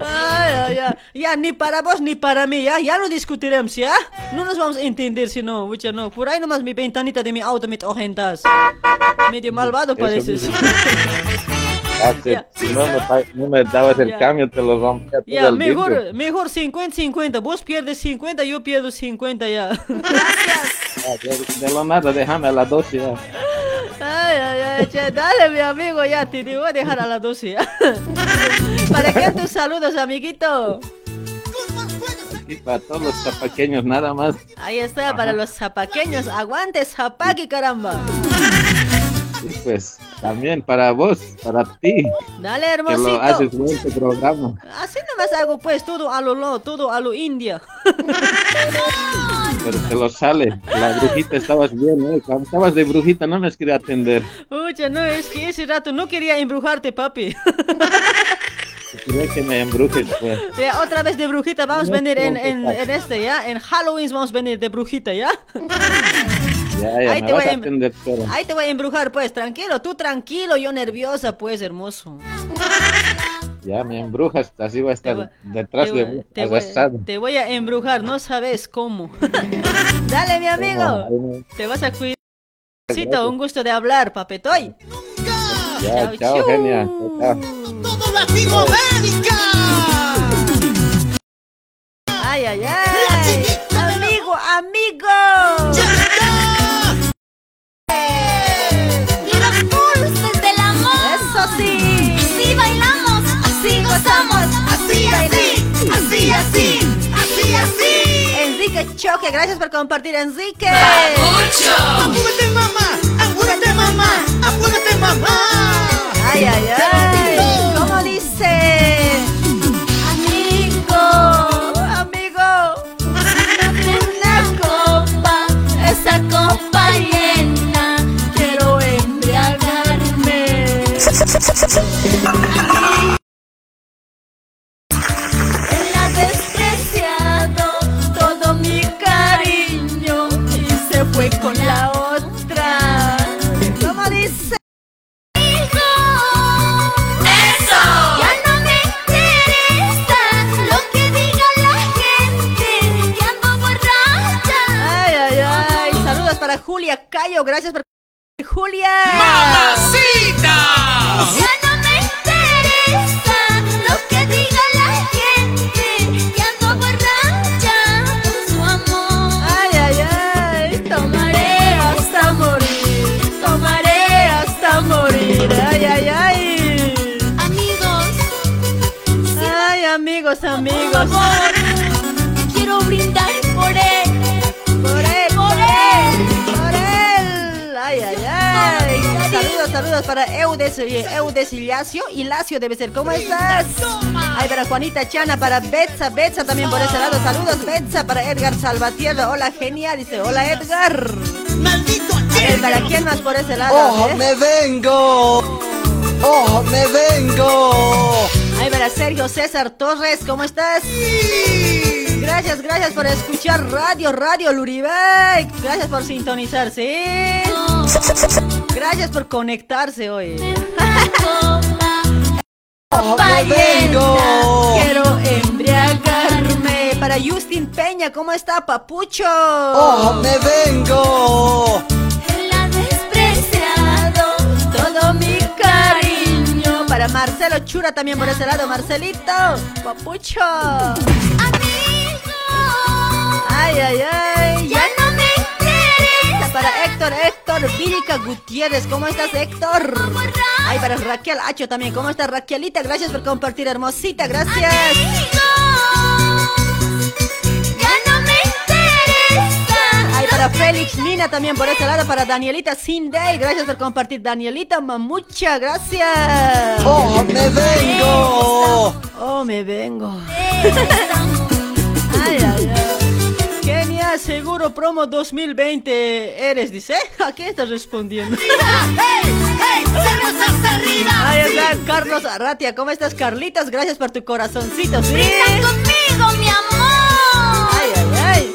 Ay, ay, ay. Ya, ni para vos ni para mí, ya, ya no discutiremos, ya. No nos vamos a entender si no, mucha no. Por ahí nomás mi ventanita de mi auto me ojentas. Medio malvado pareces. Hace- Si no no me dabas el Ya. cambio, te lo rompía todo Ya, el vidrio. mejor, mejor 50-50. Vos pierdes 50, yo pierdo 50 ya. Ah, De, lo nada, déjame a las 12 ya. Ay, ay, ay, che, dale, mi amigo, ya te voy a dejar a las 12 ya. ¿Para qué tus saludos, amiguito? Y para todos los zapaqueños, nada más. Ahí está, para los zapaqueños. Aguante, zapaqui, caramba. Pues también para vos, para ti, Dale, que lo hermosito. haces buen este programa. Así nomás hago, pues, todo a lo lo, todo a lo india. Pero te lo sale. La brujita estabas bien, ¿eh? Cuando estabas de brujita no nos quería atender. Oye, no, es que ese rato no quería embrujarte, papi. Que me embrujes, pues. Ya, otra vez de brujita, vamos a No venir en, en, en este, ¿ya? En Halloween vamos a venir de brujita, ¿ya? Ya, ya, Ahí me te vas voy a a em- atender, pero. Ahí te voy a embrujar, pues, tranquilo, tú tranquilo, yo nerviosa, pues, hermoso. Ya me embrujas, así va a estar detrás te, de mí, te voy, te voy a embrujar, no sabes cómo. Dale, mi amigo, Bueno, te vas a cuidar. Gracias. Un gusto de hablar, papetoy. Ya, Chao, chao, genia. Chao. Ay, ay, ay. Amigo, amigo. Mira pulsos del amor. Eso sí. Así bailamos, así gozamos, así, así, así, así, así, así. Enrique Choque, gracias por compartir, Enrique. ¡Apúrate, mamá! ¡Apúrate, mamá! ¡Apúrate, mamá! Ay, ay, ay. ¿Cómo dice? Julia Cayo, gracias por. Julia. Ya no me interesa lo que diga la gente, que ando borracha por su amor. Ay, ay, ay. Tomaré hasta morir, Tomaré hasta morir. Ay, ay, ay. amigos. Ay, amigos, Por amigos. Saludos, para Eudes, eh, Eudes Ilacio. Ilacio debe ser, ¿cómo estás? Ay, para Juanita Chana, para Betsa, Betsa también por ese lado. Saludos, Betsa, para Edgar Salvatierra. Hola, genial. Dice, hola, Edgar. A ver, ¿para quién más por ese lado? ¡Oh, eh? me vengo! ¡Oh, me vengo! Ay, para Sergio César Torres, ¿cómo estás? Gracias, gracias por escuchar Radio, Radio Luribay. Gracias por sintonizarse. Gracias por conectarse hoy. ¡Oh, me vengo! Quiero embriagarme. Para Justin Peña, ¿cómo está, papucho? ¡Oh, me vengo! Él ha despreciado todo mi cariño. Para Marcelo Chura también por ese lado, Marcelito. Papucho. Ay, ay, ay. Ya Héctor, Héctor. Vírica Gutiérrez. ¿Cómo estás, Héctor? Ay, para Raquel Hacho también. ¿Cómo estás, Raquelita? Gracias por compartir, hermosita. Gracias. Ya no me interesa. Ay, para Félix Nina también por este lado. Para Danielita Sindey. Gracias por compartir, Danielita. Muchas gracias. ¡Oh, me vengo! Oh, me vengo. Ay, ay, ay. Seguro Promo 2020 eres, dice. ¿A qué estás respondiendo? Ahí está Carlos Arratia. ¿Cómo estás, Carlitos? Gracias por tu corazoncito, ¿sí? Conmigo, mi amor. Ay, ay, ay.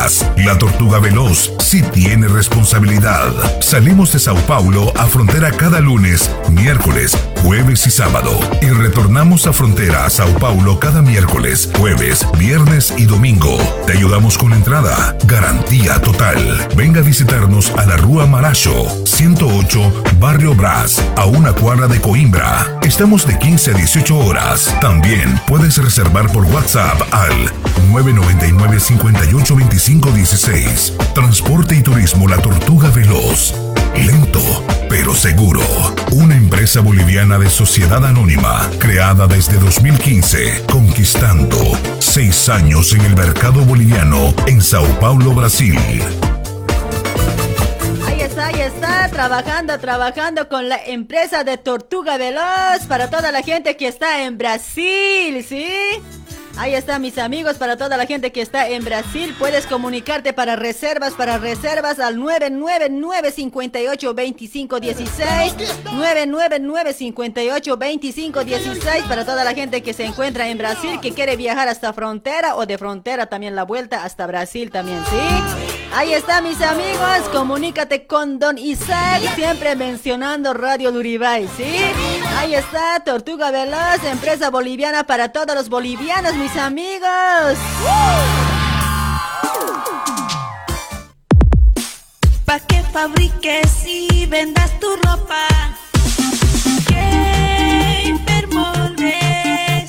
La Tortuga Veloz sí tiene responsabilidad. Salimos de Sao Paulo a frontera cada lunes, miércoles, jueves y sábado. Y retornamos a frontera a Sao Paulo cada miércoles, jueves, viernes y domingo. Te ayudamos con entrada. Garantía total. Venga a visitarnos a la Rúa Maracho, 108, Barrio Brás, a una cuadra de Coimbra. Estamos de 15 a 18 horas. También puedes reservar por WhatsApp al 999 58 25 16. Transporte y turismo La Tortuga Veloz. Lento, pero seguro. Una empresa boliviana de sociedad anónima, creada desde 2015, conquistando seis años en el mercado boliviano en Sao Paulo, Brasil. Ahí está, ahí está, trabajando, trabajando con la empresa de Tortuga Veloz para toda la gente que está en Brasil, ¿sí? Ahí está, mis amigos, para toda la gente que está en Brasil. Puedes comunicarte para reservas, para reservas al 999-58-2516. 999-58-2516. Para toda la gente que se encuentra en Brasil, que quiere viajar hasta frontera o de frontera también la vuelta hasta Brasil también, ¿sí? Ahí está, mis amigos. Comunícate con Don Isaac, siempre mencionando Radio Luribay, ¿sí? Ahí está, Tortuga Veloz, empresa boliviana para todos los bolivianos, mis amigos. Pa' que fabriques y vendas tu ropa.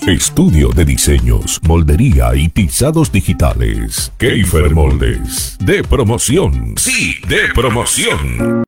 Estudio de diseños, moldería y tizados digitales. Keifer Moldes. De promoción. Sí, de promoción.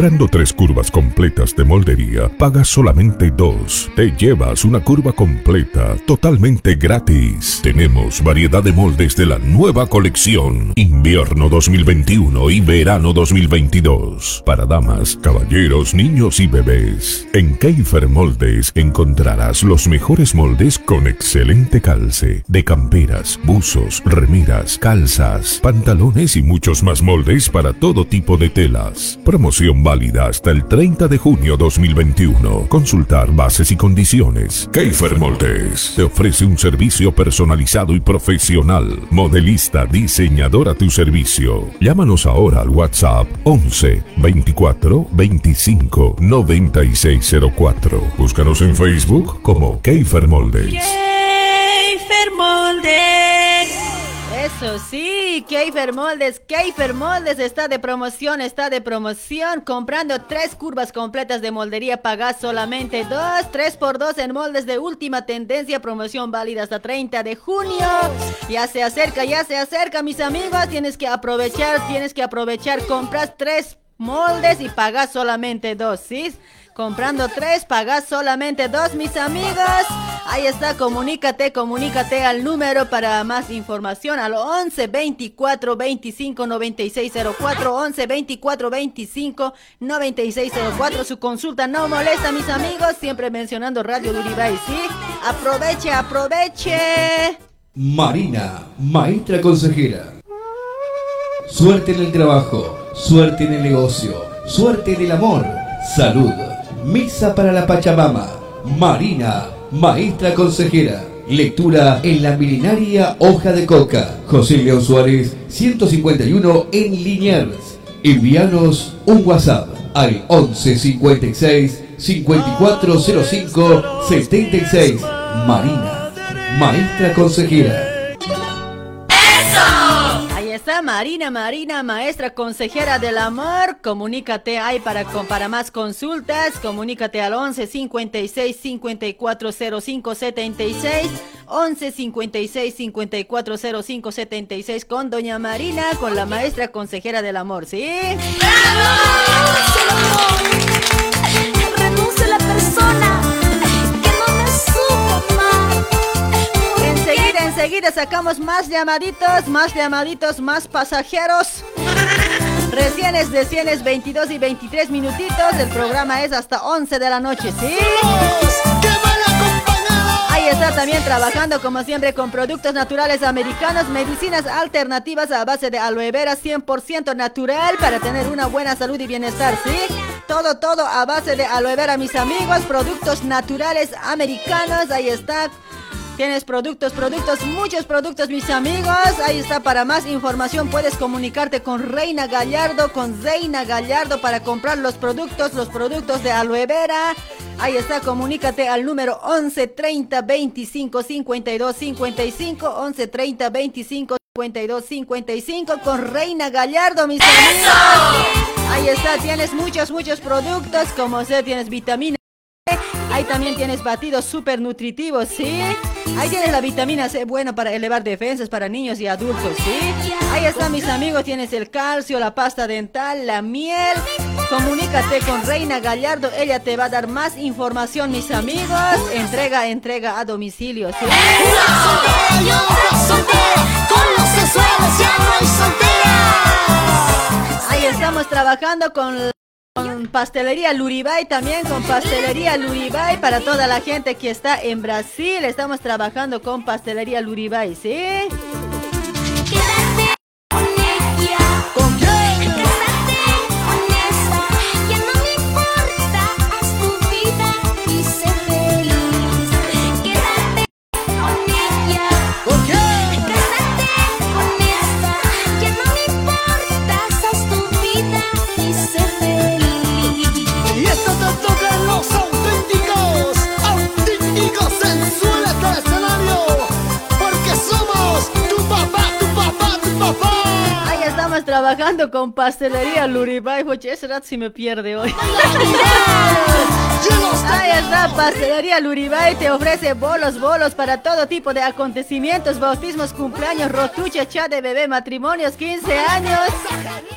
Comprando tres curvas completas de moldería, pagas solamente dos. Te llevas una curva completa, totalmente gratis. Tenemos variedad de moldes de la nueva colección. Invierno 2021 y verano 2022. Para damas, caballeros, niños y bebés. En Keifer Moldes encontrarás los mejores moldes con excelente calce. De camperas, buzos, remeras, calzas, pantalones y muchos más moldes para todo tipo de telas. Promoción válida hasta el 30 de junio 2021. Consultar bases y condiciones. Keifer Moldes te ofrece un servicio personalizado y profesional. Modelista, diseñador a tu servicio. Llámanos ahora al WhatsApp 11 24 25 9604. Búscanos en Facebook como Keifer Moldes. Gamer Moldes. Eso sí, Keifer Moldes, Keifer Moldes está de promoción, está de promoción. Comprando tres curvas completas de moldería, pagas solamente dos, tres por dos en moldes de última tendencia, promoción válida hasta 30 de junio. Ya se acerca, ya se acerca, mis amigos. Tienes que aprovechar, tienes que aprovechar. Compras tres moldes y pagas solamente dos, ¿sí? Comprando tres, pagas solamente dos, mis amigos. Ahí está, comunícate, comunícate al número para más información al 11 24 25 96 04. 11 24 25 96 04. Su consulta no molesta, mis amigos. Siempre mencionando Radio Duribay, ¿sí? Aproveche, aproveche. Marina, maestra consejera. Suerte en el trabajo, suerte en el negocio, suerte en el amor, salud. Misa para la Pachamama. Marina, maestra consejera. Lectura en la milenaria Hoja de Coca. José León Suárez, 151 en Liniers. Envíanos un WhatsApp al 11 56 5405 76. Marina, maestra consejera. Marina, Marina, maestra consejera del amor. Comunícate ahí para, más consultas. Comunícate al 11 56 54 05 76. 11 56 54 05 76 con Doña Marina, con la maestra consejera del amor, ¿sí? Enseguida, sacamos más llamaditos, más llamaditos, más pasajeros. Recién es de 100 es 22 y 23 minutitos. El programa es hasta 11 de la noche, ¿sí? Ahí está también trabajando como siempre con productos naturales americanos, medicinas alternativas a base de aloe vera 100% natural para tener una buena salud y bienestar, ¿sí? Todo, todo a base de aloe vera, mis amigos, productos naturales americanos, ahí está. Tienes productos, productos, muchos productos, mis amigos. Ahí está, para más información puedes comunicarte con Reina Gallardo, con Reina Gallardo para comprar los productos, los productos de aloe vera. Ahí está, comunícate al número 11 30 25 52 55, 11 30 25 52 55 con Reina Gallardo, mis amigos. Ahí está, tienes muchos, muchos productos, como sé, tienes vitamina Ahí también tienes batidos súper nutritivos, ¿sí? Ahí tienes la vitamina C, bueno para elevar defensas para niños y adultos, ¿sí? Ahí está, mis amigos, tienes el calcio, la pasta dental, la miel. Comunícate con Reina Gallardo, ella te va a dar más información, mis amigos. Entrega, entrega a domicilio, ¿sí? Ahí estamos trabajando con, con pastelería Luribay también, con pastelería Luribay para toda la gente que está en Brasil. Estamos trabajando con pastelería Luribay, ¿sí? Trabajando con pastelería Luribay. Oye, ese rato sí me pierde hoy. Pastelería Luribay te ofrece bolos, bolos para todo tipo de acontecimientos, bautismos, cumpleaños, rotucha, chat de bebé, matrimonios, 15 años.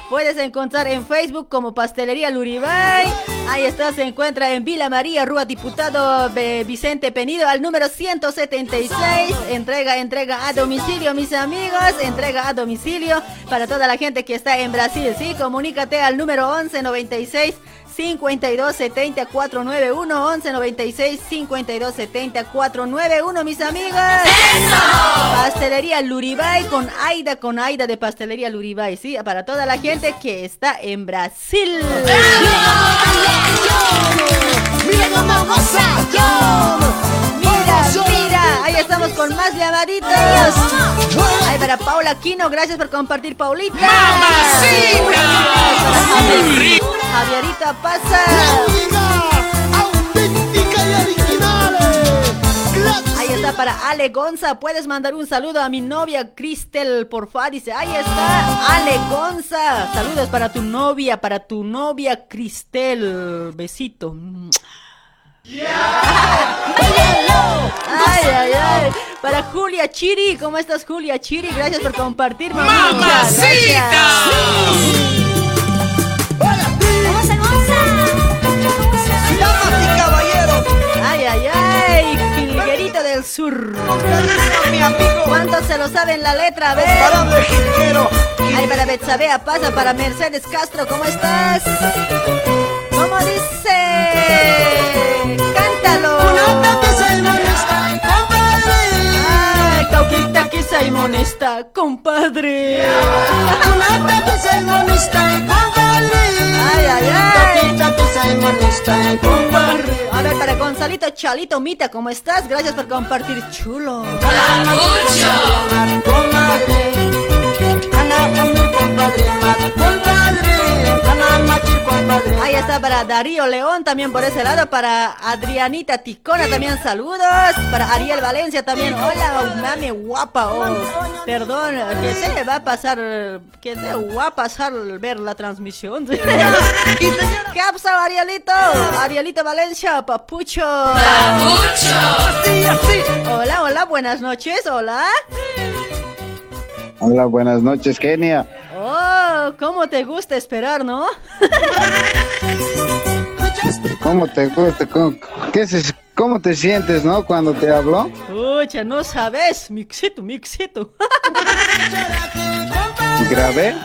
Puedes encontrar en Facebook como Pastelería Luribay. Ahí está, se encuentra en Vila María, Rúa Diputado eh, Vicente Penido, al número 176. Entrega, entrega a domicilio, mis amigos. Entrega a domicilio para toda la gente que está en Brasil. Sí, comunícate al número 1196. 52 70 491 11 96 52 70 491 mis amigos Pastelería Luribay con Aida con Aida de Pastelería Luribay sí para toda la gente que está en Brasil. Mira Mira, mira, ahí estamos con más llamaditos. Ay, para Paula Quino, gracias por compartir, Paulita. ¡Mamacita! Javierita pasa. auténtica y original. Ahí está para Ale Gonza. Puedes mandar un saludo a mi novia Cristel, porfa. Dice, ahí está Ale Gonza. Saludos para tu novia, para tu novia Cristel. Besito. Ay, ay, ay. Para Julia Chiri, ¿cómo estás, Julia Chiri? Gracias por compartir, mamita. ¡Mamacita! Damas y caballeros. Ay, ay, ay. Jilguerito del sur. ¿Cuántos se lo saben la letra? A ver. Ay, para Betsabea pasa, para Mercedes Castro, ¿cómo estás? ¿Cómo dice? Cauquita que soy monesta, compadre. Ay, ay, ay. mata, compadre. A ver, para Gonzalito Chalito Mita, ¿cómo estás? Gracias por compartir, chulo. Ahí está para Darío León también por ese lado, para Adrianita Ticona también saludos, para Ariel Valencia también, hola mami guapa, oh, perdón, que se le va a pasar, que se va a pasar ver la transmisión. ¿Qué ha pasado Arielito? Arielito Valencia, papucho. Hola, hola, buenas noches, hola. Hola, buenas noches, Kenia. Oh, cómo te gusta esperar, ¿no? ¿Cómo te gusta? ¿Cómo, qué cómo te sientes, no? Cuando te hablo. Pucha, no sabes, mixito, mixito. Grabé.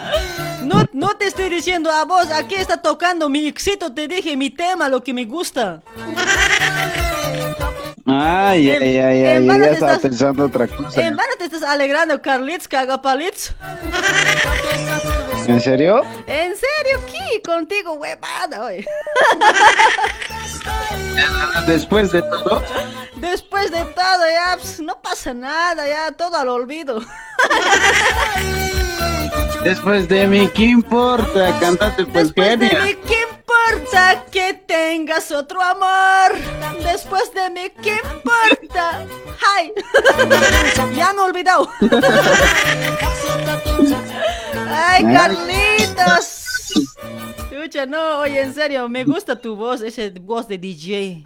No, no te estoy diciendo a vos, aquí está tocando mi éxito, te dije mi tema, lo que me gusta. Ay, ay, ay, ay, ya te estaba estás- pensando otra cosa. En vano te estás alegrando, Carlitz, cagapalitz. ¿En serio? En serio, ¿qué? Contigo, huevada, oye. Después de todo. Después de todo, ya, pues, no pasa nada, ya, todo al olvido. Después de mí, ¿qué importa? Cantate pues Después de mí, ¿qué importa que tengas otro amor? Después de mí, ¿qué importa? ¡Ay! ya me he olvidado. ¡Ay. Carlitos! Escucha, no, oye, en serio, me gusta tu voz, ese voz de DJ.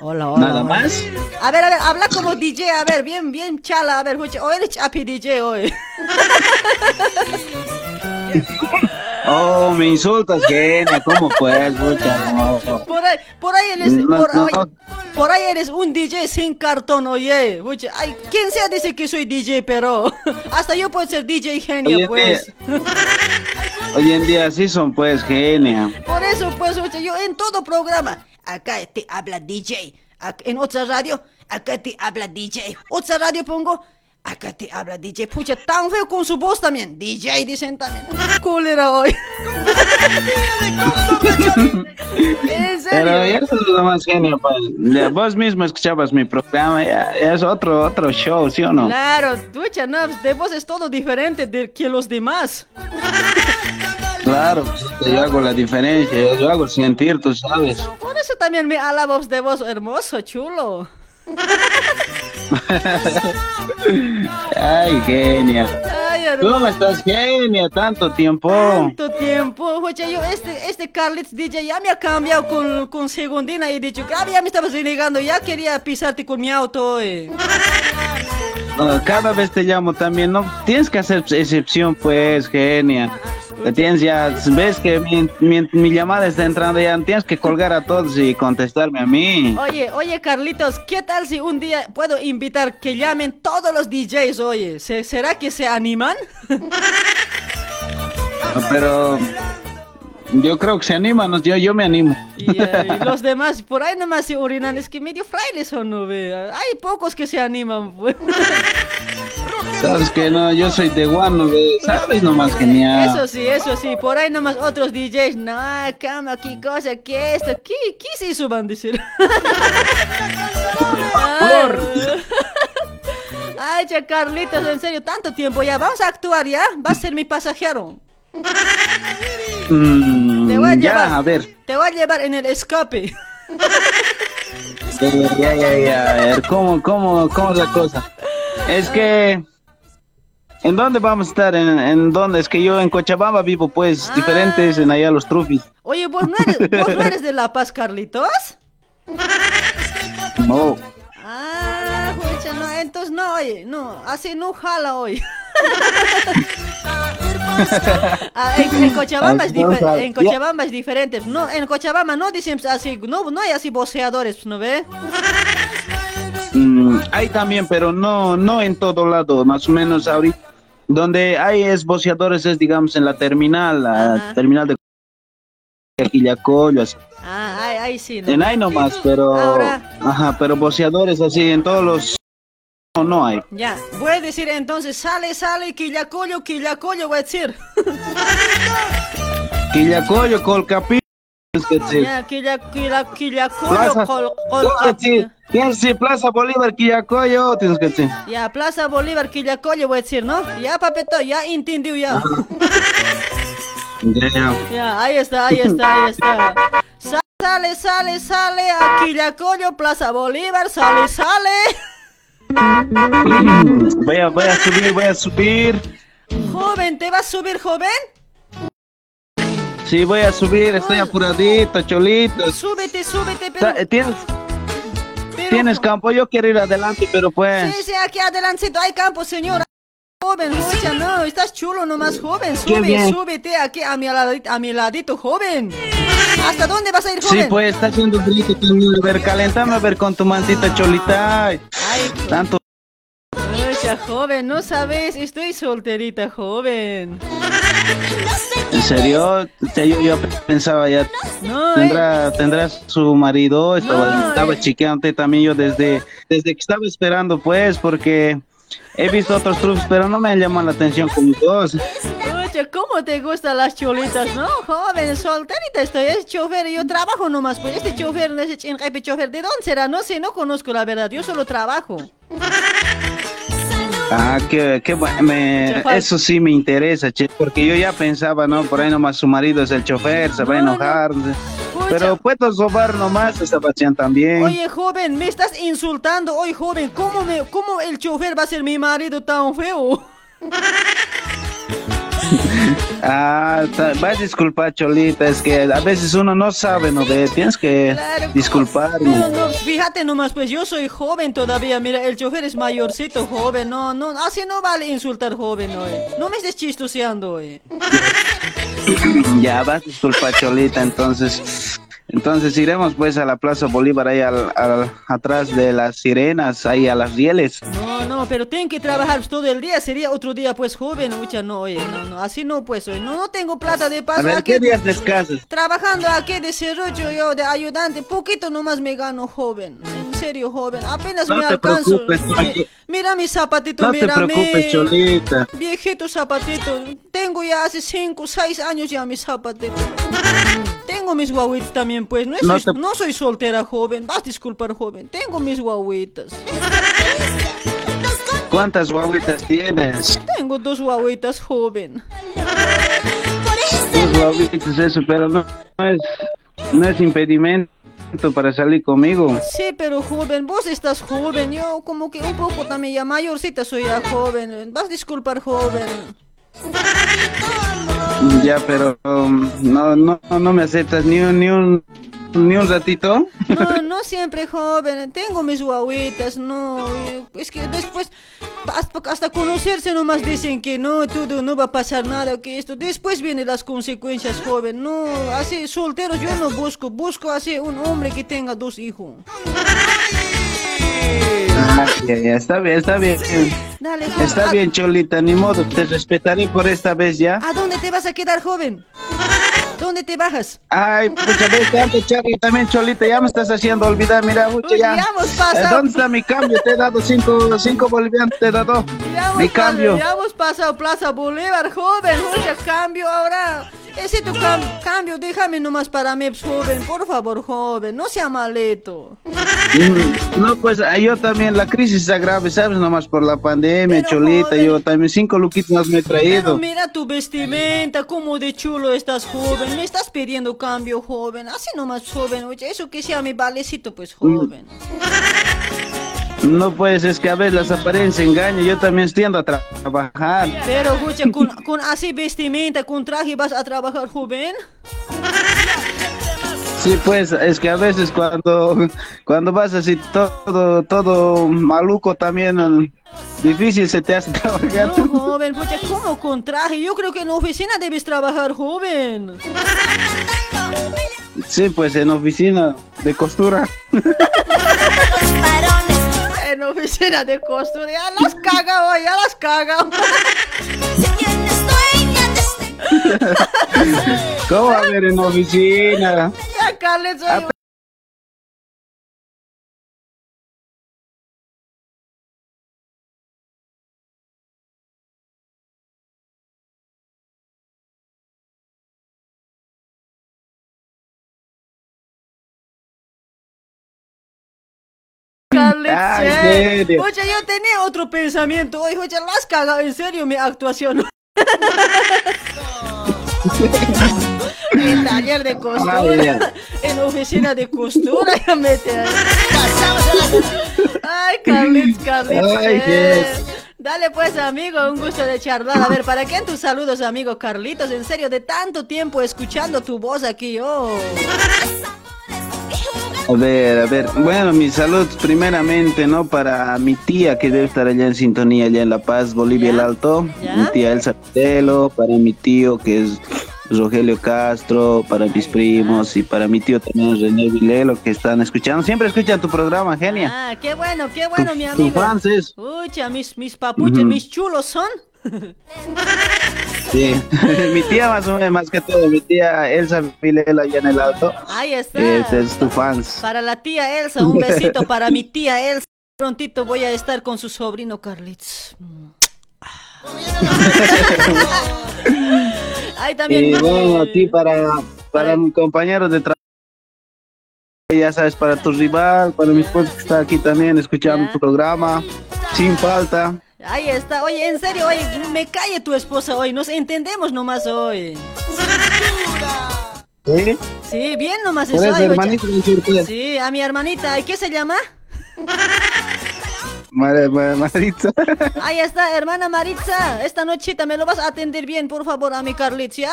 Hola, hola. ¿Nada hola. más? A ver, a ver, habla como DJ, a ver, bien, bien chala, a ver, escucha, o eres chapi DJ hoy. Oh, me insultas, Kenia. ¿Cómo puedes? No. Por ahí, por ahí eres, No, por, no. ahí- por ahí eres un DJ sin cartón, oye. Oye, ay, quien sea dice que soy DJ, pero hasta yo puedo ser DJ genio, Oye, pues. Hoy en día sí son pues Kenia. Por eso, pues, oye, yo en todo programa, acá te habla DJ. En otra radio, acá te habla DJ. Otra radio pongo, acá te habla DJ. Pucha, tan feo con su voz también. DJ dicen también. Cólera hoy. en serio. Pero ya eso es lo más genio, pues. Vos mismo escuchabas mi programa, ya, es otro, otro show, ¿sí o no? Claro, ducha, no, de vos es todo diferente de que los demás. Claro, pues, yo hago la diferencia, yo hago sentir, tú sabes. Por eso también me alabas de vos hermoso, chulo. Ay, genia. Ay. ¿Cómo estás, genia? Tanto tiempo. Tanto tiempo, oye, yo este, este Carlitos DJ ya me ha cambiado con, con Segundina y he dicho, ah, ya me estabas renegando, ya quería pisarte con mi auto, eh. Cada vez te llamo también, ¿no? Tienes que hacer excepción, pues, genia. Tienes ya, ves que mi, mi- mi llamada está entrando ya, tienes que colgar a todos y contestarme a mí. Oye, oye, Carlitos, ¿qué tal si un día puedo invitar que llamen todos los DJs, oye? ¿Se- ¿Será que se animan? Pero yo creo que se animan, yo, yo me animo. Y, eh, y los demás por ahí nomás se orinan, es que medio frailes son, ¿no? ve? Hay pocos que se animan, pues. Sabes que no, yo soy de guano, ve, sabes nomás genial. Eso sí, eso sí, por ahí nomás otros DJs, no, cama, qué cosa, qué esto, qué, qué se hizo, van a decir. Ay, Ay, che, Carlitos, en serio, tanto tiempo ya, vamos a actuar ya, vas a ser mi pasajero. Mm, Te voy a ya, llevar. a ver. Te voy a llevar en el escape. Ya, ya, ya, ya, a ver, ¿cómo, cómo, cómo es la cosa? Es que... ¿En dónde vamos a estar? ¿En, en dónde? Es que yo en Cochabamba vivo, pues, diferentes en allá los trufis. Oye, ¿vos no eres, vos no eres de La Paz, Carlitos? No. Ah, pucha, no, entonces no, oye, no, así no jala hoy. Ah, en, en Cochabamba es en Cochabamba es diferente. No, en Cochabamba no dicen así, no, no hay así voceadores, ¿no ve? Mm, hay también, pero no, no en todo lado, más o menos ahorita. Donde hay esboceadores es, digamos, en la terminal, la terminal de Quillacollo, así. Ah, ahí, ahí sí, ¿no? En ahí nomás, pero... Ahora- Ajá, pero boceadores así en todos los... No, no hay. Ya, voy a decir entonces, sale, sale, quillacollo, quillacollo, voy a decir. Quillacollo, Colcapi, tienes que decir. Ya, Quilla, Quilla, Quillacollo, Plaza, Plaza Bolívar, Quillacoyo, tienes que decir. Ya, Plaza Bolívar, Quillacollo voy a decir, ¿no? Ya, papito, ya entendió ya. Ya, ahí está, ahí está, ahí está. Sa- Sale, sale, sale, a Quillacollo, Plaza Bolívar, sale, sale. Voy a, voy a subir, voy a subir. Joven, ¿te vas a subir, joven? Sí, voy a subir, estoy apuradito, cholito. Súbete, súbete, pero... Ta- ¿Tienes, tienes campo, yo quiero ir adelante, pero pues... Sí, sí, aquí adelantito hay campo, señora. Joven, no, estás chulo nomás, joven. Sube, súbete aquí a mi, ladito, a mi ladito, joven. ¿Hasta dónde vas a ir, Sí, joven? pues está haciendo también. A ver, calentame a ver con tu mantita cholita. Ay, Tanto. Joven, no sabes, estoy solterita, joven. ¿En serio? Yo, yo pensaba ya. No, Tendrá, tendrá su marido. Estaba, No, estaba eh. chequeándote también yo desde, desde que estaba esperando, pues, porque he visto otros trucos, pero no me han llamado la atención como. Escucha, ¿cómo te gustan las cholitas, no? Joven, solterita estoy, es chofer, yo trabajo nomás, pues este chofer, ese chofer, ¿de dónde será? No sé, no conozco la verdad, yo solo trabajo. Ah, que, que bu- me, eso sí me interesa, che, porque yo ya pensaba, ¿no? Por ahí nomás su marido es el chofer, se va a enojar. Pero puedo sobar nomás esa pasión también. Oye, joven, me estás insultando. Oye, joven, ¿cómo, me, ¿cómo el chofer va a ser mi marido tan feo? Ah, ta- va a disculpar, Cholita, es que a veces uno no sabe, ¿no? ve? Tienes que disculparme. No, no, fíjate nomás, pues yo soy joven todavía. Mira, el chofer es mayorcito, joven. No, no, así no vale insultar joven, oye. No me estés chistoseando, oye. Ya, vas a disculpar, Cholita, entonces. Entonces iremos pues a la Plaza Bolívar, ahí al, al- atrás de las sirenas, ahí a las rieles. No, no, pero tengo que trabajar todo el día. Sería otro día, pues joven, mucha no, oye. No, no, así no, pues, oye. No, no tengo plata de A paso. ver, aquí. ¿qué días descansas? Trabajando aquí de serrucho yo, de ayudante, poquito nomás me gano, joven. En serio, joven. Apenas No me te alcanzo. Mi- Mira mi zapatito, No te mira preocupes, mi- Cholita. Viejito zapatito. Tengo ya hace 5, 6 años ya mi zapatito. Tengo mis guaguitas también, pues. No, No soy, te- no soy soltera, joven. Vas a disculpar, joven. Tengo mis guaguitas. ¿Cuántas guaguitas tienes? Tengo dos guaguitas, joven. Dos guaguitas, eso, pero no, no es, no es impedimento para salir conmigo. Sí, pero joven, vos estás joven. Yo como que un poco también ya mayorcita soy ya joven. Vas a disculpar, joven. Ya, pero um, no, no, no me aceptas ni un, ni un, ni un ratito. No, no siempre joven. Tengo mis guaguitas, no. Es que después, hasta, hasta conocerse nomás dicen que no, todo no va a pasar nada, que esto. Después vienen las consecuencias, joven. No, así solteros yo no busco. Busco así un hombre que tenga dos hijos. Ah, ya, ya, está bien, está bien. Dale, joven. Está ¿A- bien, Cholita, ni modo, te respetaré por esta vez ya. ¿A dónde te vas a quedar, joven? ¿Dónde te bajas? Ay, pucha, ves tanto, Charlie, también Cholita, ya me estás haciendo olvidar, mira, Uy, ya. ya hemos pasado. Eh, ¿Dónde está mi cambio? Te he dado cinco, cinco bolivianos, te he dado Ya hemos mi cambio. ya hemos pasado Plaza Bolívar, joven. Oye, cambio ahora. Ese tu cam- cambio, déjame nomás para mí, joven. Por favor, joven. No sea maleto. Mm, No, pues ah, yo también, la crisis está grave, ¿sabes? Nomás por la pandemia, Cholita, yo también cinco luquitos más me he Pero traído. mira tu vestimenta, como de chulo estás, joven. Me estás pidiendo cambio, joven. Así nomás, joven. Oye, eso que sea mi valecito, pues, joven. No, pues es que a veces las apariencias engañan, yo también tiendo a tra- trabajar. Pero, escucha, con, con así vestimenta, con traje, vas a trabajar, joven. Sí, pues es que a veces cuando, cuando vas así todo, todo maluco también, eh, difícil se te hace trabajar. No, joven, pucha, ¿cómo con traje? Yo creo que en oficina debes trabajar, joven. Sí, pues en oficina de costura. En oficina de costura, ya las caga hoy, ya las caga. ¿Cómo a ver en oficina? Ya, Carles, soy Serio. Pucha, yo tenía otro pensamiento. Oye, lo has cagado en serio mi actuación. en taller de costura, en oficina de costura, ya. Ay, Carlitos, Carlitos. Ay, eh. Dale pues, amigo, un gusto de charlar. A ver, ¿para quién tus saludos, amigo Carlitos? En serio, de tanto tiempo escuchando tu voz aquí, oh. A ver, a ver. Bueno, mis saludos primeramente, ¿no? Para mi tía que debe estar allá en sintonía, allá en La Paz, Bolivia el Alto. ¿Ya? Mi tía Elsa Pitelo, para mi tío que es Rogelio Castro, para mis primos y para mi tío también René Vilelo que están escuchando. Siempre escuchan tu programa, genia. Ah, qué bueno, qué bueno, mi tu amigo. fans es. Mis, mis papuches, mis chulos son. Sí. mi tía más o menos, más que todo, mi tía Elsa Vilelo allá en el Alto. Ahí está. Este es tu fans. Para la tía Elsa, un besito para mi tía Elsa. Prontito voy a estar con su sobrino Carlitos. Ahí también. Y bueno, a ti para, para mi compañero de trabajo, ya sabes, para tu rival, para mi esposo que está aquí también escuchando tu programa, sin falta. Ahí está. Oye, en serio, oye, me calle tu esposa hoy. Nos entendemos nomás hoy. ¿Sí? Sí, bien nomás eso, hermanito, decirte. Sí, a mi hermanita. ¿Y qué se llama? Mar- Mar- Maritza. Ahí está, hermana Maritza. Esta nochita me lo vas a atender bien, por favor, a mi Carlitos, ¿ya?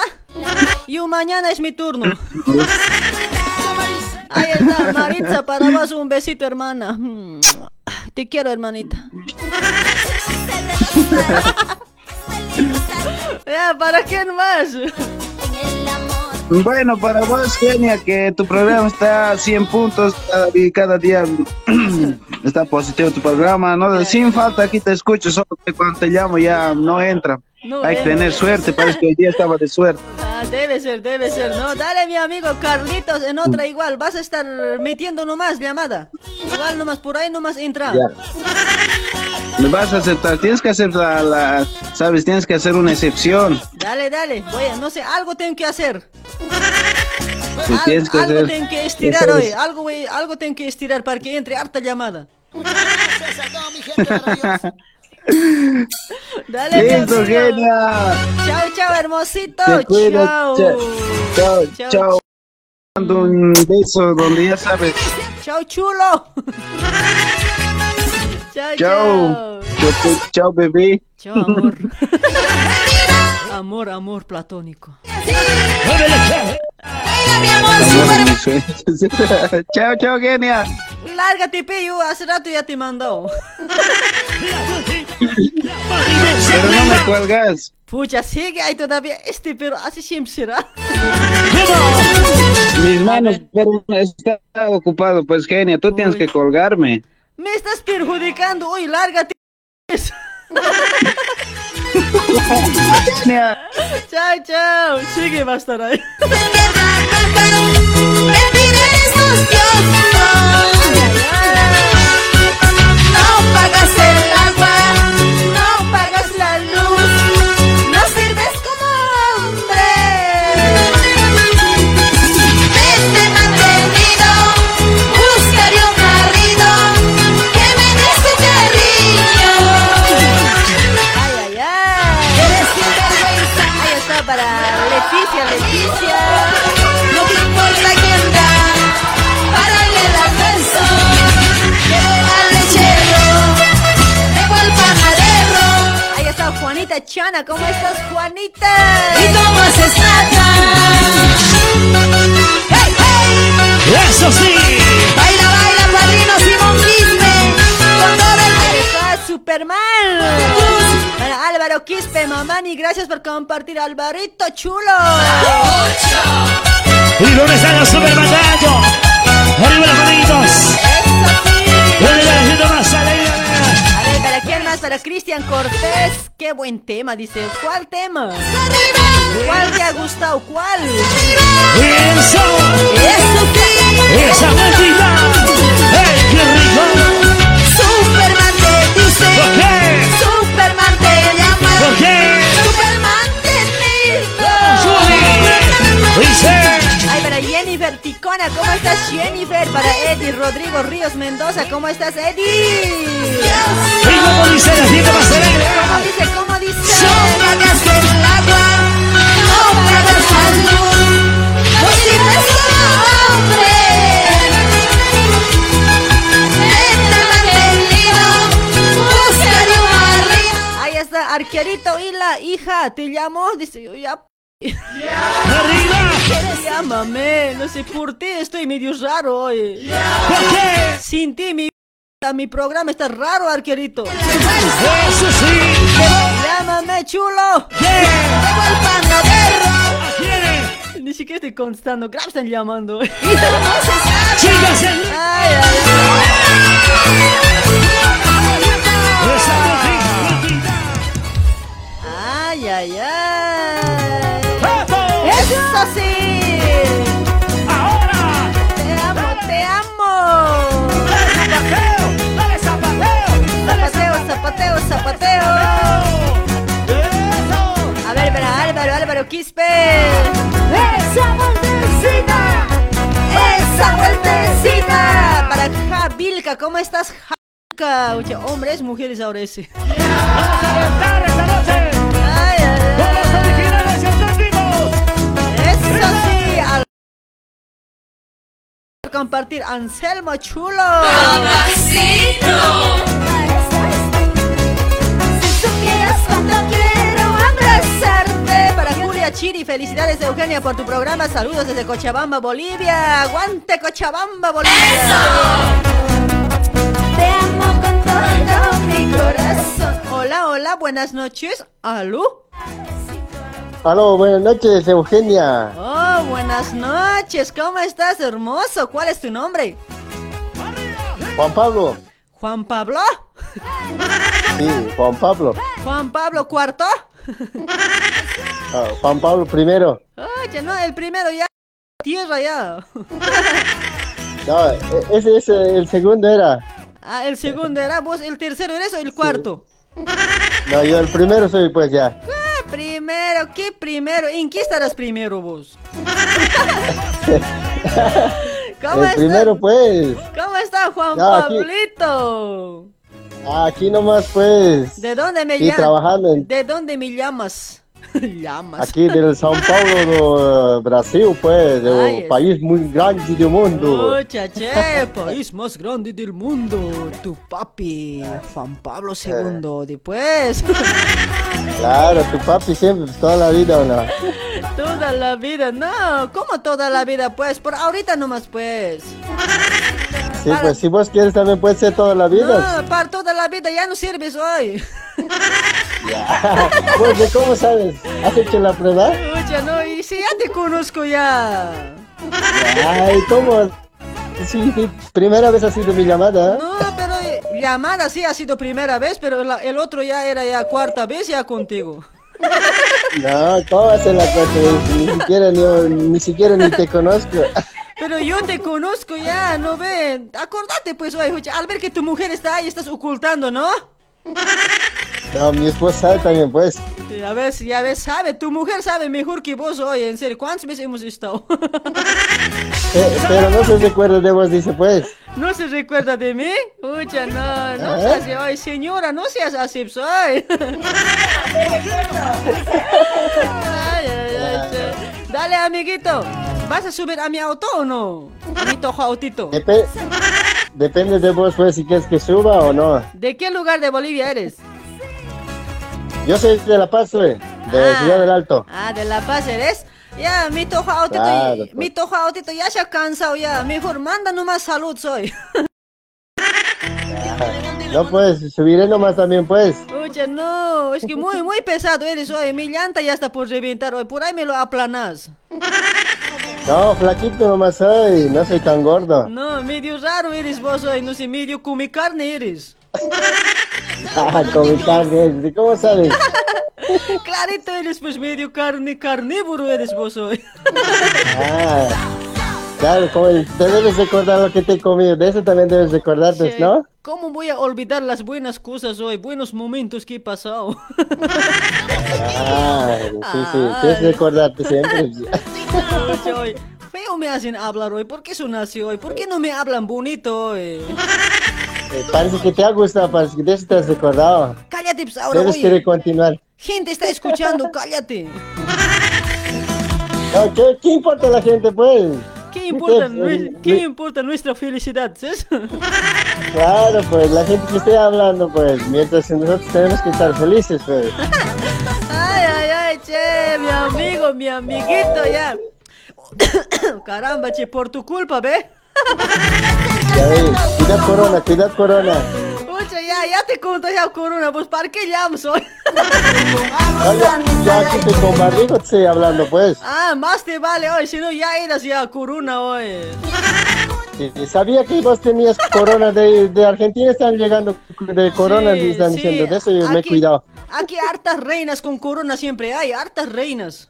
Y mañana es mi turno. Ahí está, Maritza, para vos un besito, hermana. Te quiero, hermanita. ¿para quién más? Bueno, para vos, Genia, que tu programa está a 100 puntos y cada día está positivo tu programa, ¿no? Sin falta aquí te escucho, solo que cuando te llamo ya no entra. No Hay que tener suerte, parece que hoy día estaba de suerte. Ah, debe ser, debe ser, ¿no? Dale, mi amigo Carlitos, en otra igual. Vas a estar metiendo nomás llamada. Igual nomás, por ahí nomás entra. Me vas a aceptar, tienes que hacer la, la- sabes, tienes que hacer una excepción. Dale, dale. Voy a, no sé, algo tengo que hacer. Sí, Al- tienes que algo hacer. tengo que estirar hoy. Algo, güey, algo tengo que estirar para que entre harta llamada. Dale, mi Listo. Genia. Chao, chao, hermosito. Chao. Chao, chao. Mando un beso donde ya sabes. Chao, chulo. chao, Chao. Chao, bebé. Chao, amor. amor, amor platónico. Amor de mis sueños. chao, chao, Genia. Lárgate, Peyo. Hace rato ya te mandó. Pero no me cuelgas. Pucha, sigue ahí todavía este, pero así siempre será. Mis manos, pero está ocupado. Pues, Genia, tú tienes que colgarme. Me estás perjudicando. Uy, lárgate. Chao, chao. Sigue, va Juanita Chana. ¿Cómo estás, Juanita? ¿Y cómo nada? ¡Hey, hey! ¡Eso sí! Baila, baila, padrino Simón Quispe, con todo el Ahí está Superman. Para Álvaro Quispe, mamani, gracias por compartir, Alvarito chulo. ¿Y dónde están los supermandados? ¡Arriba las manitos! ¿Dónde va haciendo más alegre? ¿Para quién más? Para Cristian Cortés. Qué buen tema, dice. ¿Cuál tema? ¿Cuál te ha gustado? ¿Cuál? ¡Eso! Eso sí. ¡Esa vueltita! ¡Ey, qué rico! Superman te dice. ¿Por qué? Superman te llama. ¿Por qué? Superman te ¡Sube! ¡Dice! Ay, para Jennifer Ticona, ¿cómo estás, Jennifer? Para Eddie Rodrigo Ríos Mendoza. ¿Cómo estás, Eddie? ¿Y cómo dice la más alegre? ¿Cómo dice? ¿Cómo dice? Agua, un arriba. Ahí está, arquerito y la hija. ¿Te llamó? Dice yo ya. Llámame, no sé por ti, estoy medio raro hoy. ¿Por qué? Sin ti, mi, mi programa está raro, arquerito. ¡Eso sí! Llámame, chulo. Ni siquiera estoy contestando, Grab están llamando. ¡Chicas! Ay, ay, ay, ay, ay. ¡Vamos! ¡Eso sí! ¡Ahora! ¡Te amo, te amo! ¡Zapateo! ¡Dale zapateo! ¡Dale Zapateo, zapateo, zapateo. ¡Eso! A ver, para Álvaro, Álvaro Quispe. esa vueltecita, esa vueltecita. Para Javilka, ¿cómo estás, Javilka? Oye, hombres, mujeres ahora ese. ¡Vamos a esta noche! Compartir Anselmo Chulo. Papacito. Si supieras cuánto quiero abrazarte. Para Julia Chiri, felicidades Eugenia por tu programa. Saludos desde Cochabamba, Bolivia. Aguante Cochabamba, Bolivia. Te amo con todo mi corazón. Hola, hola, buenas noches. ¿Aló? Aló, buenas noches, Eugenia. Oh, buenas noches. ¿Cómo estás, hermoso? ¿Cuál es tu nombre? Juan Pablo. Juan Pablo. Sí, Juan Pablo. Juan Pablo cuarto. Ah, Juan Pablo primero. Oye, no, el primero ya. Tierra ya. No, ese es el segundo era. Ah, el segundo era vos, el tercero eres o el cuarto. No, yo el primero soy pues ya. Primero, ¿qué primero? ¿En qué estarás primero vos? ¿Cómo el está? primero pues. ¿Cómo está Juan aquí- Pablito? Aquí nomás pues. ¿De dónde me llamas? ¿De dónde me llamas? llamas. Aquí del São Paulo, do Brasil pues, de Ay, es- país muy grande del mundo. Ocha, che, país más grande del mundo. Tu papi, Juan Pablo II. Después, Claro, tu papi siempre, toda la vida o no. toda la vida. No, ¿cómo toda la vida? Pues, por ahorita nomás, pues. Sí, pues si vos quieres también puede ser toda la vida. No, para toda la vida ya no sirves hoy. Pues, ¿de ¿cómo sabes? ¿Has hecho la prueba? Ocha, no, y si ya te conozco ya. Ay, ¿cómo? Sí, primera vez ha sido mi llamada. No, pero eh, llamada sí ha sido primera vez, pero la- el otro ya era ya cuarta vez ya contigo. No, ¿cómo ser la cosa? Ni siquiera ni, ni siquiera ni te conozco. Pero yo te conozco ya, ¿no ven? Acordate pues, al ver que tu mujer está ahí, estás ocultando, ¿no? No, mi esposa sabe también, pues. Sí, a ver, si a ver, sabe, tu mujer sabe mejor que vos, oye, en serio, ¿cuántas veces hemos estado? Eh, pero no se recuerda de vos, dice, pues. ¿No se recuerda de mí? Ucha, no, no ¿Eh? seas oye, señora, no seas así, soy. Ay, ay, ay, che. Dale, amiguito, ¿vas a subir a mi auto o no? Mi tojo autito. Depe- depende de vos, pues, si quieres que suba o no. ¿De qué lugar de Bolivia eres? Yo soy de La Paz, pues, de Ciudad del Alto. Ah, de La Paz eres. Ya, mi tojo autito, Claro, pues. mi tojo autito ya se ha cansado ya. Mejor manda nomás salud, soy. No, pues, subiré nomás también, pues. Oye, no, es que muy, muy pesado eres hoy. Mi llanta ya está por reventar hoy. Por ahí me lo aplanas. No, flaquito nomás soy, no soy tan gordo. No, medio raro eres vos hoy. No sé, medio come carne eres. Ah, carne, ¿cómo sabes? Clarito eres, pues medio carne, carnívoro eres vos hoy. Ah, claro, como te debes recordar lo que te he comido, de eso también debes recordarte, ¿no? ¿Cómo voy a olvidar las buenas cosas hoy? Buenos momentos que he pasado. Ah, sí, sí, tienes que recordarte siempre. Oye, hoy, Feo me hacen hablar hoy? ¿Por qué son así hoy? ¿Por qué no me hablan bonito hoy? Eh, parece que te ha gustado, parece que de eso te has recordado. Cállate, pues ahora Debes oye. querer continuar. Gente está escuchando, cállate. No, ¿qué, qué importa la gente, pues? ¿Qué importa, eh, ¿qué eh, importa nuestra felicidad? ¿sabes? Claro, pues la gente que esté hablando, pues, mientras nosotros tenemos que estar felices, pues. Ay, ay, ay, che, mi amigo, mi amiguito, ya. Caramba, che, por tu culpa, ¿ve? Ya cuidado corona, cuidado corona. Pucha, ya, ya te contagió corona, pues ¿para qué llamas hoy? Oye, ya aquí te con barrigo te estoy hablando, pues. Ah, más te vale hoy, si no ya eras ya corona hoy. Sí, Sabía que vos tenías corona de, de Argentina, están llegando de corona, Sí, y están sí, diciendo, de eso yo me he aquí- cuidado. Aquí hartas reinas con corona siempre hay, hartas reinas.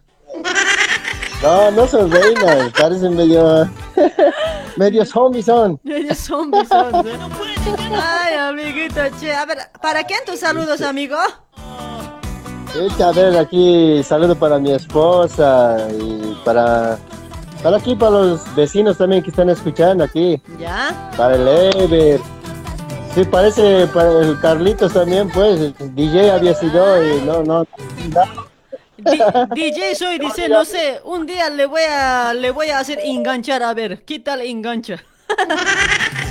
No, no son reinas, parecen medio, medio zombies son. Ellos zombies son, ¿eh? Ay, amiguito, che. A ver, ¿para quién tus saludos, amigo? Echa, a ver, aquí saludo para mi esposa y para, para aquí, para los vecinos también que están escuchando aquí. ¿Ya? Para el Ever. Sí, parece para el Carlitos también, pues. el DJ había sido y no, no. DJ soy, dice, no sé, un día le voy a le voy a hacer enganchar, a ver, ¿qué tal engancha?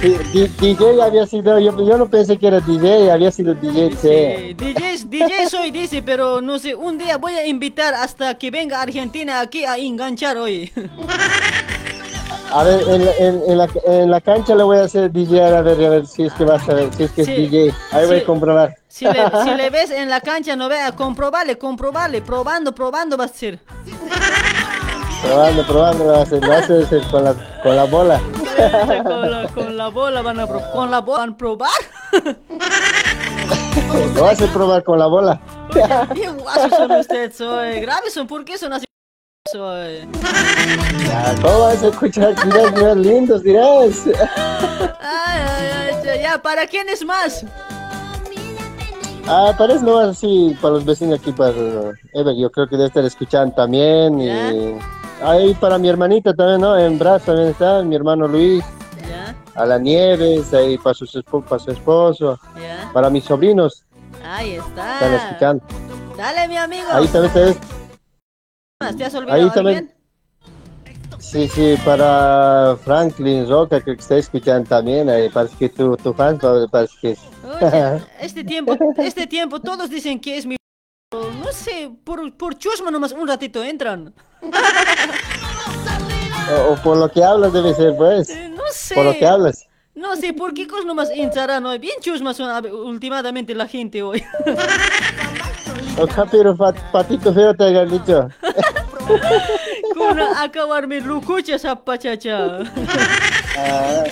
Sí, DJ había sido, yo, yo no pensé que era DJ, había sido DJ. sí. DJ, DJ soy, dice, pero no sé, un día voy a invitar hasta que venga Argentina aquí a enganchar hoy. A ver, en, la- en, en la, en la cancha le voy a hacer DJ, a ver, a ver si es que vas a ver, si es que Sí, es DJ. Ahí voy a comprobar. Si le, si le ves en la cancha, no vea, comprobarle, comprobarle, probando, probando va a ser. Probando, probando, va a lo va a hacer con la, con la bola. Con la, con la bola van a pro- con la bola van a probar. Lo va a probar con la bola. Bien guasos son ustedes, soy. Graves son, ¿por qué son así? Soy. Ya, ¿Cómo vas a escuchar? Dirás, dirás, lindos, dirás. Ay, ay, ay, ya, ¿para quién es más? Ah, parece no así para los vecinos aquí, para Ever, yo creo que debe estar escuchando también. Y ahí para mi hermanita también, ¿no? En Brasil también está, mi hermano Luis. Ya, A la Nieves, ahí para, sus para su esposo. ya. Para mis sobrinos, Ahí está. están escuchando. Dale, mi amigo. Ahí también. ¿Te has olvidado Ahí también. Sí, sí, para Franklin Roca, que está escuchando también. Ahí parece que tu, tu fan, parece que. Oye, este tiempo, este tiempo, todos dicen que es mi... No sé, por, por chusma nomás un ratito entran. o, o por lo que hablas debe ser, pues. No sé. Por lo que hablas. No sé, ¿por qué cosas nomás entrarán hoy? Bien chusma son últimamente la gente hoy. O capiro pat- patito feo te hayan dicho. Con acabarme lucucha esa pachacha. Ah,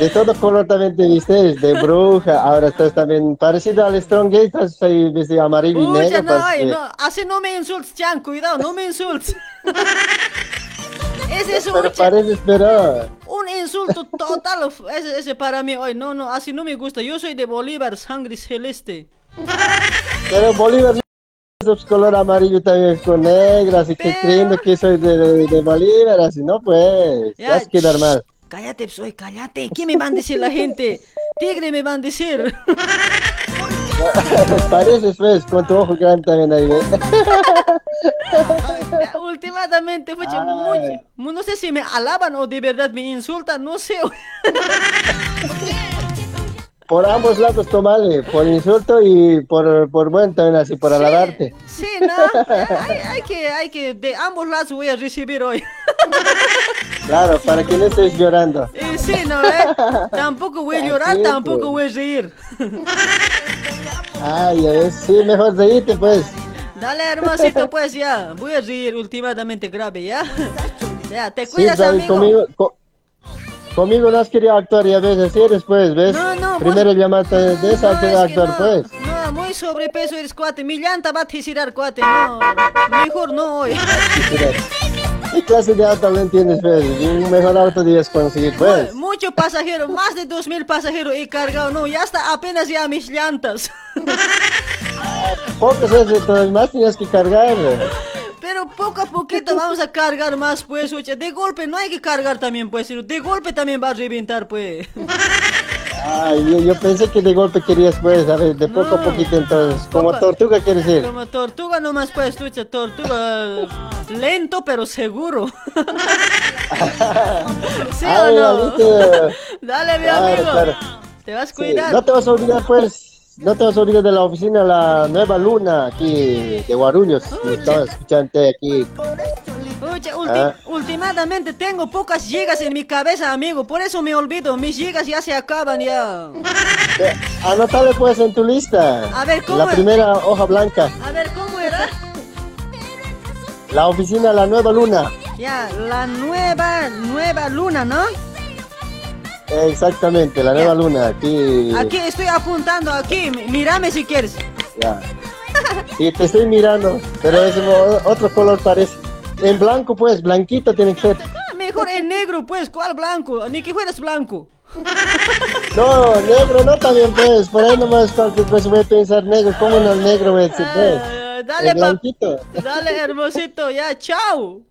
de todo color también te vistes, de bruja. Ahora estás también parecido al Strong Gay, estás ahí vestido amarillo y Pucha, negro. no, ay, que- no, así no me insultes, Chan, cuidado, no me insultes. Ese es un, un insulto total, ese, ese para mí hoy, no, no, así no me gusta, yo soy de Bolívar, sangre celeste. Pero Bolívar no es color amarillo también con negro, así que creyendo que soy de, de- de Bolívar, así no pues. Ya, has quedar mal. Cállate, soy, cállate, ¿qué me van a decir la gente? Tigre me van a decir. Pareces pues, con tu ojo grande también ahí, ¿ves? Últimamente, pucha, mucho- no sé si me alaban o de verdad me insultan, no sé. Por ambos lados tomale, por insulto y por, por buen también así, por alabarte. Sí, no, hay, hay que, hay que, de ambos lados voy a recibir hoy. Claro, para que no estés llorando. Y sí, no, eh. Tampoco voy a llorar, tampoco pues. voy a reír. Ay, ya ves, sí, mejor reírte pues. Dale, hermosito, pues ya. Voy a reír últimamente grave, ¿ya? Ya, te Sí, cuidas, David, amigo. conmigo, conmigo no has querido actuar y a veces eres pues, ¿ves? No, no, vos- Primero llamaste de esa No, que es actuar no, pues. No, muy sobrepeso eres cuate. Mi llanta va a tirar cuate. No, mejor no hoy. ¿Qué clase de auto no entiendes pues? Un mejor auto debes conseguir pues. Mucho pasajero, más de dos mil pasajeros he cargado. No, ya está apenas ya mis llantas. Pocos es de todo más tienes que cargar. Pero poco a poquito vamos a cargar más, pues, oye, de golpe no hay que cargar también, pues, sino de golpe también va a reventar, pues. Ay, yo, yo pensé que de golpe querías, pues, a ver, de poco a poquito entonces. Como tortuga quieres decir. Como tortuga nomás, pues, escucha, tortuga lento pero seguro. ¿Sí Ay, o no? Dale, mi Claro, amigo. claro. Te vas a Sí, cuidar. no te vas a olvidar, pues, no te vas a olvidar de la oficina La Nueva Luna, aquí de Guarulhos. Estaba escuchando aquí. Ulti- Ah. últimamente tengo pocas gigas en mi cabeza, amigo. Por eso me olvido. Mis gigas ya se acaban ya. Eh, Anótale, pues, en tu lista. A ver, ¿cómo La es? primera hoja blanca. A ver, ¿cómo era? La oficina La Nueva Luna. Ya, la nueva, nueva luna, ¿no? Exactamente, La Nueva Luna. Aquí. Aquí estoy apuntando, aquí. Mírame si quieres. Ya. Sí, te estoy mirando, pero es otro color parece. En blanco, pues, blanquito tiene que ser. Ah, Mejor en negro, pues. ¿Cuál blanco? Ni que fueras blanco. No, negro no también, pues. Por ahí nomás cualquier cosa voy a pensar negro. ¿Cómo no negro voy a decir, pues? Eh, dale. Dale, hermosito, ya, chao.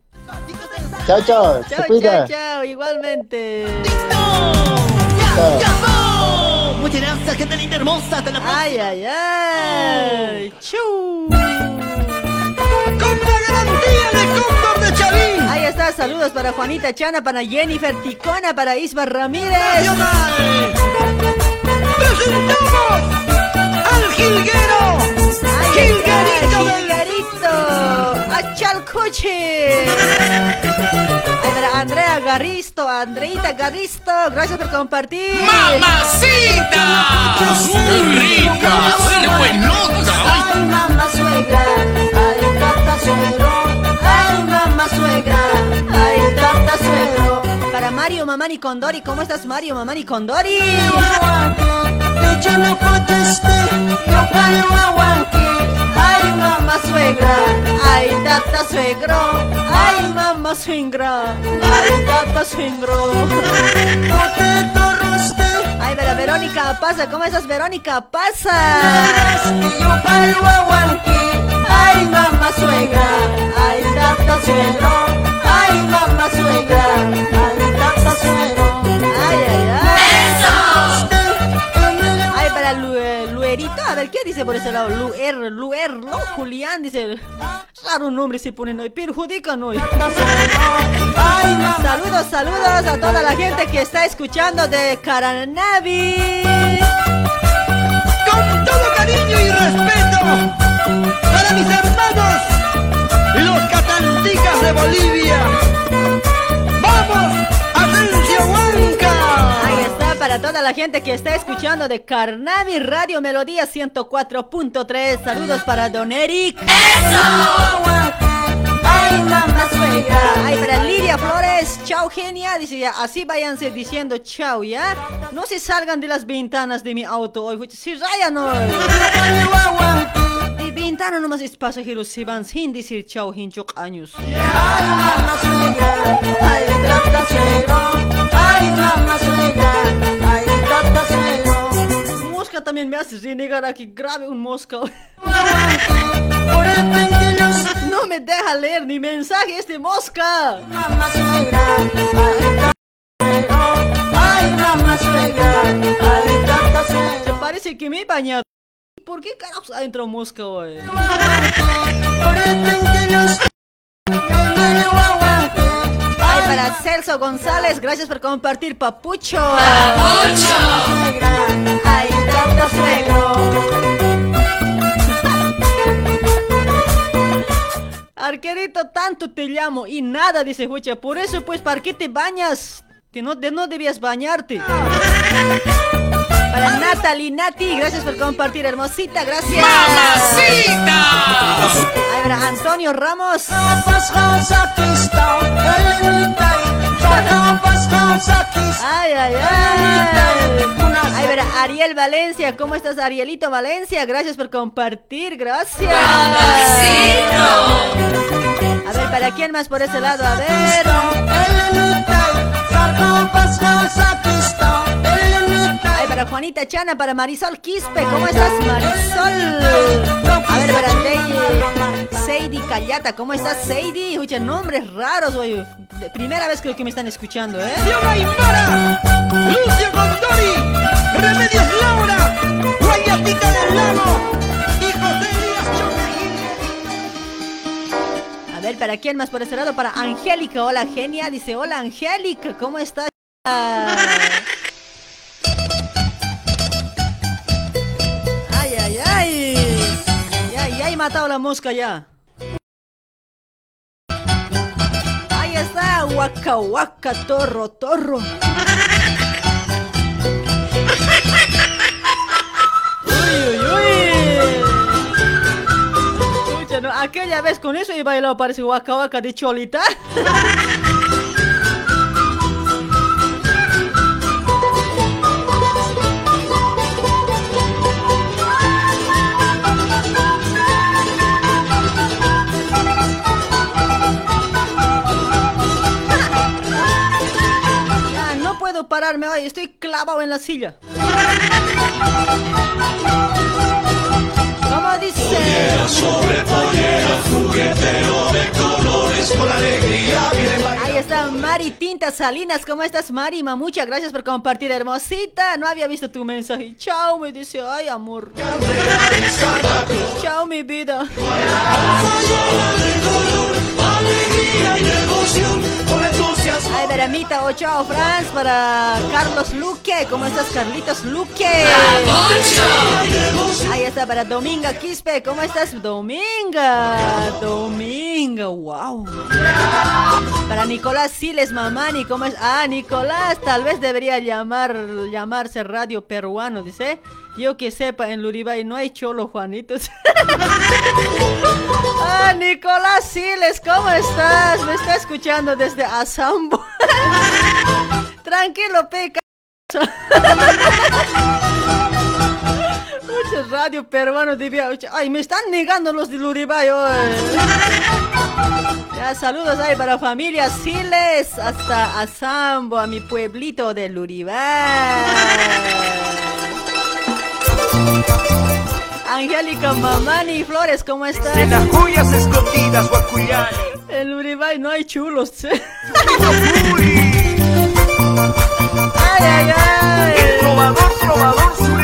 Chao, chao. Chao, chao, chao, igualmente. Muchas gracias, gente linda hermosa. Te la Ay, ay, ay. Chu. Con la garantía de Cóndor de Chavín. Ahí está, saludos para Juanita Chana, para Jennifer Ticona, para Isma Ramírez. ¡Presentamos al jilguero! ¡Jilguerito del Jilguerito! ¡A Chalcoche! Ay, para Andrea Garristo, Andreita Garristo, gracias por compartir. ¡Mamacita! ¡Muy rica! ¡Qué buenota! Ay, mamá suegra, ay, tata suegro, ay, mamá suegra, ay, tata suegro. Para Mario Mamani Condori, ¿cómo estás Mario Mamani Condori? Yo no. Ay, mamá suegra, Ay, tata suegro, ay, mamá suegra, ay, tata suegro. Ay, pero Verónica pasa, ¿cómo estás Verónica pasa? yo. Ay, mamá suegra, ay, tata suegro, ay, mamá suegra, ay, tata suegro. Ay, ay, ay. Ay, para Lu- eh, Luerito, a ver, ¿qué dice por ese lado? Luer, Luer, ¿no? Julián dice, raro nombre se ponen hoy, perjudican hoy. Saludos, saludos a toda la gente que está escuchando de Caranavi. Con todo cariño y respeto para mis hermanos los catalicas de Bolivia. ¡Vamos! ¡Atención, Huanca! Ahí está para toda la gente que está escuchando de Carnavi Radio Melodía 104.3. Saludos para Don Eric. Ay, mamá suegra. Ay, para Lidia Flores. Chao, genia. Dice ya, así váyanse diciendo chao, ¿ya? No se salgan de las ventanas de mi auto hoy. Si rayan hoy. De ventana nomás es pasajeros se van sin decir chao, hinchok años. Mosca también me hace renegar aquí. Grave un mosca. No me deja leer ni mensaje este mosca. Parece que me he bañado. ¿Por qué carajos ha entrado mosca hoy? Ay, para Celso González, gracias por compartir, Papucho. Papucho. Ay, tata suegro. Arquerito, tanto te llamo y nada, dice Jucha. Por eso, pues, ¿para qué te bañas? Que no, de no debías bañarte. Para Natalie, Nati, gracias por compartir, hermosita, gracias. ¡Mamacita! Ay, para Antonio Ramos. Ay, ay, ay. Ay, para Ariel Valencia, ¿cómo estás, Arielito Valencia? Gracias por compartir, gracias. A ver, ¿para quién más por ese lado? A ver. Para Juanita Chana, para Marisol Quispe. ¿Cómo estás, Marisol? A ver, Ley, Seidi Callata. ¿Cómo estás, Seidi? Oye, nombres raros, oye. Primera vez creo que me están escuchando, ¿eh? Lucio Condori, Remedios Laura, Guayatita del Lago y José A ver, ¿para quién más por este lado? Para Angélica. Hola, genia. Dice, hola, Angélica. ¿Cómo estás? Matado la mosca ya. Ahí está, huaca, huaca, torro, torro. Uy, uy, uy. ¿no? Aquella vez con eso he bailado parece huaca, huaca de cholita. Pararme hoy, estoy clavado en la silla. ¿Cómo dice? sobre pollera, juguetero de colores con alegría. Ahí está Mari Tinta Salinas, ¿cómo estás Mari? Ma, muchas gracias por compartir, hermosita. No había visto tu mensaje. Chao, me dice, ay amor. Chao, mi vida. Ay, Veramita, o chao, Franz, para Carlos Luque. ¿Cómo estás, Carlitos Luque? Ahí está para Dominga Quispe. ¿Cómo estás, Dominga? Dominga, wow. Para Nicolás Siles Mamani, ¿cómo es? Ah, Nicolás, tal vez debería llamar, llamarse Radio Peruano, dice. Yo que sepa, en Luribay no hay cholo, Juanitos. ah, Nicolás Siles, ¿cómo estás? Me está escuchando desde Asambo. Tranquilo, peca. Muchos radio peruano debía. Ay, me están negando los de Luribay hoy. Ya, saludos ahí para familia Siles hasta Asambo, a mi pueblito de Luribay. Angélica Mamani Flores, ¿cómo estás? En las joyas escondidas, Guacuyani. En Uribay no hay chulos. ¿eh? ay, ay, ay. El trovador, trovador.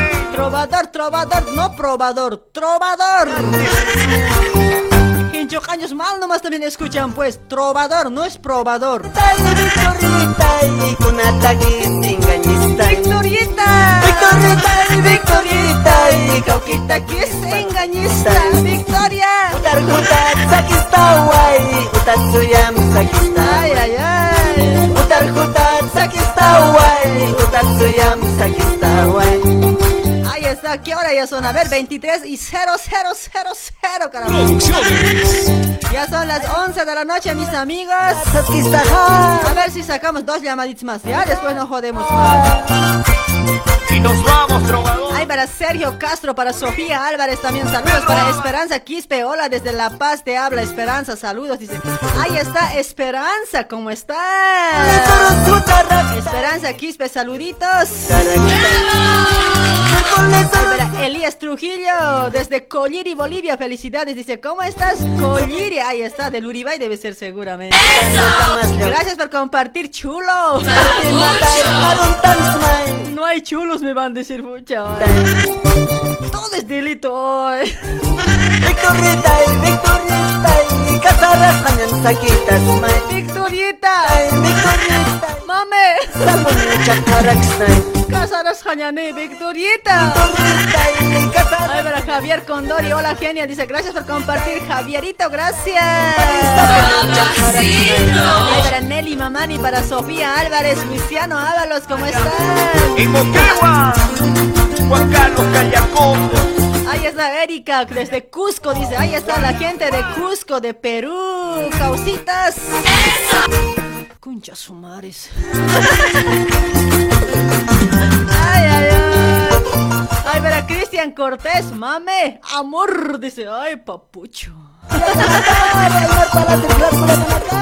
Trovador, trovador, no probador, trovador. Quincho años mal nomás también escuchan, pues. Trovador, no es probador. Victorieta y Victorieta y Cauquita que es engañista. Victoria. Utar Ay, ay, ay. Utar hutat sakistawai Utat suyam sakistawai Ahí está, ¿qué hora ya son? A ver, 23 y 0000, caramba. Ya son las 11 de la noche, mis amigos. A ver si sacamos dos llamaditas más, ya después no jodemos más. Y nos vamos, trovador. Ay, para Sergio Castro, para Sofía Álvarez también saludos, para Esperanza Quispe, hola desde La Paz te habla Esperanza, saludos, dice. Ahí está Esperanza, ¿cómo está? Esperanza Quispe, saluditos. Ay, Elías Trujillo, desde Colliri, Bolivia, felicidades, dice, ¿cómo estás, Colliri? Ahí está, del Uribay debe ser seguramente. Gracias por compartir, chulo. No hay chulos, me van a decir mucho. Todo es delito hoy. Victorieta y Victorieta Casadas mañan saquitas Victorieta. Victorieta Mame. Casaras Jañané, Victorieta. Ay, para Javier Condori, hola genia, dice gracias por compartir, Javierito, gracias. Ay, para Nelly Mamani, para Sofía Álvarez, Luciano Ábalos, ¿cómo están? En Moquegua, Juan Carlos Callacondo. Ahí está Erika desde Cusco, dice, ahí está la gente de Cusco, de Perú, causitas. Concha sumares. Ay, ay, ay. Ay, para Cristian Cortés, mame, amor, dice, ay, papucho.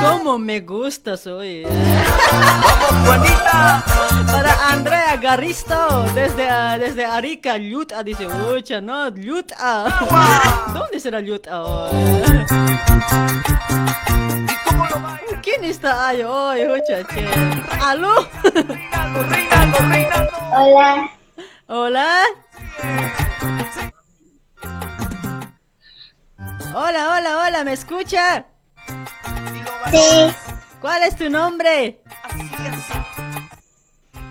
¿Cómo me gustas hoy? Para Andrea Garristo, desde, ah, desde Arica, Luta, dice, ucha, no, Luta. ¿Dónde será Luta hoy? ¿Quién está ahí hoy, ucha, che? ¿Aló? Hola. ¿Hola? Hola, hola, hola, ¿me escucha? Sí. ¿Cuál es tu nombre?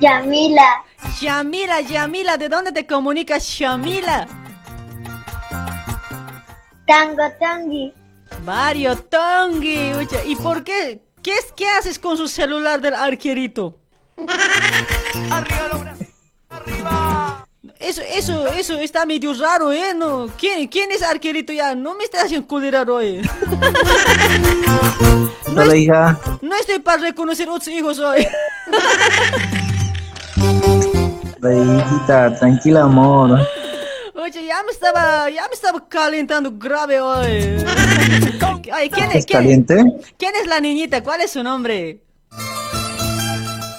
Yamila. Yamila, Yamila, ¿de dónde te comunicas, Yamila? Tango Tangi. Mario Tongi, ¿y por qué? ¿Qué, es, ¿Qué haces con su celular del arquerito? Eso, eso, eso está medio raro, ¿eh? No. ¿Quién, ¿Quién es arquerito ya? No me estás haciendo culirar hoy. Hola, hija. No estoy para reconocer otros hijos hoy. Hola, hijita, tranquila, amor. Oye, ya me estaba, ya me estaba calentando grave hoy. Ay, ¿quién es, ¿Estás quién, caliente? ¿Quién es la niñita? ¿Cuál es su nombre?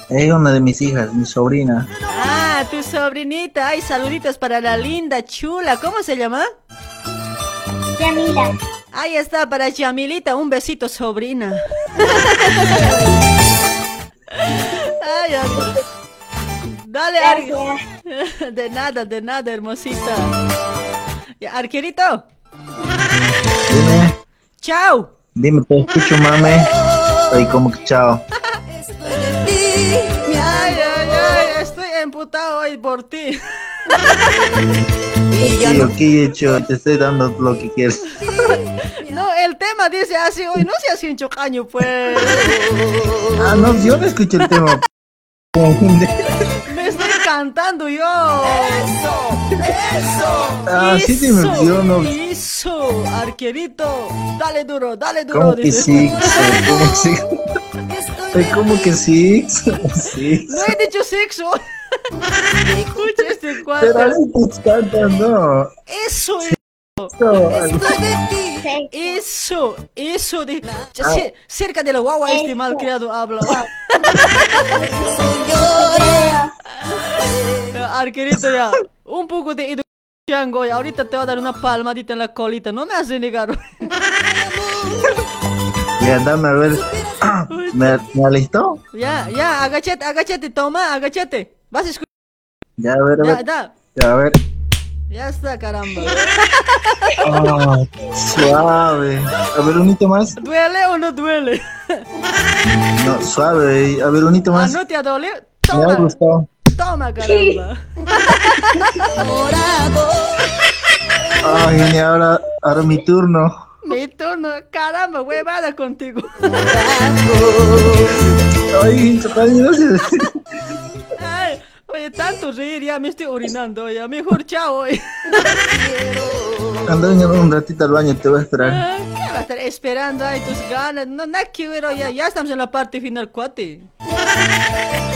Es una de mis hijas, mi sobrina. Ah, tu sobrinita. Ay, saluditos para la linda chula. ¿Cómo se llama? Yamila. Ahí está, para Yamilita. Un besito, sobrina. Ay, ay. Dale, Ar- De nada, de nada, hermosita. Ya, Arquerito. Dime, Chao. dime, te escucho, mami. Ay, como que chao. Ay, ay, ay, estoy emputado hoy por ti. Sí, ok, hecho, te estoy dando lo que quieres. No, el tema dice así hoy, no seas un chocaño, pues. Ah, no, yo no escucho el tema. Cantando yo. Eso, eso. Ah, no- Eso, arquerito. Dale duro, dale duro. ¿Cómo que dice. sí? ¿Cómo que sí? ¿Cómo que sí? Sí. No he dicho sexo. Escucha este Pero cuadro. cantan, no. Eso es. Eso. Eso, eso de Ah. ce- cerca de la guagua este malcriado habla. Arquerito ya, un poco de educación, goy. Ahorita te voy a dar una palmadita en la colita, no me hace negar. Ya, dame a ver. ¿Me, me alistó? ya, ya, agachate, agachate, toma, agachate. Vas a escuchar. Ya, a ver, a Ya, ver. da. Ya, a ver. Ya está, caramba. Ah, suave. A ver, un hito más. ¿Duele o no duele? No, suave. A ver, un hito Ah, más. ¿no te ha dolido? Me ha Toma, gustado. toma, caramba. Ay, y ahora, ahora mi turno. Mi turno, caramba, huevada contigo. Ay. Ay, oye, tanto reír, ya me estoy orinando, ya mejor chao. Anda, venga un ratito al baño, te voy a esperar. Ah, ¿Qué va a estar esperando ahí tus ganas? No, nada que ver, ya, ya estamos en la parte final, cuate.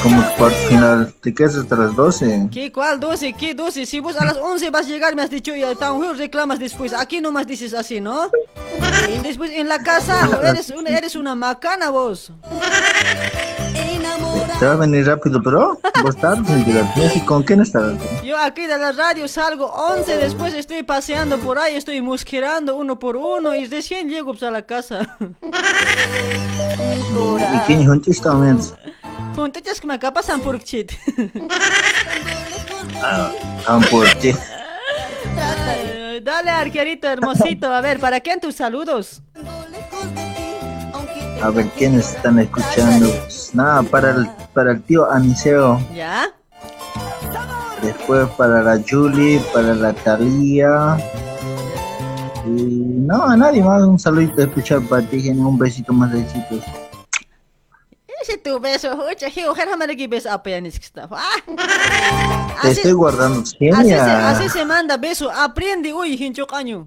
Como cuarto final. ¿Te quedas hasta las 12? ¿Qué? ¿Cuál 12? ¿Qué 12? Si vos a las 11 vas a llegar, me has dicho, ya tan feo, reclamas después. Aquí nomás dices así, ¿no? Y después en la casa, eres una, eres una macana vos. Te va a venir rápido, pero vos tarde en llegar. ¿Y con quién estás? Yo aquí de la radio salgo 11, después estoy paseando por ahí, estoy mosqueando uno por uno y recién llego pues, a la casa. ¿Y quién juntos también? Que me acá pasan por chit. Por ti. Ay, Dale, arquerito hermosito, a ver, ¿para quién tus saludos? A ver, ¿quiénes están escuchando? Pues nada, para el, para el tío Aniseo. ¿Ya? Después para la Julie, para la Talía. Y no, a nadie más. Un saludito de escuchar para ti. Un besito más de besitos. Ese tu beso, déjame aquí beso a peanis que está. Ah, Te estoy guardando, así, se, genia. así se manda beso, aprende, uy, hincho caño.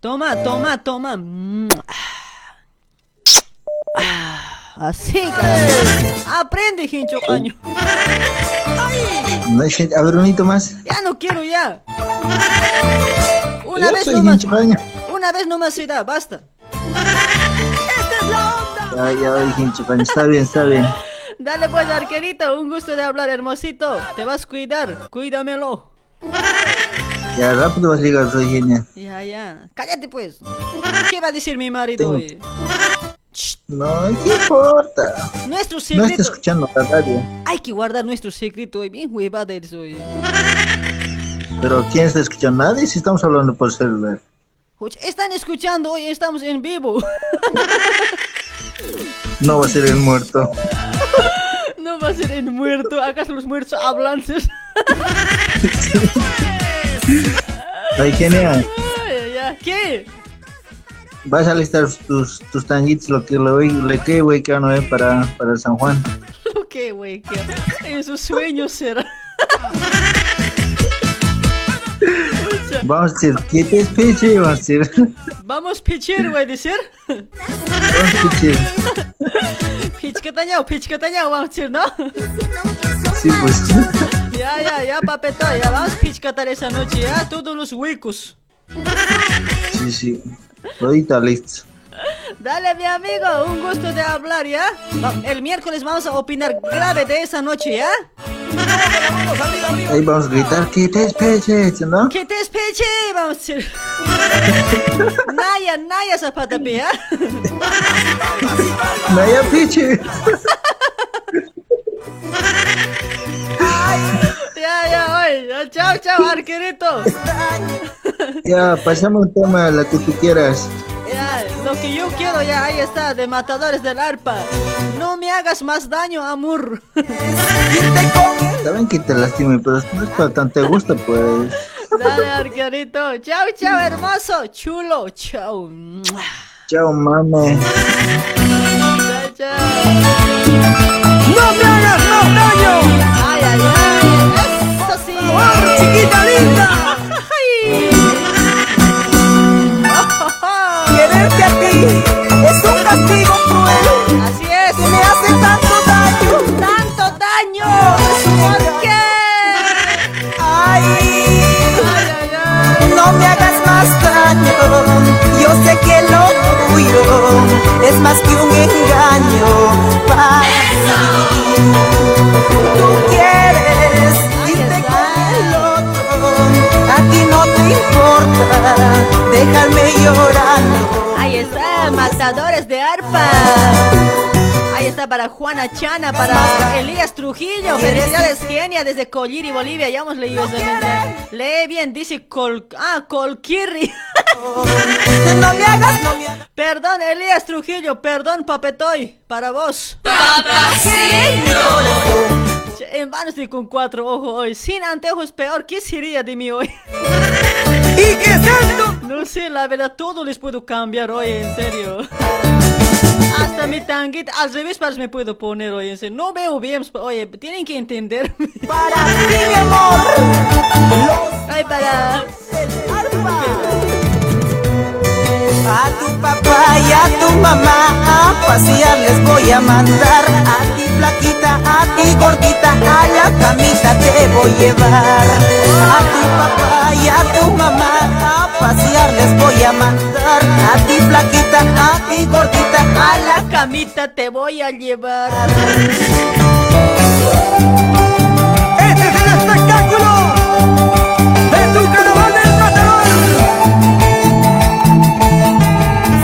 Toma, toma, toma. Ah, Así. Aprende, hincho caño. A ver, un más. Ya no quiero ya. Una Yo vez nomás. Una vez nomás, Suida, basta. Ya, ya, oye, hinchapaña. Está bien, está bien. Dale pues, arquerito, un gusto de hablar, hermosito. Te vas a cuidar, cuídamelo. Ya, rápido vas a llegar, genial. Ya, ya. Cállate pues. ¿Qué va a decir mi marido Tengo- hoy? No, ¿qué importa? Nuestro No secreto. está escuchando la radio. Hay que guardar nuestro secreto hoy. Bien huevada eres hoy. Pero ¿quién está escuchando? Nadie si estamos hablando por celular. Están escuchando hoy, estamos en vivo. No va a ser el muerto. No va a ser el muerto. ¿Acaso los muertos hablan? Ay, genial. ¿Qué? Vas a listar tus, tus tanguitos, lo que le, voy- le que güey, que a ver para, para San Juan. ¿Qué, güey? ¿Qué? En sus sueños será. Vamos a decir, ¿qué te espeche? Vamos a decir, Vamos a pichar, güey, decir. vamos a decir. Pichcatañao, pichcatañao, vamos a decir, ¿no? Sí, pues. Ya, ya, ya, papeto, ya vamos a pichcatar esa noche, ya, todos los huecos. Sí, sí. Ahorita listo. Dale, mi amigo, un gusto de hablar, ¿ya? El miércoles vamos a opinar grave de esa noche, ¿ya? Ahí vamos a gritar, ¿qué te espeche? ¿No? ¡Que te espeche! Vamos a decir. Naya, Naya Zapata, ¿ya? Naya Piche. Ya, ya, oye, ya, chao, chao, arquerito. Ya, pasamos un tema, la que tú quieras. Ya, lo que yo quiero ya, ahí está, de Matadores del Arpa. No me hagas más daño, amor. Saben que te lastime, pero no es para tanto gusto, pues. Dale, arquerito. Chao, chao, hermoso. Chulo, chao. Chao, mame. Chao, chao. ¡No me hagas más daño! Ay, ay, ay. Eso sí. chiquita linda! Quererte a ti es un castigo cruel. Así es. Que me hace tanto daño. Tanto daño. ¿Por qué? Ay, no me hagas más daño. Yo sé que lo es más que un engaño para mí. Tú quieres irte con el otro. A ti no te importa dejarme llorando. Ahí está, Matadores de Arpa. Ahí está para Juana Chana, para Elías Trujillo. Felicidades, Kenia, desde Colliri, Bolivia. Ya hemos leído ese mensaje. Lee bien, dice Col... Ah, Colquirri. No me hagas, no me hagas. Perdón, Elías Trujillo, perdón, Papetoy, para vos. Che, En vano estoy con cuatro ojos hoy. Sin anteojos peor, ¿qué sería de mí hoy? ¿Y qué es esto? No sé, la verdad, todo les puedo cambiar hoy, en serio. Hasta mi tanguita, al revés, me puedo poner hoy, en serio. No veo bien, oye, tienen que entender. Para ti, mi amor. Ay, para... A tu papá y a tu mamá a pasear les voy a mandar. A ti flaquita, a ti gordita, a la camita te voy a llevar. A tu papá y a tu mamá a pasear les voy a mandar. A ti flaquita, a ti gordita, A la camita te voy a llevar. Este es el espectáculo de tu carnaval del matador.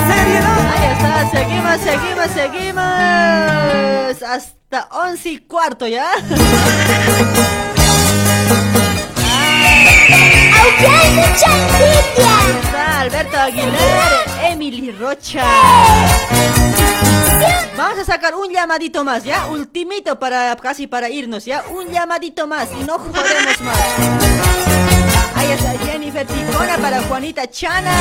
Seriedad. Ahí está, seguimos, seguimos, seguimos. Hasta once y cuarto, ¿ya? Está Alberto Aguilar, Emily Rocha. Vamos a sacar un llamadito más, ¿ya? Ultimito para casi para irnos, ¿ya? Un llamadito más y no jodemos más. Ahí está Jennifer Ticona para Juanita Chana.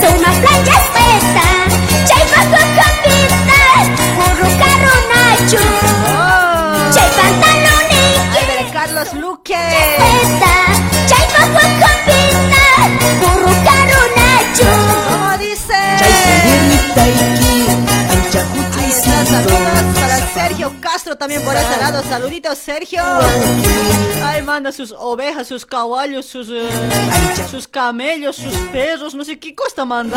Son más playas puesta C'hai bajo capita, burro carro nacho C'hai pantalones Ahí viene Carlos Luque. C'hai bajo capita, burro carro nacho ¿Cómo dice? Ahí está, saludos para Sergio Castro también por este lado. Saluditos, Sergio. Ay, manda sus ovejas, sus caballos, sus, eh, sus camellos, sus perros, no sé qué cosa manda.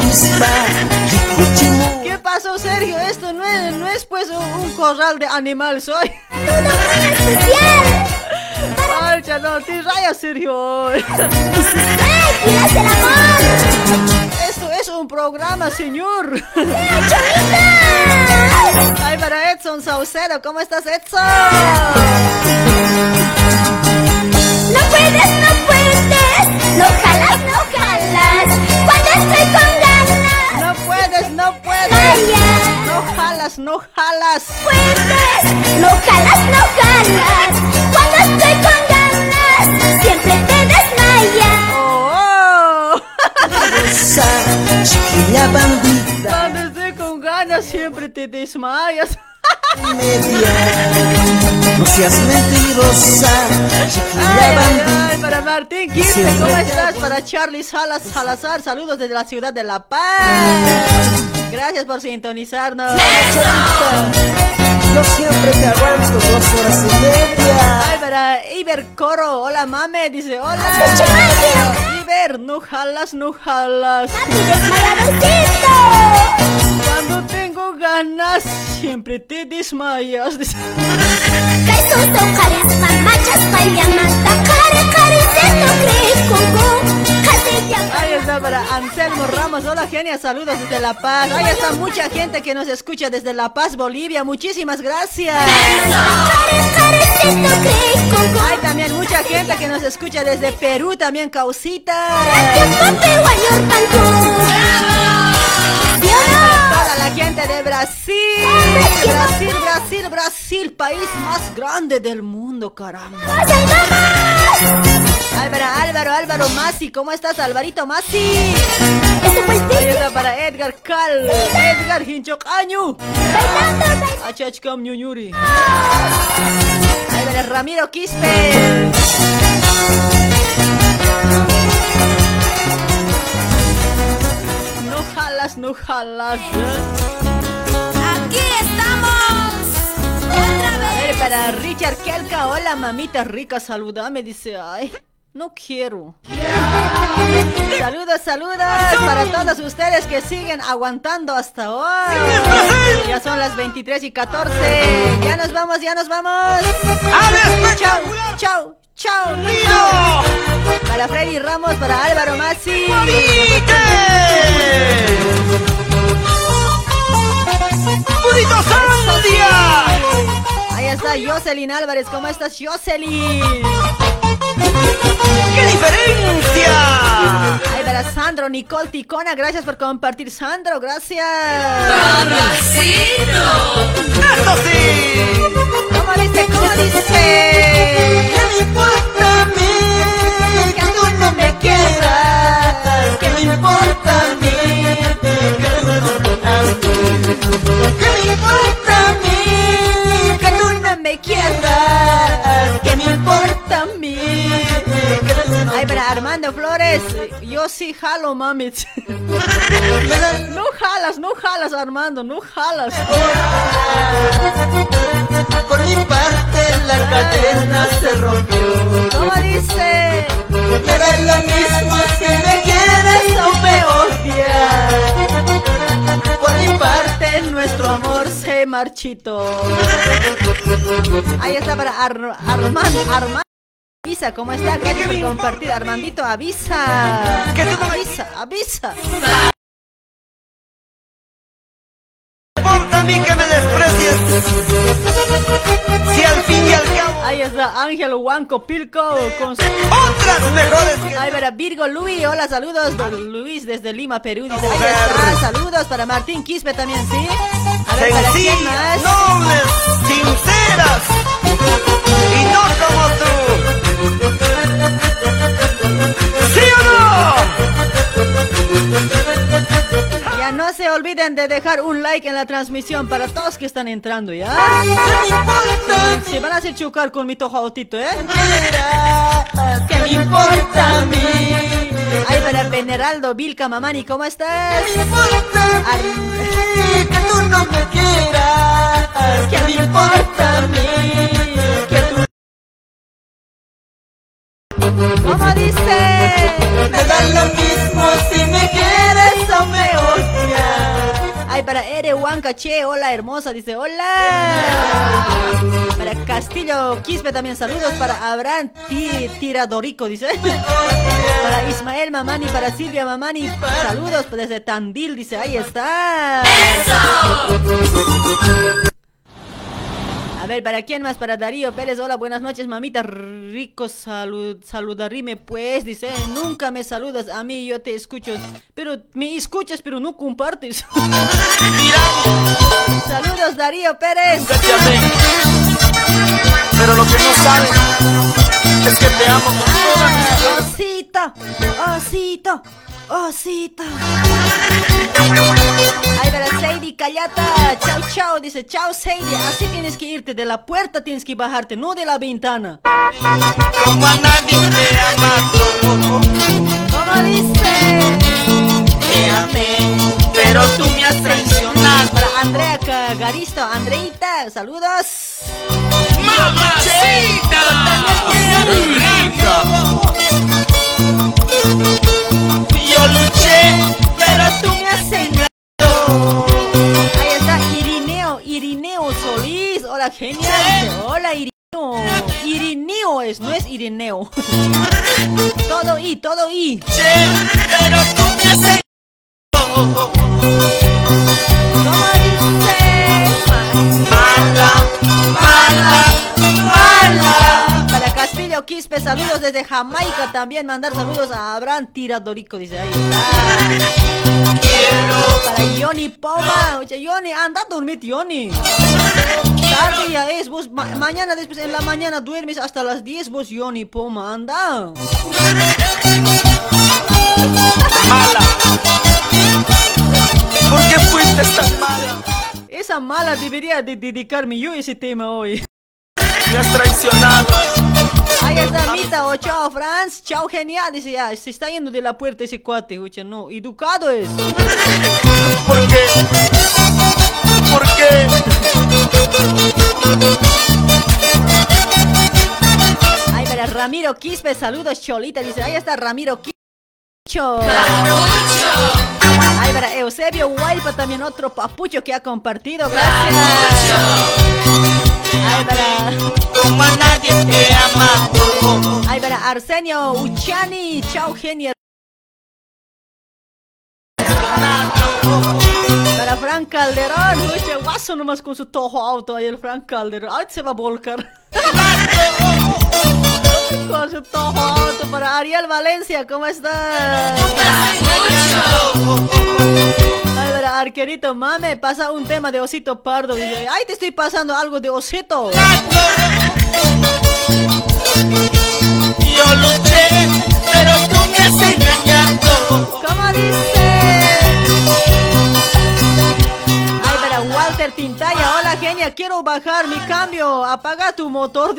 ¿Qué pasó, Sergio? Esto no es, no es pues un, corral de animales hoy. Marcha, no, te rayas, Sergio. Esto es un programa, señor. Ay, para Edson Saucedo, ¿cómo estás, Edson? No puedes, no puedes, no jalas, no jalas. Cuando estoy con ganas, No puedes, no puedes. Vaya. No jalas, no jalas. puedes, no jalas, no jalas. Cuando estoy con ganas, siempre te desmayas. Oh, Rosa, chiquilla bandida Siempre te desmayas. media. No seas mentirosa, Ay, ay, para Martín Quispe, ¿cómo estás? Para Charlie Salas Salazar, saludos desde la ciudad de La Paz. Gracias por sintonizarnos. Yo siempre te aguanto dos horas y media. Ay, para Iber Coro, hola mame, dice hola. Iber, no jalas, no jalas. Siempre te desmayas. Ahí está para Anselmo Ramos. Hola, genia. Saludos desde La Paz. Ahí está mucha gente que nos escucha desde La Paz, Bolivia. Muchísimas gracias. Hay también mucha gente que nos escucha desde Perú, también Causita. Gente de Brasil. Brasil, Brasil, Brasil. País más grande del mundo, caramba. Álvaro, Álvaro, Álvaro Masi, ¿cómo estás, Alvarito Masi? Ahí está para Edgar Cal, Edgar Hinchok Añu. Achachkam Ñuñuri. Ahí viene Ramiro Quispe. Jalas, no jalas. Aquí estamos. Otra A ver, vez. para Richard Kelka, hola mamita rica, saludame, dice, ay, no quiero. Saludos, saludos para todos ustedes que siguen aguantando hasta hoy. Ya son las 23 y 14. Ya nos vamos, ya nos vamos. Chau, chau, chau. Para Freddy Ramos, para Álvaro Masi. ¡Purito Sandia! Ahí está Jocelyn Álvarez, ¿cómo estás, Jocelyn? ¡Qué diferencia! Ahí para Sandro, Nicole Ticona, gracias por compartir, Sandro, gracias. ¡Eso sí! ¿Cómo dice? ¿Cómo dice? ¿Qué me importa a mí que tú no me quieras? ¿Qué me importa a mí que no me amas? ¿Qué me importa a mí que no me quieras? ¿Qué me importa a mí Ay, para Armando Flores, yo sí jalo, mami. No jalas, no jalas, Armando, no jalas. Por mi parte la cadena se rompió. ¿Cómo dice? Me da lo mismo si me quieres o me odias. Por mi parte Nuestro amor se marchitó. Ahí está para Ar Armando, Armando. Avisa, ¿cómo está? Gracias por compartir. Armandito, avisa. Avisa, avisa. importa a mí que me desprecies? Si al fin y al Ahí está Ángel Huanco Pilco con su... otras mejores que Ahí para Virgo Luis, hola, saludos, don Luis desde Lima, Perú. Dice, ahí está, saludos para Martín Quispe también, ¿sí? A ver, ¿para quién sencillas, más? nobles, sinceras y no como tú. No? Se olviden de dejar un like en la transmisión para todos que están entrando, ¿ya? Se van a hacer chocar con mi tojaotito, ¿eh? ¿Qué me importa a mí? Ahí para Veneraldo Vilca Mamani, ¿cómo estás? ¿Qué me importa a mí que tú no me quieras? ¿Qué me importa a mí ¿Cómo dice? Me da lo mismo si me quieres o me odias. Ay, para Ere Huanca, che, hola hermosa, dice hola. Para Castillo Quispe también saludos. Para Abraham Ti- Tiradorico, dice. Para Ismael Mamani, para Silvia Mamani, saludos desde Tandil, dice, ahí está. A ver, ¿para quién más? Para Darío Pérez, hola, buenas noches, mamita, rico salud, saludarime, pues, dice, nunca me saludas, a mí yo te escucho, pero me escuchas, pero no compartes. Saludos, Darío Pérez. Pero lo que no sabes es que te amo Osito, osito, osito. Ay, para Sadie Callata, chao, chao, dice, chao, Sadie, así tienes que irte, de la puerta tienes que bajarte, no de la ventana. Como a nadie te ama ¿Cómo dice? Te amé, pero tú me has traicionado. Para Andrea Garisto, Andreita, saludos. ¡Mamacita! Yo luché, pero tú me has engañado. Ahí está Irineo, Irineo Solís. Hola, genial. Dice, Hola, Irineo. Irineo es, no es Irineo. todo I, todo I. Pero tú me has engañado. ¿Cómo dice? Mala, mala, Castillo Quispe, saludos desde Jamaica. También mandar saludos a Abraham Tiradorico, dice ahí está. Para Johnny Poma. Oye, Johnny, anda a dormir, Johnny. Tarde ya es, vos ma- mañana después en la mañana duermes hasta las 10, vos Johnny Poma, anda. Mala. ¿Por qué fuiste tan mala? Esa mala debería de dedicarme yo ese tema hoy. Me has traicionado. Ahí está Mita, o chao Franz, chao genial, dice ya, se está yendo de la puerta ese cuate, oye, no, educado es. ¿Por qué? ¿Por qué? Ay, para Ramiro Quispe, saludos Cholita, dice, ahí está Ramiro Quispe. Ay, para Eusebio Guaypa, también otro papucho que ha compartido, gracias. Ay, para... Como a nadie te ama. Ay, para Arsenio Uchani, chao genio. Para Frank Calderón, oye, guaso nomás con su tojo auto ahí el Frank Calderón. Ay, se va a volcar. con su tojo auto para Ariel Valencia, ¿cómo está? Arquerito, mame, pasa un tema de Osito Pardo. Dice, ay, te estoy pasando algo de Osito. Yo luché, pero tú me has engañado. ¿Cómo dice? Tintaya, hola genia, quiero bajar mi cambio, apaga tu motor.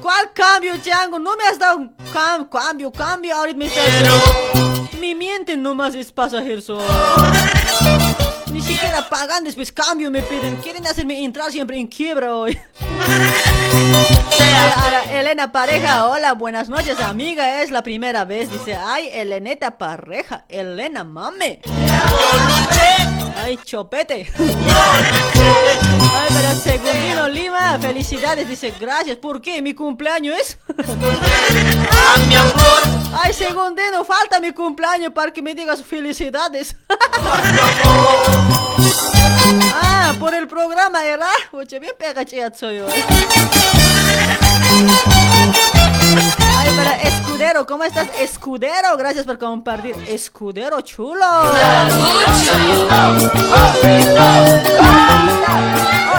¿Cuál cambio, Chango? No me has dado un cam- cambio, cambio, ahorita me estás... Mi miente nomás es pasajero. Ni siquiera pagan, después cambio me piden. Quieren hacerme entrar siempre en quiebra hoy. Ahora, Elena Pareja, hola, buenas noches, amiga. Es la primera vez. Dice, ay, Eleneta Pareja, Elena Mame. Ay, chopete. Ay, pero Segundino Lima, felicidades. Dice, gracias. ¿Por qué? ¿Mi cumpleaños es? A mi amor. Ay, Segundino, falta mi cumpleaños para que me digas felicidades. Ah, por el programa, ¿verdad? Oye, bien pegachea soy yo. Ay, para Escudero, ¿cómo estás? Escudero, gracias por compartir. Escudero chulo.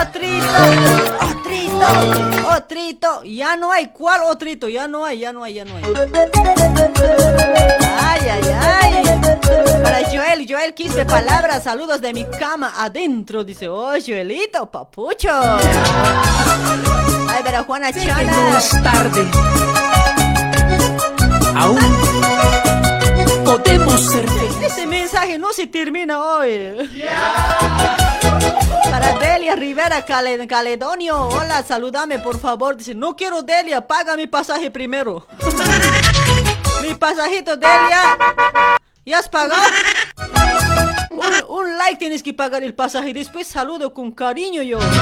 Otrito, otrito, otrito. Ya no hay. ¿Cuál otrito? Ya no hay, ya no hay, ya no hay. Ay, ay, ay. Para Joel, Joel Quispe palabras, saludos de mi cama adentro. Dice, oh, Joelito, papucho. Ay, para Juana Chana. no es tarde. Aún podemos ser felices. Este mensaje no se termina hoy. Para Delia Rivera Cale- Caledonio, hola, salúdame por favor. Dice, no quiero Delia, paga mi pasaje primero. mi pasajito, Delia. ¿Ya has pagado? Un, un like tienes que pagar el pasaje. Después saludo con cariño yo. ¿Cómo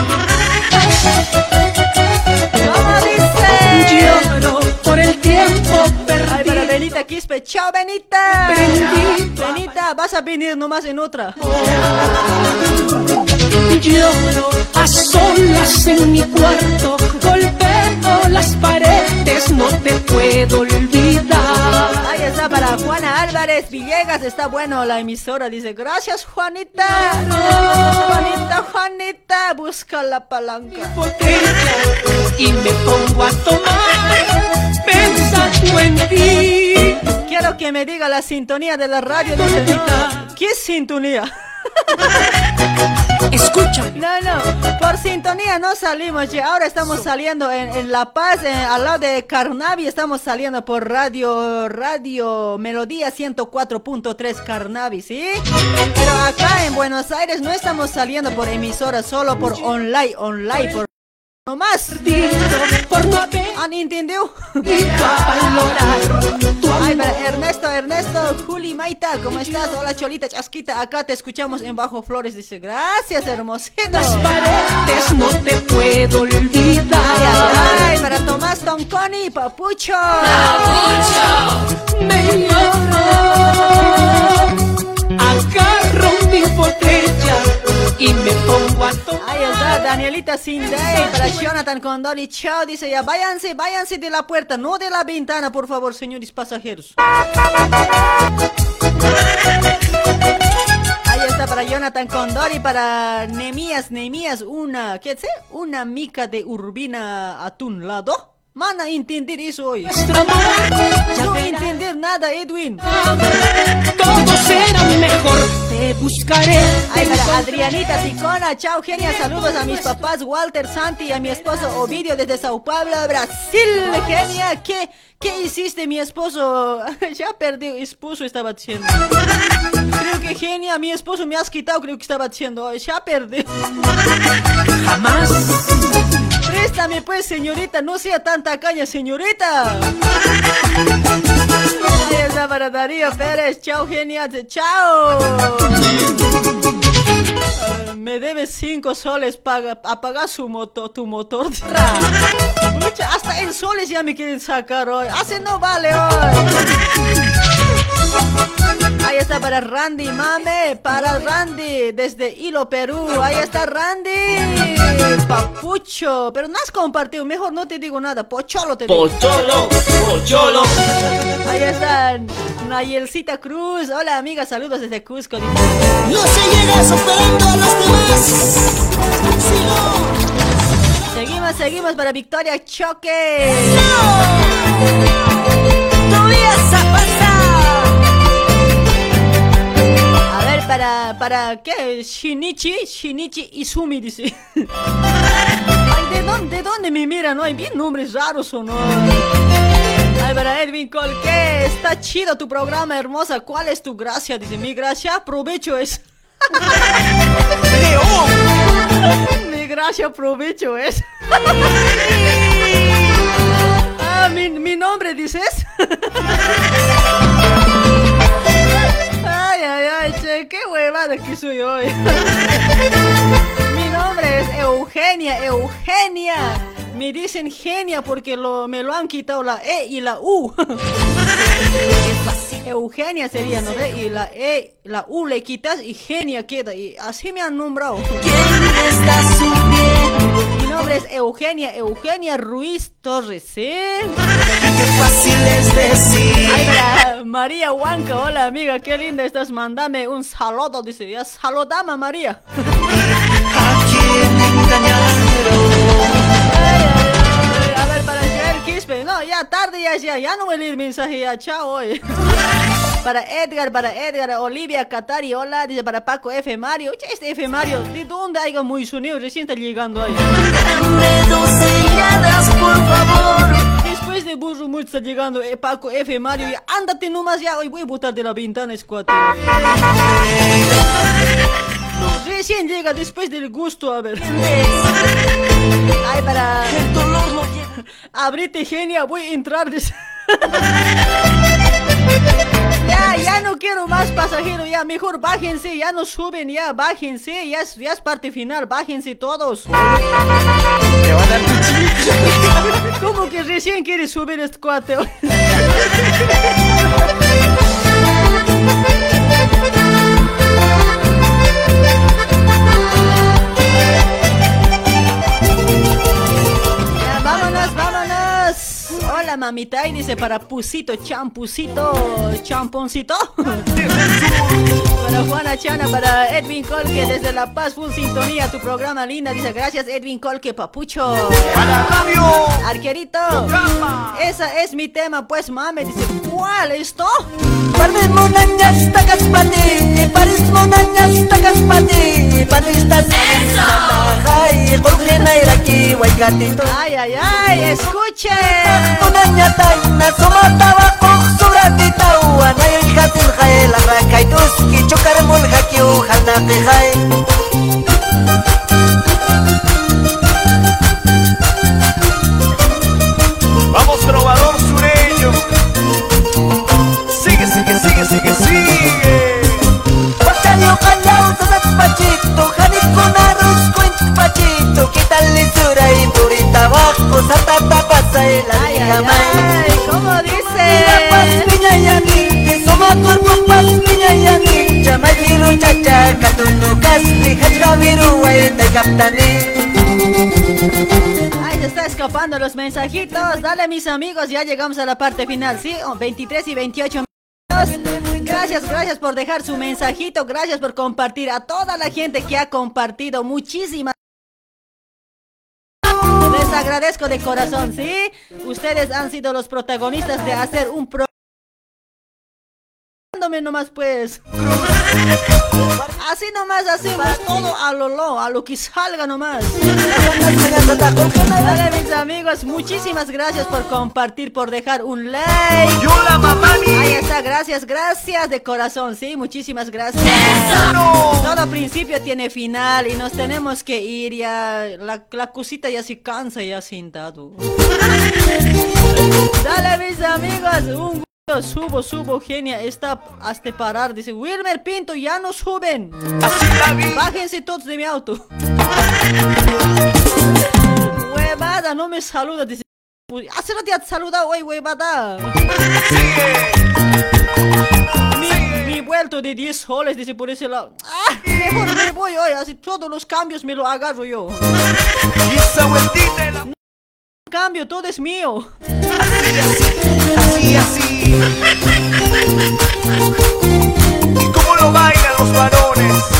dice? Lloro por el tiempo Ay, para. Benita Quispe. Chao, Benita. Benita, vas a venir nomás en otra. Lloro a solas en mi cuarto, golpeo las paredes, no te puedo olvidar. Ahí está para Juana Álvarez Villegas. Está bueno la emisora. Dice, gracias, Juanita. Juanita, Juanita. Busca la palanca. Y me pongo a tomar pensando en ti. Quiero que me diga la sintonía de la radio. Dice, no. ¿Qué sintonía? Escucha. No, no, por sintonía no salimos ya. Ahora estamos saliendo en, en La Paz, en- al lado de Carnavi. Estamos saliendo por radio, radio Melodía 104.3 Carnavi, ¿sí? Pero acá en Buenos Aires no estamos saliendo por emisora, solo por online, online, por más. Por no haber ¿Han entendido? Ay, pero Ernesto, Ernesto, Juli Maita, ¿cómo estás? Hola, Cholita, Chasquita, acá te escuchamos en Bajo Flores. Dice, gracias, hermosito. Las paredes no te puedo olvidar. Ay, para Tomás Tonconi, Papucho. Me lloro, Ahí está, Danielita Sindey, para Jonathan Condoli, chao, dice ya, váyanse, váyanse de la puerta, no de la ventana, por favor, señores pasajeros. Ahí está para Jonathan Condori, para Nemías, Nemías, una, ¿qué sé? Una mica de Urbina Atún lado. Van a entender eso hoy. No entender nada, Edwin. Todo será mejor, te buscaré. Ay, para Adrianita Ticona, chao genia, saludos a mis papás Walter Santi y a mi esposo Ovidio desde Sao Paulo, Brasil. Genia, ¿qué, qué hiciste mi esposo? ya perdí, esposo estaba diciendo. Creo que genia, mi esposo me has quitado, creo que estaba diciendo, ya perdí. Jamás. Préstame pues, señorita, no sea tan tacaña, señorita. Está para Darío Pérez, chao genia, chao. Ah, me debes cinco soles, paga, apaga su moto, tu motor. Hasta en soles ya me quieren sacar hoy. Hace no vale hoy. Ahí está para Randy Mame, para Randy desde Hilo, Perú. Ahí está Randy. Papucho, pero no has compartido, mejor no te digo nada. Pocholo te digo. Pocholo, pocholo. Ahí está Nayelcita Cruz. Hola amiga, saludos desde Cusco. dice. No se llega superando a los demás. Seguimos, seguimos para Victoria Choque. No vas para, para, ¿qué? Shinichi, Shinichi Izumi dice. Ay, ¿de dónde, ¿de dónde me miran? No, hay bien nombres raros o no. Ay, para Edwin Colque, está chido tu programa, hermosa. ¿Cuál es tu gracia? Dice, mi gracia, aprovecho es. mi gracia, aprovecho es. ah, mi, mi nombre dices. Che, qué huevada que soy hoy. Mi nombre es Eugenia, Eugenia. Me dicen genia porque lo, me lo han quitado la E y la U. Eugenia sería, ¿no ve? Y la E, la U le quitas y genia queda. Y así me han nombrado. Mi nombre es Eugenia, Eugenia Ruiz Torres, ¿sí? Qué fácil es decir. Ay, María Huanca, hola amiga, qué linda estás, mándame un saludo, dice, ya saludame María. Ay, ay, ay, A ver, para Joel Quispe, no, ya tarde ya, ya, ya no voy a leer mensaje, ya, chao hoy. Para Edgar, para Edgar, Olivia Catari, hola, dice para Paco F. Mario, Oye, este F. Mario, ¿de dónde haya muy sonido? Recién está llegando ahí. Después de burro justo está llegando eh, Paco F. Mario. Ya, ándate nomás ya. Hoy voy a botar de la ventana, escuate. Recién llega después del gusto, a ver. Ay, para. Abrite, genia, voy a entrar. Ya, no quiero más pasajeros, ya, mejor bájense, ya no suben, ya, bájense, ya es, ya es parte final, bájense todos. ¿Cómo que recién quieres subir este cuate? mamita, y dice para Pusito, champusito, champoncito. para Juana Chana, para Edwin Colque desde La Paz, full sintonía, tu programa linda. Dice gracias Edwin Colque, papucho. Arquerito, esa es mi tema, pues mame. Dice, ¿cuál esto? Ay, Ay, ay, ay, tuski Vamos, trovador sureño. Sigue, sigue, sigue, sigue, sigue. Kalaw sa pachito ko na rus kwent pachito Kita lisuray Turita wako sa tatapasay Ay, se está escapando los mensajitos. Dale, mis amigos, ya llegamos a la parte final, ¿sí? Oh, 23 y 28 minutos. Gracias, gracias por dejar su mensajito. Gracias por compartir a toda la gente que ha compartido. Muchísimas agradezco de corazón, ¿sí? Ustedes han sido los protagonistas de hacer un programa. Nomás pues. Así nomás hacemos todo a lo lo, a lo que salga nomás. Dale mis amigos, muchísimas gracias por compartir, por dejar un like. Ahí está, gracias, gracias de corazón, sí, muchísimas gracias. Todo principio tiene final y nos tenemos que ir ya. La, la cosita ya se cansa ya sentado. Dale mis amigos, un. Subo, subo, genia, está hasta parar. Dice, Wilmer Pinto, ya no suben. Bájense todos de mi auto. Huevada, no me saluda. Dice, "Uy, hace rato ya te saluda hoy, huevada. Mi, mi vuelto de 10 soles, dice por ese lado. Ah, mejor me voy hoy, así todos los cambios me lo agarro yo. Cambio, todo es mío. Así, así. ¿Y cómo lo bailan los varones?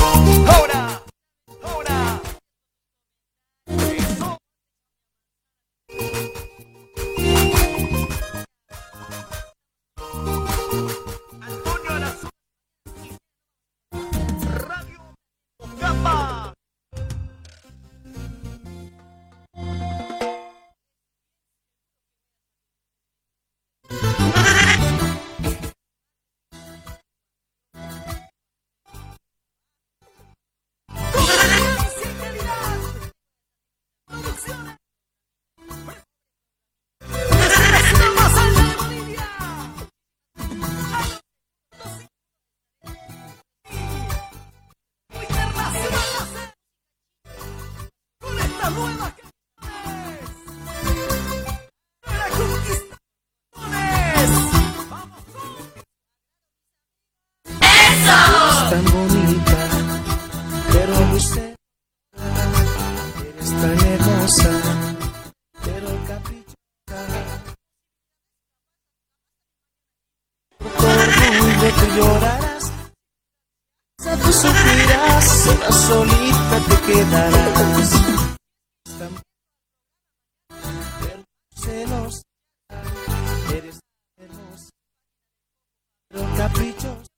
Pero caprichosa.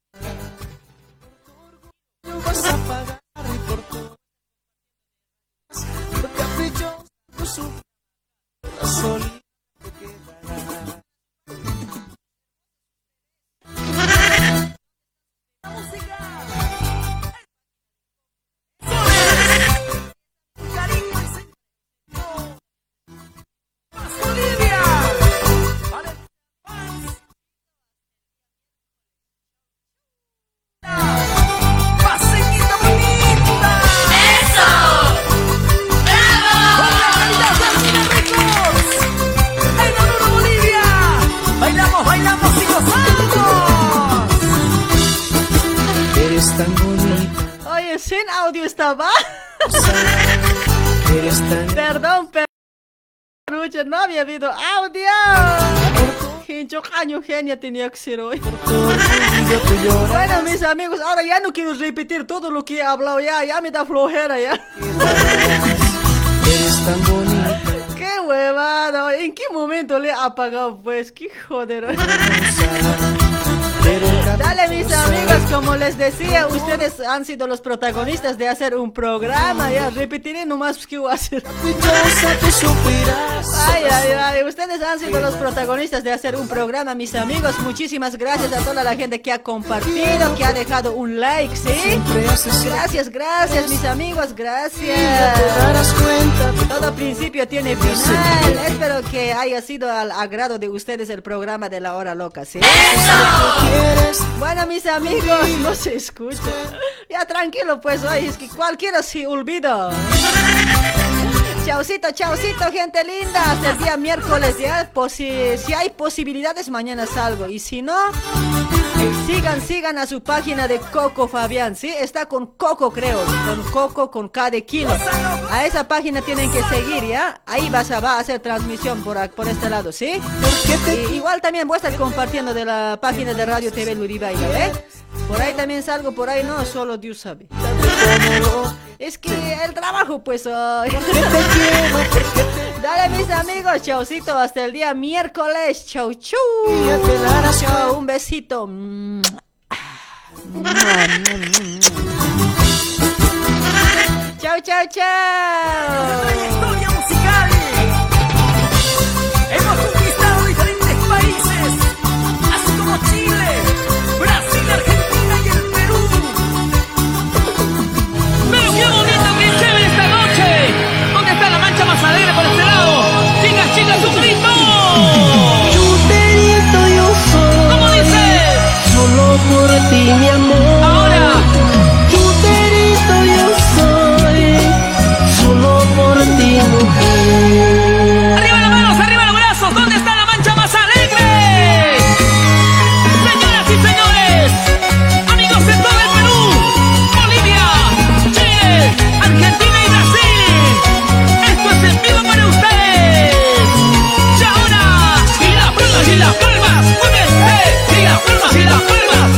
Había habido audio. Hincho caño genia tenía que ser hoy. Bueno, mis amigos, ahora ya no quiero repetir todo lo que he hablado ya, ya me da flojera ya. Qué huevada, ¿en qué momento le he apagado pues? Qué joder. Dale mis amigos, como les decía, ustedes han sido los protagonistas de hacer un programa, ya repetiré nomás que voy a hacer. Ay, ay, ay, ustedes han sido los protagonistas de hacer un programa, mis amigos. Muchísimas gracias a toda la gente que ha compartido, que ha dejado un like, ¿sí? Gracias, gracias, mis amigos, gracias. Todo principio tiene final. Espero que haya sido al agrado de ustedes el programa de la hora loca, ¿sí? Bueno, mis amigos, no se escucha. Ya tranquilo, pues, oye, es que cualquiera se olvida. Chaucito, chaucito, gente linda. Hasta el día miércoles, ya. Pues, si, si hay posibilidades, mañana salgo. Y si no, sigan, sigan a su página de Coco Fabián, ¿sí? Está con Coco, creo. Con Coco, con K de kilo. A esa página tienen que seguir, ¿ya? Ahí vas a, va a hacer transmisión por, por este lado, ¿sí? Y igual también voy a estar compartiendo de la página de Radio TV Luribaila, ¿eh? Por ahí también salgo, por ahí no, solo Dios sabe. Es que el trabajo, pues. Dale, mis amigos, chaucito, hasta el día miércoles. Chau, chau. Chau, un besito. Chau, chau, chau. Ti, mi amor. Ahora. Yo soy. Solo por ti, mujer. Arriba las manos, arriba los brazos. ¿Dónde está la mancha más alegre? Señoras y señores, amigos de todo el Perú, Bolivia, Chile, Argentina y Brasil. Esto es en vivo para ustedes. Y ahora, y las palmas y las palmas, muévete. Y las palmas y las palmas,